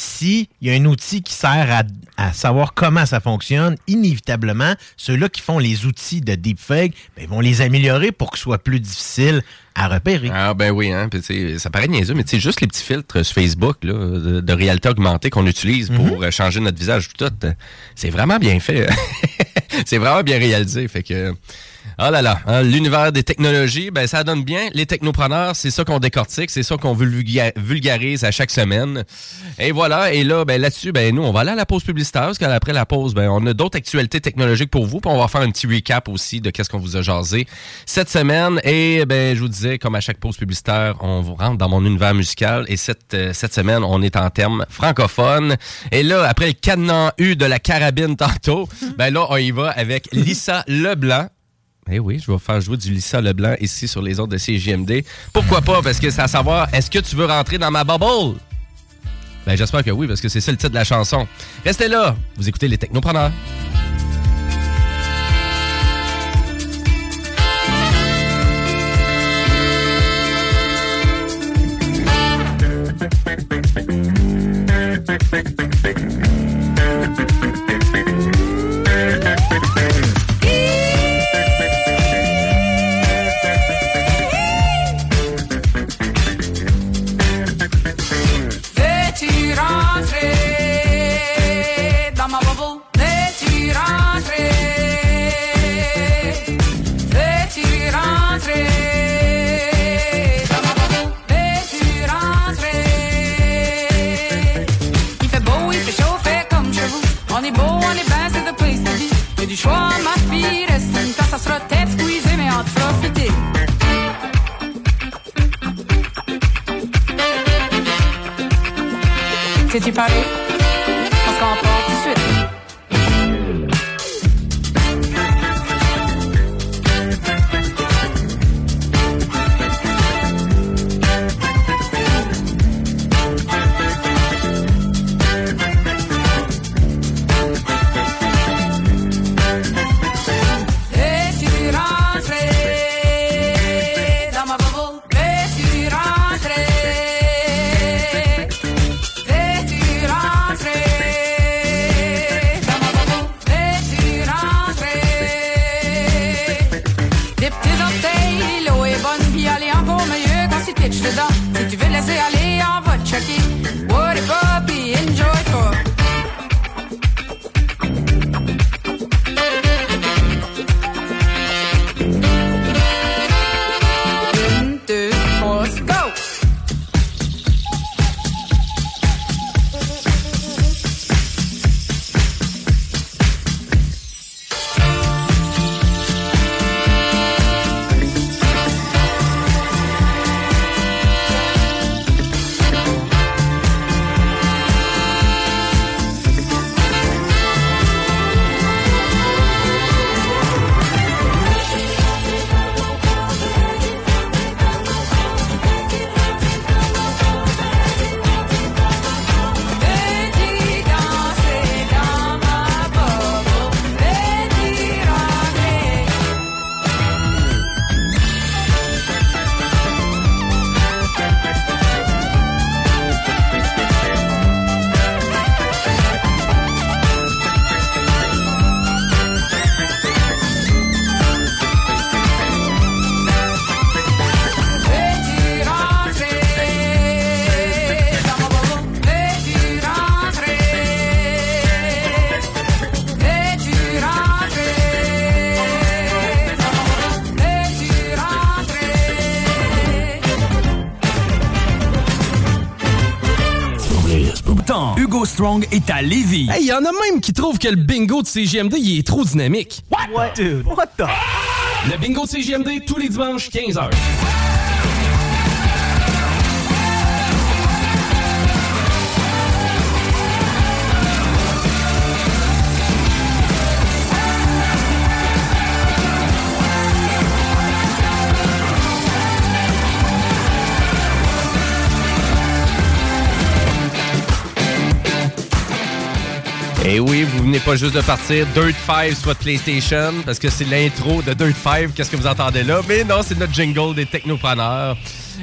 Speaker 2: si il y a un outil qui sert à, à savoir comment ça fonctionne, inévitablement, ceux-là qui font les outils de deepfake, ben, ils vont les améliorer pour que ce soit plus difficile à repérer.
Speaker 1: Ah ben oui, hein. Puis, ça paraît niaiseux, mais c'est juste les petits filtres sur Facebook là, de, de réalité augmentée qu'on utilise pour euh, changer notre visage tout. euh, C'est vraiment bien fait. *laughs* c'est vraiment bien réalisé. Fait que. Oh là là, hein, l'univers des technologies, ben ça donne bien. Les technopreneurs, c'est ça qu'on décortique, c'est ça qu'on vulga- vulgarise à chaque semaine. Et voilà, et là, ben là-dessus, ben nous, on va aller à la pause publicitaire, parce qu'après la pause, ben on a d'autres actualités technologiques pour vous, puis on va faire un petit recap aussi de qu'est-ce qu'on vous a jasé cette semaine. Et ben je vous disais, comme à chaque pause publicitaire, on vous rentre dans mon univers musical. Et cette, euh, cette semaine, on est en termes francophones. Et là, après le cadenas U de la carabine tantôt, *laughs* ben là, on y va avec Lisa Leblanc. Eh oui, je vais faire jouer du Lisa Leblanc ici sur les autres de CJMD. Pourquoi pas? Parce que c'est à savoir, est-ce que tu veux rentrer dans ma bubble? Ben, j'espère que oui, parce que c'est ça le titre de la chanson. Restez là, vous écoutez les Technopreneurs.
Speaker 13: Du choix, ma fille, reste une quand ça sera tête squeezée, mais fera fitter. T'es-tu paré?
Speaker 15: Temps, Hugo Strong est à Lévis.
Speaker 17: Hey, y en a même qui trouvent que le bingo de CGMD il est trop dynamique.
Speaker 15: What? Dude, what the?
Speaker 17: Le bingo de CGMD tous les dimanches 15h.
Speaker 1: Et Eh oui, vous venez pas juste de partir Dirt 5 sur votre PlayStation parce que c'est l'intro de Dirt 5. Qu'est-ce que vous entendez là? Mais non, c'est notre jingle des technopreneurs.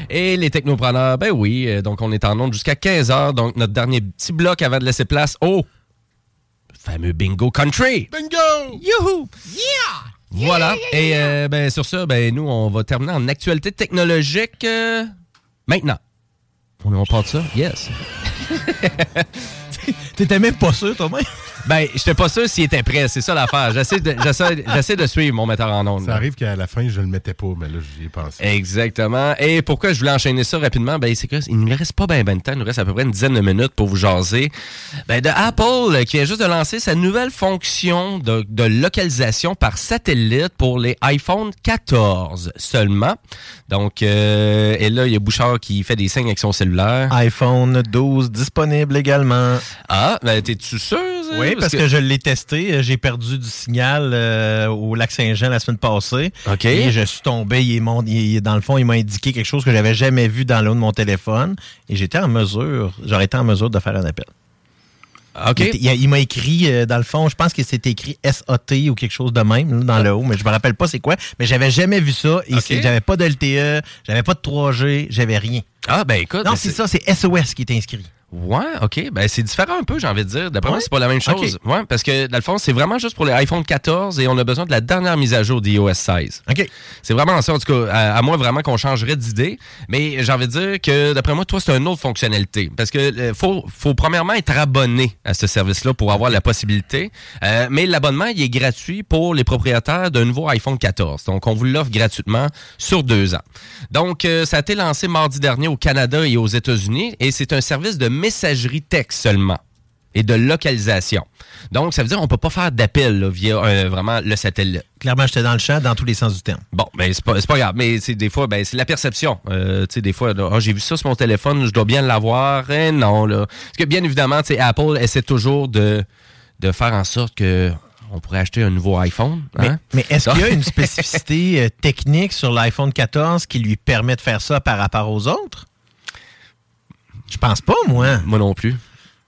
Speaker 1: Et les technopreneurs, ben oui, euh, donc on est en onde jusqu'à 15h. Donc notre dernier petit bloc avant de laisser place au fameux Bingo Country.
Speaker 4: Bingo!
Speaker 1: Youhou! Yeah! Voilà. Et euh, ben, sur ça, ben, nous, on va terminer en actualité technologique euh, maintenant. On, on part de ça? Yes. *laughs*
Speaker 2: T'étais même pas sûr, toi-même?
Speaker 1: Ben, j'étais pas sûr s'il était prêt, c'est ça l'affaire. J'essaie de, j'essaie- j'essaie de suivre mon metteur en ondes.
Speaker 4: Ça
Speaker 1: là.
Speaker 4: arrive qu'à la fin, je le mettais pas, mais là, j'y ai pensé.
Speaker 1: Exactement. Et pourquoi je voulais enchaîner ça rapidement? Ben, c'est qu'il ne nous reste pas bien ben de temps. Il nous reste à peu près une dizaine de minutes pour vous jaser. Ben, de Apple, qui vient juste de lancer sa nouvelle fonction de, de localisation par satellite pour les iPhone 14 seulement. Donc, euh, et là, il y a Bouchard qui fait des signes avec son cellulaire.
Speaker 2: iPhone 12 disponible également.
Speaker 1: Ah, ben, t'es-tu sûr? Ça?
Speaker 2: Oui, parce que, je l'ai testé. Euh, J'ai perdu du signal euh, au lac Saint-Jean la semaine passée.
Speaker 1: OK.
Speaker 2: Et je suis tombé. Il est mon- il est- dans le fond, il m'a indiqué quelque chose que j'avais jamais vu dans le haut de mon téléphone. Et j'étais en mesure, j'aurais été en mesure de faire un appel.
Speaker 1: OK.
Speaker 2: Il, était- il m'a écrit, euh, dans le fond, je pense que c'était écrit SAT ou quelque chose de même là, dans le haut, mais je me rappelle pas c'est quoi. Mais j'avais jamais vu ça. Et j'avais pas de LTE, j'avais pas de 3G, j'avais rien.
Speaker 1: Ah, ben écoute.
Speaker 2: Non, c'est ça, c'est SOS qui est inscrit.
Speaker 1: Ouais, OK. Ben, c'est différent un peu, j'ai envie de dire. D'après moi, c'est pas la même chose. Ouais, parce que, dans le fond, c'est vraiment juste pour les iPhone 14 et on a besoin de la dernière mise à jour d'iOS 16.
Speaker 2: OK.
Speaker 1: C'est vraiment ça, en tout cas, à, à moins vraiment qu'on changerait d'idée. Mais j'ai envie de dire que, d'après moi, toi, c'est une autre fonctionnalité. Parce que euh, faut, faut premièrement être abonné à ce service-là pour avoir la possibilité. Euh, mais l'abonnement, il est gratuit pour les propriétaires d'un nouveau iPhone 14. Donc, on vous l'offre gratuitement sur deux ans. Donc, euh, ça a été lancé mardi dernier au Canada et aux États-Unis et c'est un service de messagerie texte seulement et de localisation. Donc, ça veut dire qu'on peut pas faire d'appel via euh, vraiment le satellite.
Speaker 2: Clairement, j'étais dans le champ dans tous les sens du terme.
Speaker 1: Bon, ben c'est pas, pas grave, mais c'est des fois, ben c'est la perception. Euh, tu sais, des fois, Ah, j'ai vu ça sur mon téléphone, je dois bien l'avoir. Eh non, là. Parce que bien évidemment, Apple essaie toujours de, de faire en sorte que on pourrait acheter un nouveau iPhone.
Speaker 2: Mais,
Speaker 1: hein?
Speaker 2: mais est-ce qu'il y a *laughs* une spécificité euh, technique sur l'iPhone 14 qui lui permet de faire ça par rapport aux autres? Je pense pas, moi.
Speaker 1: Moi non plus.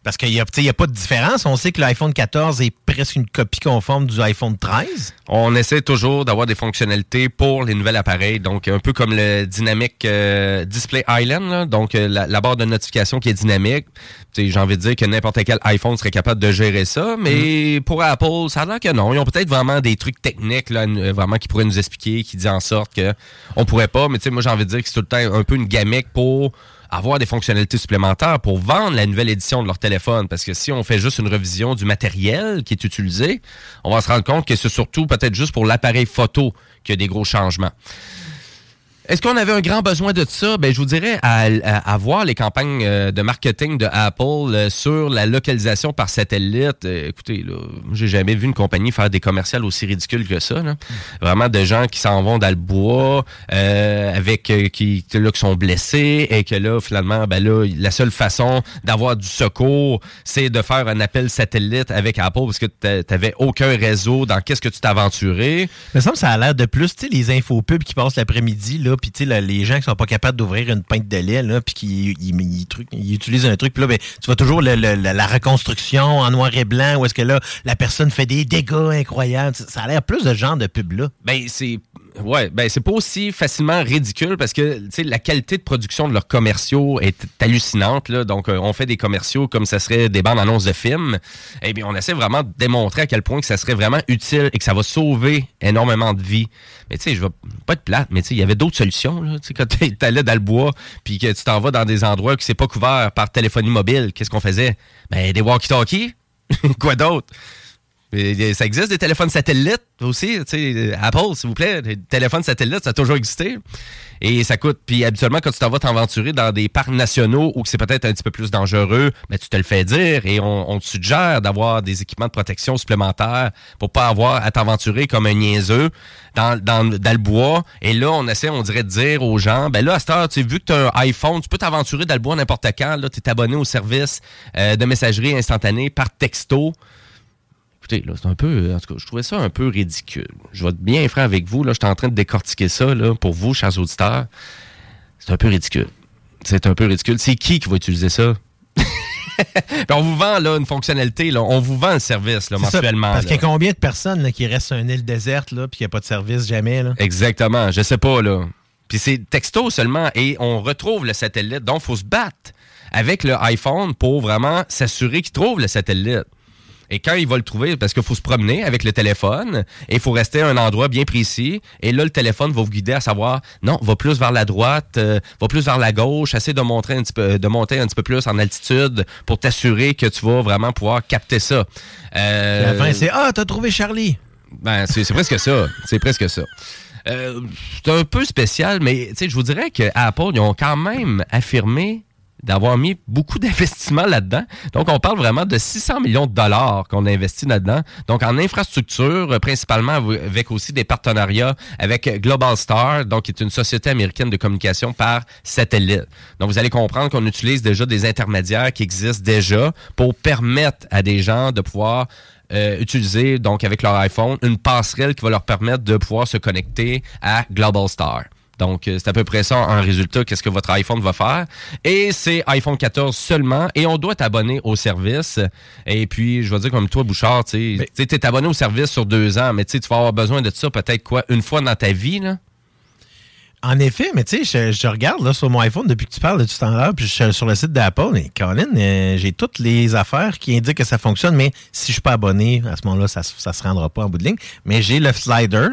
Speaker 2: Parce qu'il n'y a, pas de différence. On sait que l'iPhone 14 est presque une copie conforme du iPhone 13.
Speaker 1: On essaie toujours d'avoir des fonctionnalités pour les nouveaux appareils, donc un peu comme le Dynamic euh, Display Island, là, donc euh, la, la barre de notification qui est dynamique. J'ai envie de dire que n'importe quel iPhone serait capable de gérer ça, mais pour Apple, ça a l'air que non. Ils ont peut-être vraiment des trucs techniques là, vraiment qui pourraient nous expliquer, qui disent en sorte que on pourrait pas. Mais moi j'ai envie de dire que c'est tout le temps un peu une gamique pour avoir des fonctionnalités supplémentaires pour vendre la nouvelle édition de leur téléphone. Parce que si on fait juste une revision du matériel qui est utilisé, on va se rendre compte que c'est surtout peut-être juste pour l'appareil photo qu'il y a des gros changements. Est-ce qu'on avait un grand besoin de ça? Ben, je vous dirais à, à- à voir les campagnes euh, de marketing de Apple euh, sur la localisation par satellite. Euh, écoutez, là, j'ai jamais vu une compagnie faire des commerciales aussi ridicules que ça. là. Vraiment des gens qui s'en vont dans le bois, euh, avec qui, là, qui sont blessés et que là, finalement, ben là, la seule façon d'avoir du secours, c'est de faire un appel satellite avec Apple parce que t'a- t'avais aucun réseau dans qu'est-ce que tu t'aventurais.
Speaker 2: Il me semble ça a l'air de plus, tu sais, les infopubs qui passent l'après-midi, là, puis tu sais, les gens qui sont pas capables d'ouvrir une pinte de lait, là, puis qui ils, ils- truc- ils utilisent un truc, puis là, ben, tu vois toujours la, reconstruction en noir et blanc, où est-ce que là, la personne fait des dégâts incroyables. Ça a l'air plus de genre de pub-là.
Speaker 1: Ben, c'est. Ouais, ben c'est pas aussi facilement ridicule parce que tu la qualité de production de leurs commerciaux est hallucinante là. Donc euh, on fait des commerciaux comme ça serait des bandes annonces de films. Eh bien on essaie vraiment de démontrer à quel point que ça serait vraiment utile et que ça va sauver énormément de vies. Mais tu sais je vais pas être plate, mais tu sais il y avait d'autres solutions. Tu quand t'es- t'allais dans le bois puis que tu t'en vas dans des endroits qui c'est pas couvert par téléphonie mobile, qu'est-ce qu'on faisait? Ben des walkie-talkies? *laughs* Quoi d'autre? Ça existe des téléphones satellites aussi, sais, Apple, s'il vous plaît, des téléphones satellites, ça a toujours existé. Et ça coûte. Puis habituellement, quand tu t'en vas t'aventurer dans des parcs nationaux où c'est peut-être un petit peu plus dangereux, ben, tu te le fais dire et on, te suggère d'avoir des équipements de protection supplémentaires pour pas avoir à t'aventurer comme un niaiseux dans, dans, dans le bois. Et là, on essaie, on dirait de dire aux gens, ben là, à cette heure, tu vu que tu as un iPhone, tu peux t'aventurer dans le bois n'importe quand. Là, tu es abonné au service euh, de messagerie instantanée par texto. Écoutez, là, c'est un peu. En tout cas, je trouvais ça un peu ridicule. Je vais être bien franc avec vous. Là, je suis en train de décortiquer ça là, pour vous, chers auditeurs. C'est un peu ridicule. C'est un peu ridicule. C'est qui qui va utiliser ça? *laughs* On vous vend là, une fonctionnalité, là. on vous vend le service là,
Speaker 2: C'est ça,
Speaker 1: mensuellement.
Speaker 2: parce qu'il y a combien de personnes là, qui restent sur une île déserte là, puis qu'il n'y a pas de service jamais? Là?
Speaker 1: Exactement, je sais pas là. Puis c'est texto seulement et on retrouve le satellite. Donc, il faut se battre avec le iPhone pour vraiment s'assurer qu'il trouve le satellite. Et quand il va le trouver, parce qu'il faut se promener avec le téléphone, et il faut rester à un endroit bien précis. Et là, le téléphone va vous guider à savoir, non, va plus vers la droite, euh, va plus vers la gauche, essaie de, montrer un petit peu, de monter un petit peu plus en altitude pour t'assurer que tu vas vraiment pouvoir capter ça. Euh,
Speaker 2: la fin, c'est Ah, t'as trouvé Charlie.
Speaker 1: ben, c'est presque ça. C'est presque ça. Euh, c'est un peu spécial, mais tu sais, je vous dirais que Apple, ils ont quand même affirmé d'avoir mis beaucoup *laughs* d'investissements là-dedans. Donc, on parle vraiment de 600 millions de dollars qu'on a investi là-dedans. Donc, en infrastructure, principalement avec aussi des partenariats avec Global Star, donc qui est une société américaine de communication par satellite. Donc, vous allez comprendre qu'on utilise déjà des intermédiaires qui existent déjà pour permettre à des gens de pouvoir euh, utiliser, donc avec leur iPhone, une passerelle qui va leur permettre de pouvoir se connecter à Global Star. Donc, euh, c'est à peu près ça en résultat, qu'est-ce que votre iPhone va faire. Et c'est iPhone 14 seulement. Et on doit être abonné au service. Et puis, je vais dire comme toi, Bouchard, tu sais, tu es abonné au service sur deux ans, mais tu vas avoir besoin de ça peut-être quoi, une fois dans ta vie, là?
Speaker 2: En effet, mais tu sais, je, je regarde là, sur mon iPhone depuis que tu parles de tout là, puis je suis sur le site d'Apple et Colin, euh, j'ai toutes les affaires qui indiquent que ça fonctionne, mais si je suis pas abonné, à ce moment-là, ça, ça se rendra pas en bout de ligne. Mais j'ai le slider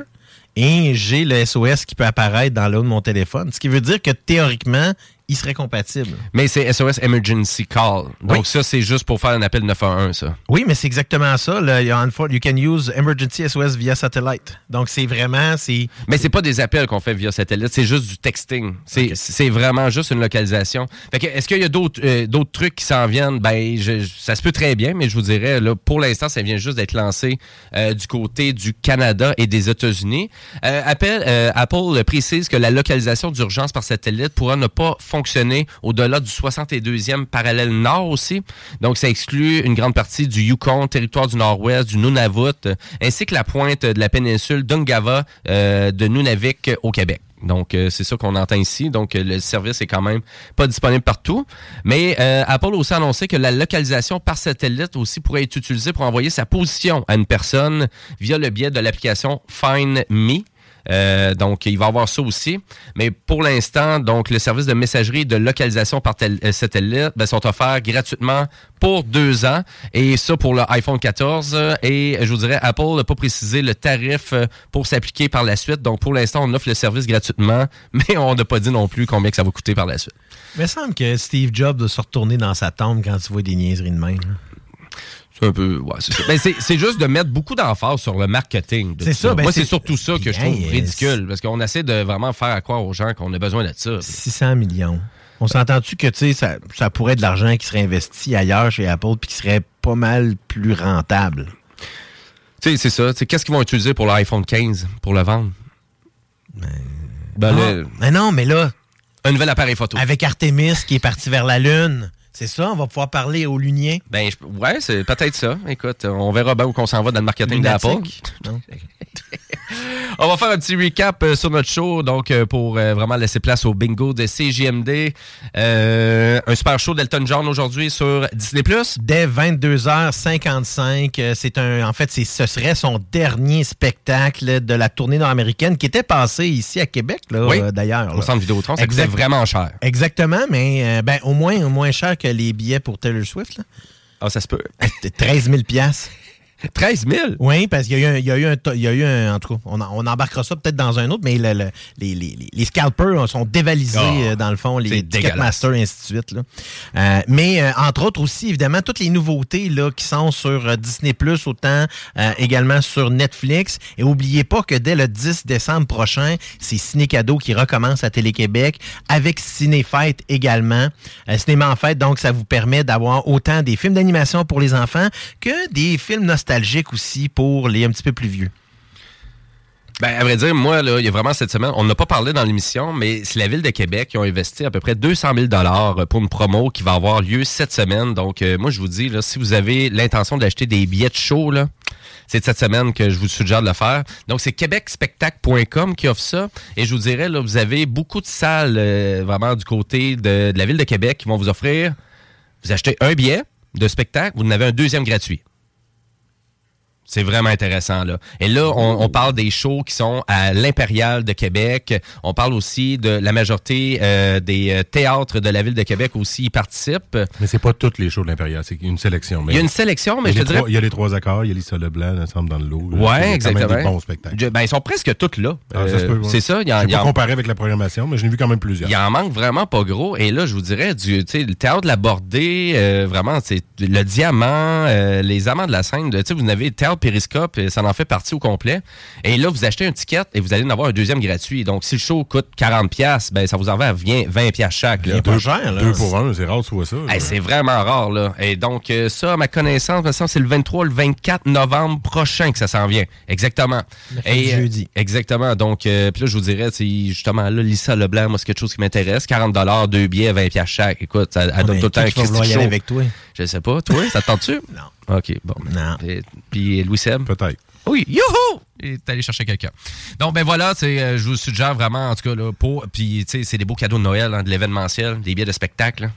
Speaker 2: et j'ai le SOS qui peut apparaître dans le haut de mon téléphone, ce qui veut dire que théoriquement, il serait compatible.
Speaker 1: Mais c'est SOS Emergency Call. Donc,
Speaker 2: Oui.
Speaker 1: ça, c'est juste pour faire un appel 911, ça.
Speaker 2: Oui, mais c'est exactement ça. Là. You can use emergency SOS via satellite. Donc, c'est vraiment, c'est...
Speaker 1: Mais c'est pas des appels qu'on fait via satellite, c'est juste du texting. C'est c'est vraiment juste une localisation. Est-ce qu'il y a d'autres euh, d'autres trucs qui s'en viennent? Ben, je- ça se peut très bien, mais je vous dirais, là, pour l'instant, ça vient juste d'être lancé euh, du côté du Canada et des États-Unis. Euh, Apple, Apple précise que la localisation d'urgence par satellite pourra ne pas fonctionner au-delà du 62e parallèle nord aussi. Donc, ça exclut une grande partie du Yukon, territoire du Nord-Ouest, du Nunavut, euh, ainsi que la pointe de la péninsule d'Ungava euh, de Nunavik au Québec. Donc, euh, c'est ça qu'on entend ici. Donc, le service est quand même pas disponible partout. Mais Apple a aussi annoncé que la localisation par satellite aussi pourrait être utilisée pour envoyer sa position à une personne via le biais de l'application Find Me. Euh, donc, il va avoir ça aussi. Mais pour l'instant, donc, le service de messagerie et de localisation par tel- euh, satellite ben, sont offerts gratuitement pour deux ans. Et ça pour le iPhone 14. Et je vous dirais, Apple n'a pas précisé le tarif euh, pour s'appliquer par la suite. Donc, pour l'instant, on offre le service gratuitement, *laughs* mais on n'a pas dit non plus combien que ça va coûter par la suite.
Speaker 2: Il me semble que Steve Jobs doit se retourner dans sa tombe quand tu vois des niaiseries de même.
Speaker 1: C'est un peu. Ouais, c'est ça. Ben, c'est- juste de mettre beaucoup d'emphase sur le marketing.
Speaker 2: C'est ça, ben,
Speaker 1: Moi,
Speaker 2: c'est-
Speaker 1: surtout ça que je trouve ridicule. Parce qu'on essaie de vraiment faire à croire aux gens qu'on a besoin de ça.
Speaker 2: 600 millions. On s'entend-tu que ça, ça pourrait être de l'argent qui serait investi ailleurs chez Apple puis qui serait pas mal plus rentable?
Speaker 1: Tu sais, c'est ça. Qu'est-ce qu'ils vont utiliser pour l'iPhone 15 pour le vendre? Ben, le-
Speaker 2: mais non, mais là.
Speaker 1: Un nouvel appareil photo.
Speaker 2: Avec Artemis qui est parti vers la Lune. C'est ça, on va pouvoir parler aux Luniens.
Speaker 1: Ben, je- ouais, c'est peut-être ça. Écoute, on verra bien où qu'on s'en va dans le marketing d'Apple. *laughs* On va faire un petit recap euh, sur notre show, donc euh, pour euh, vraiment laisser place au bingo de CJMD. Euh, un super show d'Elton John aujourd'hui sur Disney+.
Speaker 2: Dès 22h55, euh, c'est un, en fait, ce serait son dernier spectacle de la tournée nord-américaine qui était passé ici à Québec, là,
Speaker 1: Oui,
Speaker 2: d'ailleurs.
Speaker 1: au centre Vidéotron, ça coûtait vraiment cher.
Speaker 2: Exactement, mais euh, ben, au moins, au moins cher que les billets pour Taylor Swift.
Speaker 1: Ah, ça se peut. *laughs*
Speaker 2: 13 000 piastres.
Speaker 1: 13 000?
Speaker 2: Oui, parce qu'il y a eu un, il y a eu un, il y a eu un- en tout cas, on, on embarquera ça peut-être dans un autre, mais le- le- les, les, scalpers sont dévalisés,
Speaker 1: Oh,
Speaker 2: euh, dans le fond, les Ticketmaster et ainsi de suite. Là. Euh, mais, euh, entre autres aussi, évidemment, toutes les nouveautés là, qui sont sur euh, Disney+, autant également sur Netflix. Et oubliez pas que dès le 10 décembre prochain, c'est Ciné Cadeau qui recommence à Télé-Québec avec Ciné Fête également. Cinéma en Fête, donc ça vous permet d'avoir autant des films d'animation pour les enfants que des films nostalgiques aussi pour les un petit peu plus vieux?
Speaker 1: Ben, à vrai dire, moi, là, il y a vraiment cette semaine, on n'a pas parlé dans l'émission, mais c'est la Ville de Québec qui ont investi à peu près 200 000 pour une promo qui va avoir lieu cette semaine. Donc, euh, moi, je vous dis, là, si vous avez l'intention d'acheter des billets de show, là, c'est cette semaine que je vous suggère de le faire. Donc, c'est québecspectacle.com qui offre ça. Et je vous dirais, là, vous avez beaucoup de salles euh, vraiment du côté de, de la Ville de Québec qui vont vous offrir, vous achetez un billet de spectacle, vous en avez un deuxième gratuit. C'est vraiment intéressant, là. Et là, on, on parle des shows qui sont à l'Impérial de Québec. On parle aussi de la majorité euh, des euh, théâtres de la ville de Québec aussi y participent.
Speaker 18: Mais c'est pas toutes les shows de l'Impérial, c'est une sélection. mais-
Speaker 1: Il y a une sélection, mais je te dirais-
Speaker 18: trois- Il y a les trois accords, il y a Lisa Leblanc, ensemble dans le lot. là.
Speaker 1: Ouais, exactement.
Speaker 18: des bons spectacles.
Speaker 1: Je- ben, ils sont presque toutes là.
Speaker 18: Ah,
Speaker 1: Euh. C'est ça. Il y en, y
Speaker 18: pas
Speaker 1: en-
Speaker 18: comparé avec la programmation, mais j'en ai vu quand même plusieurs.
Speaker 1: il en manque vraiment pas gros. Et là, je vous dirais, du, le théâtre de la Bordée, euh, vraiment, c'est le diamant, les amants de la scène. Tu sais, vous avez le théâtre Périscope, euh, ça en fait partie au complet. Et là, vous achetez un ticket et vous allez en avoir un deuxième gratuit. Donc, si le show coûte 40$, piastres, ben, ça vous en va à 20$, 20 piastres chaque. là.
Speaker 18: Deux- Deux pour un, c'est rare tu vois ça.
Speaker 1: Hey, c'est vraiment rare, là. Et donc, euh, ça, à ma connaissance, c'est le 23 le 24 novembre prochain que ça s'en vient. Exactement.
Speaker 2: Mercredi,
Speaker 1: euh,
Speaker 2: jeudi.
Speaker 1: Exactement. Donc, euh, puis là, je vous dirais, c'est justement, là, Lisa Leblanc, moi, c'est quelque chose qui m'intéresse. 40 deux billets, 20 piastres chaque. Écoute, ça, elle
Speaker 2: Ah,
Speaker 1: donne
Speaker 2: mais
Speaker 1: tout le temps un
Speaker 2: avec toi?
Speaker 1: Je sais pas. Toi, ça te tente-tu? *laughs*
Speaker 2: non.
Speaker 1: OK, bon.
Speaker 2: Non.
Speaker 1: Et- puis Louis Seb?
Speaker 18: Peut-être.
Speaker 1: Oui, youhou! Il est allé chercher quelqu'un. Donc, ben voilà, euh, je vous suggère vraiment, en tout cas, là, pour. Puis, tu sais, c'est des beaux cadeaux de Noël, hein, de l'événementiel, des billets de spectacle. là.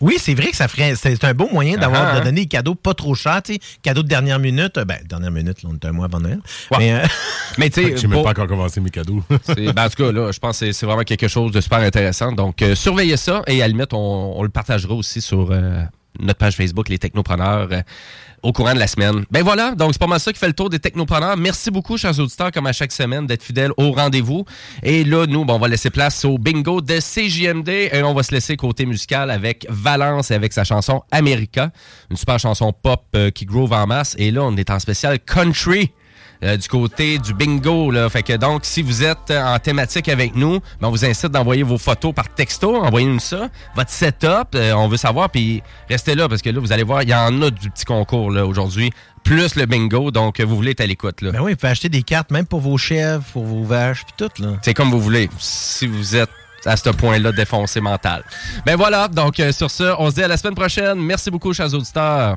Speaker 2: Oui, c'est vrai que ça ferait. C'est un beau moyen d'avoir
Speaker 1: Ah,
Speaker 2: de
Speaker 1: hein.
Speaker 2: donner des cadeaux pas trop chers, tu sais. Cadeaux de dernière minute. euh, Ben, dernière minute, là, on est un mois avant Noël. Mais, euh, *laughs*
Speaker 1: Mais tu sais,
Speaker 18: J'ai même pas encore commencé mes cadeaux. *laughs*
Speaker 1: Ben, en tout cas, là, je pense que c'est- c'est vraiment quelque chose de super intéressant. Donc, euh, surveillez ça et à la limite, on, on le partagera aussi sur euh, notre page Facebook, les technopreneurs, euh, au courant de la semaine. Ben voilà, donc c'est pas mal ça qui fait le tour des technopreneurs. Merci beaucoup, chers auditeurs, comme à chaque semaine, d'être fidèles au rendez-vous. Et là, nous, ben, on va laisser place au bingo de CJMD et on va se laisser côté musical avec Valence et avec sa chanson America, une super chanson pop euh, qui groove en masse. Et là, on est en spécial country euh, du côté du bingo. Là. Fait que donc, si vous êtes euh, en thématique avec nous, ben, on vous incite d'envoyer vos photos par texto. Envoyez-nous ça. Votre setup, euh, on veut savoir. Puis restez là parce que là, vous allez voir, il y en a du petit concours là, aujourd'hui, plus le bingo. Donc, euh, vous voulez être à l'écoute. là.
Speaker 2: ben oui, vous pouvez acheter des cartes même pour vos chèvres, pour vos vaches, puis tout, là.
Speaker 1: C'est comme vous voulez. Si vous êtes à ce point-là défoncé mental. Ben voilà, donc euh, sur ce, on se dit à la semaine prochaine. Merci beaucoup, chers auditeurs.